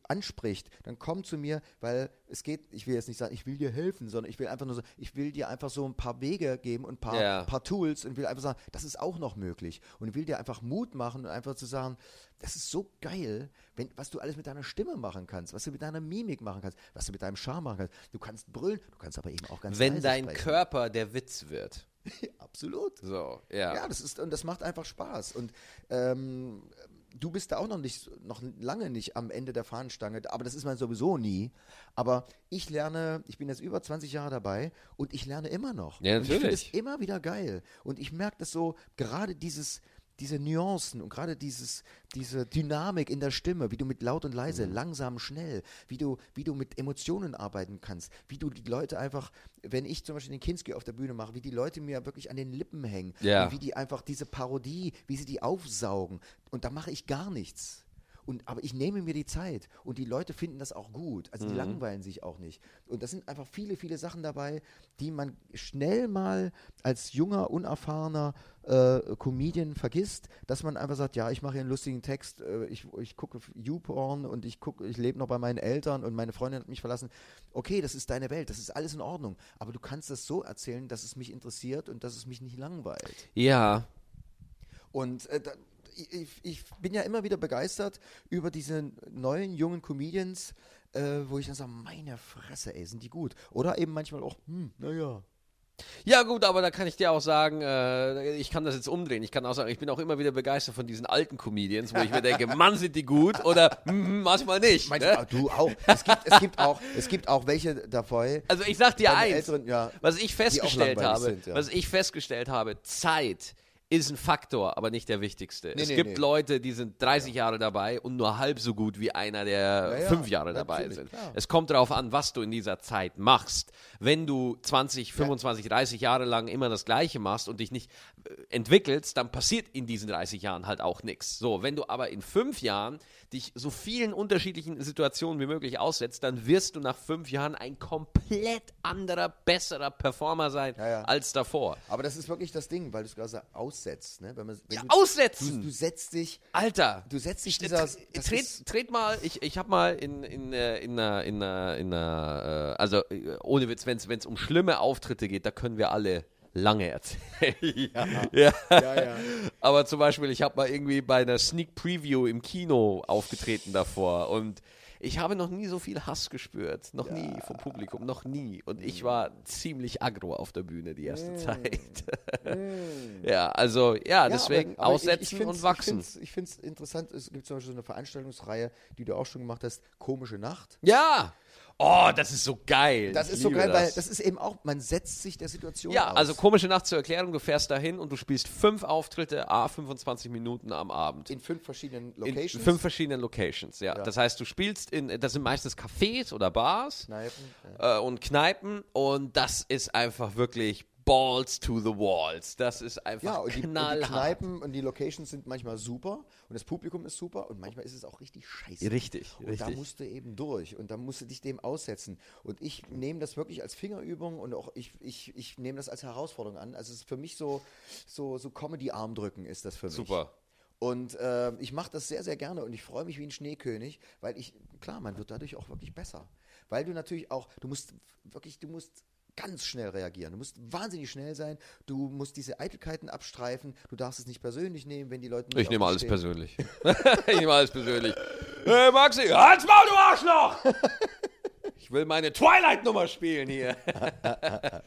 anspricht, dann komm zu mir, weil es geht, ich will jetzt nicht sagen, ich will dir helfen, sondern ich will einfach nur so, ich will dir einfach so ein paar Wege geben und ein paar, Ja. paar Tools und will einfach sagen, das ist auch noch möglich. Und will dir einfach Mut machen und einfach zu sagen, das ist so geil, wenn, was du alles mit deiner Stimme machen kannst, was du mit deiner Mimik machen kannst, was du mit deinem Charme machen kannst. Du kannst brüllen, du kannst aber eben auch ganz Wenn dein sprechen. Körper der Witz wird. Absolut. So, ja. Ja, das ist und das macht einfach Spaß. Und ähm, du bist da auch noch nicht, noch lange nicht am Ende der Fahnenstange, aber das ist man sowieso nie. Aber ich lerne, ich bin jetzt über 20 Jahre dabei und ich lerne immer noch. Ja, Und ich finde natürlich. es immer wieder geil. Und ich merke das so, gerade dieses, diese Nuancen und gerade dieses, diese Dynamik in der Stimme, wie du mit laut und leise, Mhm. langsam, schnell, wie du, wie du mit Emotionen arbeiten kannst, wie du die Leute einfach, wenn ich zum Beispiel den Kinski auf der Bühne mache, wie die Leute mir wirklich an den Lippen hängen, und wie die einfach diese Parodie, wie sie die aufsaugen. Und da mache ich gar nichts. Und, aber ich nehme mir die Zeit und die Leute finden das auch gut. Also die langweilen sich auch nicht. Und das sind einfach viele, viele Sachen dabei, die man schnell mal als junger, unerfahrener äh, Comedian vergisst, dass man einfach sagt, ja, ich mache hier einen lustigen Text, äh, ich, ich gucke YouPorn und ich gucke, ich lebe noch bei meinen Eltern und meine Freundin hat mich verlassen. Okay, das ist deine Welt, das ist alles in Ordnung. Aber du kannst das so erzählen, dass es mich interessiert und dass es mich nicht langweilt. Ja. Und äh, da, ich, ich bin ja immer wieder begeistert über diese neuen jungen Comedians, äh, wo ich dann sage, meine Fresse, ey, sind die gut. Oder eben manchmal auch, hm, naja. Ja, gut, aber da kann ich dir auch sagen, äh, ich kann das jetzt umdrehen. Ich kann auch sagen, ich bin auch immer wieder begeistert von diesen alten Comedians, wo ich mir denke, Mann, sind die gut oder hm, manchmal nicht. Manchmal, ne? du auch. Es gibt, es gibt auch. Es gibt auch welche dabei. Also ich sag dir eins, Älteren, ja, was ich festgestellt habe, sind, ja. was ich festgestellt habe, Zeit ist ein Faktor, aber nicht der wichtigste. es nee, gibt nee. Leute, die sind 30 Jahre dabei und nur halb so gut wie einer, der Ja, ja, fünf Jahre dabei klar. Es kommt darauf an, was du in dieser Zeit machst. Wenn du 20, 25, 30 Jahre lang immer das Gleiche machst und dich nicht äh, entwickelst, dann passiert in diesen 30 Jahren halt auch nichts. So, wenn du aber in fünf Jahren dich so vielen unterschiedlichen Situationen wie möglich aussetzt, dann wirst du nach fünf Jahren ein komplett anderer, besserer Performer sein Ja, ja. als davor. Aber das ist wirklich das Ding, weil du es gerade aussetzt. Ne? Wenn man, wenn Ja, du, aussetzen! Du, du setzt dich. Alter, Du setzt dich dieser. tret, tret mal, ich, ich habe mal in, in, äh, in einer, in einer, in einer äh, also äh, ohne Witz, wenn es um schlimme Auftritte geht, da können wir alle lange erzählen. ja. ja. Ja, ja. Aber zum Beispiel, ich habe mal irgendwie bei einer Sneak Preview im Kino aufgetreten davor und ich habe noch nie so viel Hass gespürt. Noch nie vom Publikum, noch nie. Und ich war ziemlich aggro auf der Bühne die erste Zeit. ja, also, ja, deswegen aber- aber aussetzen ich, ich und wachsen. Ich finde es interessant, es gibt zum Beispiel so eine Veranstaltungsreihe, die du auch schon gemacht hast, Komische Nacht. ja! Oh, das ist so geil. Das Ich ist so geil, weil das. das ist eben auch, man setzt sich der Situation Ja, aus. also komische Nacht zur Erklärung. Du fährst dahin und du spielst fünf Auftritte, a 25 Minuten am Abend. in fünf verschiedenen In Locations. fünf verschiedenen Locations, ja. Ja. Das heißt, du spielst in, das sind meistens Cafés oder Bars Kneipen. äh, und Kneipen und das ist einfach wirklich Balls to the Walls. Das ist einfach Ja, und die, und die knallhart. Kneipen und die Locations sind manchmal super und das Publikum ist super und manchmal ist es auch richtig scheiße. Richtig, Und da richtig. musst du eben durch und da musst du dich dem aussetzen. Und ich nehme das wirklich als Fingerübung und auch ich, ich, ich nehme das als Herausforderung an. Also es ist für mich so, so, so Comedy-Armdrücken ist das für mich. Super. Und äh, ich mache das sehr, sehr gerne und ich freue mich wie ein Schneekönig, weil ich, klar, man wird dadurch auch wirklich besser. Weil du natürlich auch, du musst wirklich, du musst ganz schnell reagieren. Du musst wahnsinnig schnell sein. Du musst diese Eitelkeiten abstreifen. Du darfst es nicht persönlich nehmen, wenn die Leute nicht Ich nehme alles dich persönlich. ich nehme alles persönlich. Hey Maxi, halt's Maul, du Arschloch! ich will meine Twilight-Nummer spielen hier.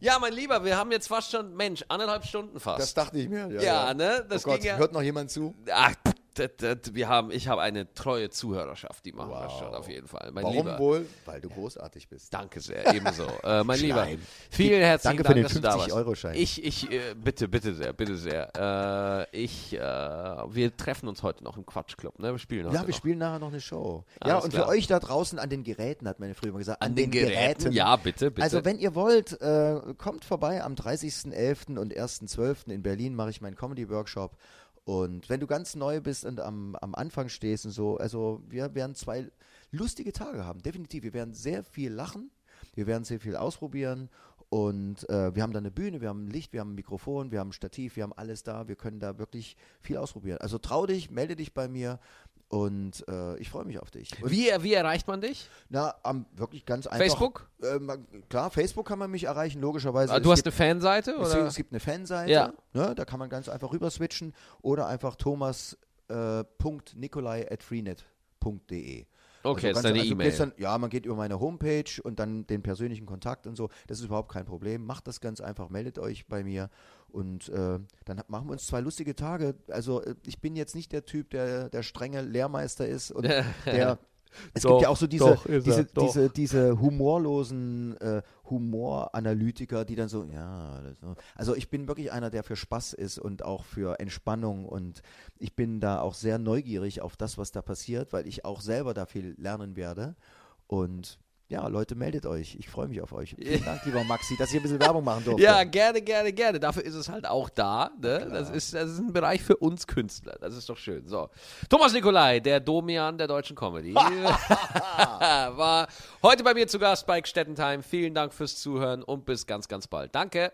ja, mein Lieber, wir haben jetzt fast schon, Mensch, anderthalb Stunden fast. Das dachte ich mir. Ja, ne? Das oh Gott, ja- hört noch jemand zu? Ach, pff, das, das, wir haben, ich habe eine treue Zuhörerschaft, die machen das Wow. schon auf jeden Fall. Mein Warum Lieber. wohl? Weil du großartig bist. Danke sehr, ebenso. äh, mein Lieber, Schleim. vielen herzlichen Danke für Dank, den dass du da warst. 50-Euro-Schein. Ich, ich, äh, bitte, bitte sehr, bitte sehr. Äh, ich, äh, wir treffen uns heute noch im Quatschclub, ne? Wir spielen heute Ja, wir noch. spielen nachher noch eine Show. Alles ja, und klar. für euch da draußen an den Geräten, hat meine früher mal gesagt. An den Geräten? Ja, bitte, bitte. Also, wenn ihr wollt, äh, kommt vorbei am 30.11. und 1.12. in Berlin mache ich meinen Comedy-Workshop. Und wenn du ganz neu bist und am, am Anfang stehst und so, also wir werden zwei lustige Tage haben, definitiv. Wir werden sehr viel lachen, wir werden sehr viel ausprobieren und äh, wir haben da eine Bühne, wir haben Licht, wir haben ein Mikrofon, wir haben ein Stativ, wir haben alles da, wir können da wirklich viel ausprobieren. Also trau dich, melde dich bei mir und äh, ich freue mich auf dich. Und, wie, wie erreicht man dich? na, am, wirklich ganz einfach. Facebook? Äh, man, klar, Facebook kann man mich erreichen, logischerweise. Es du hast gibt- eine Fanseite? Oder? es gibt eine Fanseite, Ja. ne, da kann man ganz einfach rüber switchen oder einfach thomas äh. Okay, ist ganz- deine also E-Mail. Dann, ja, man geht über meine Homepage und dann den persönlichen Kontakt und so. Das ist überhaupt kein Problem. Macht das ganz einfach, meldet euch bei mir und äh, dann machen wir uns zwei lustige Tage. Also äh, ich bin jetzt nicht der Typ, der der strenge Lehrmeister ist und der es Doch, gibt ja auch so diese, doch, diese, er, diese, diese humorlosen äh, Humoranalytiker, die dann so, ja, so. also ich bin wirklich einer, der für Spaß ist und auch für Entspannung und ich bin da auch sehr neugierig auf das, was da passiert, weil ich auch selber da viel lernen werde und ja, Leute, meldet euch. Ich freue mich auf euch. Vielen Dank, lieber Maxi, dass ich ein bisschen Werbung machen durfte. Ja, gerne, gerne, gerne. Dafür ist es halt auch da. Ne? Das, ist, das ist ein Bereich für uns Künstler. Das ist doch schön. So. Thomas Nikolai, der Domian der deutschen Comedy, war heute bei mir zu Gast bei Stettentime. Vielen Dank fürs Zuhören und bis ganz, ganz bald. Danke.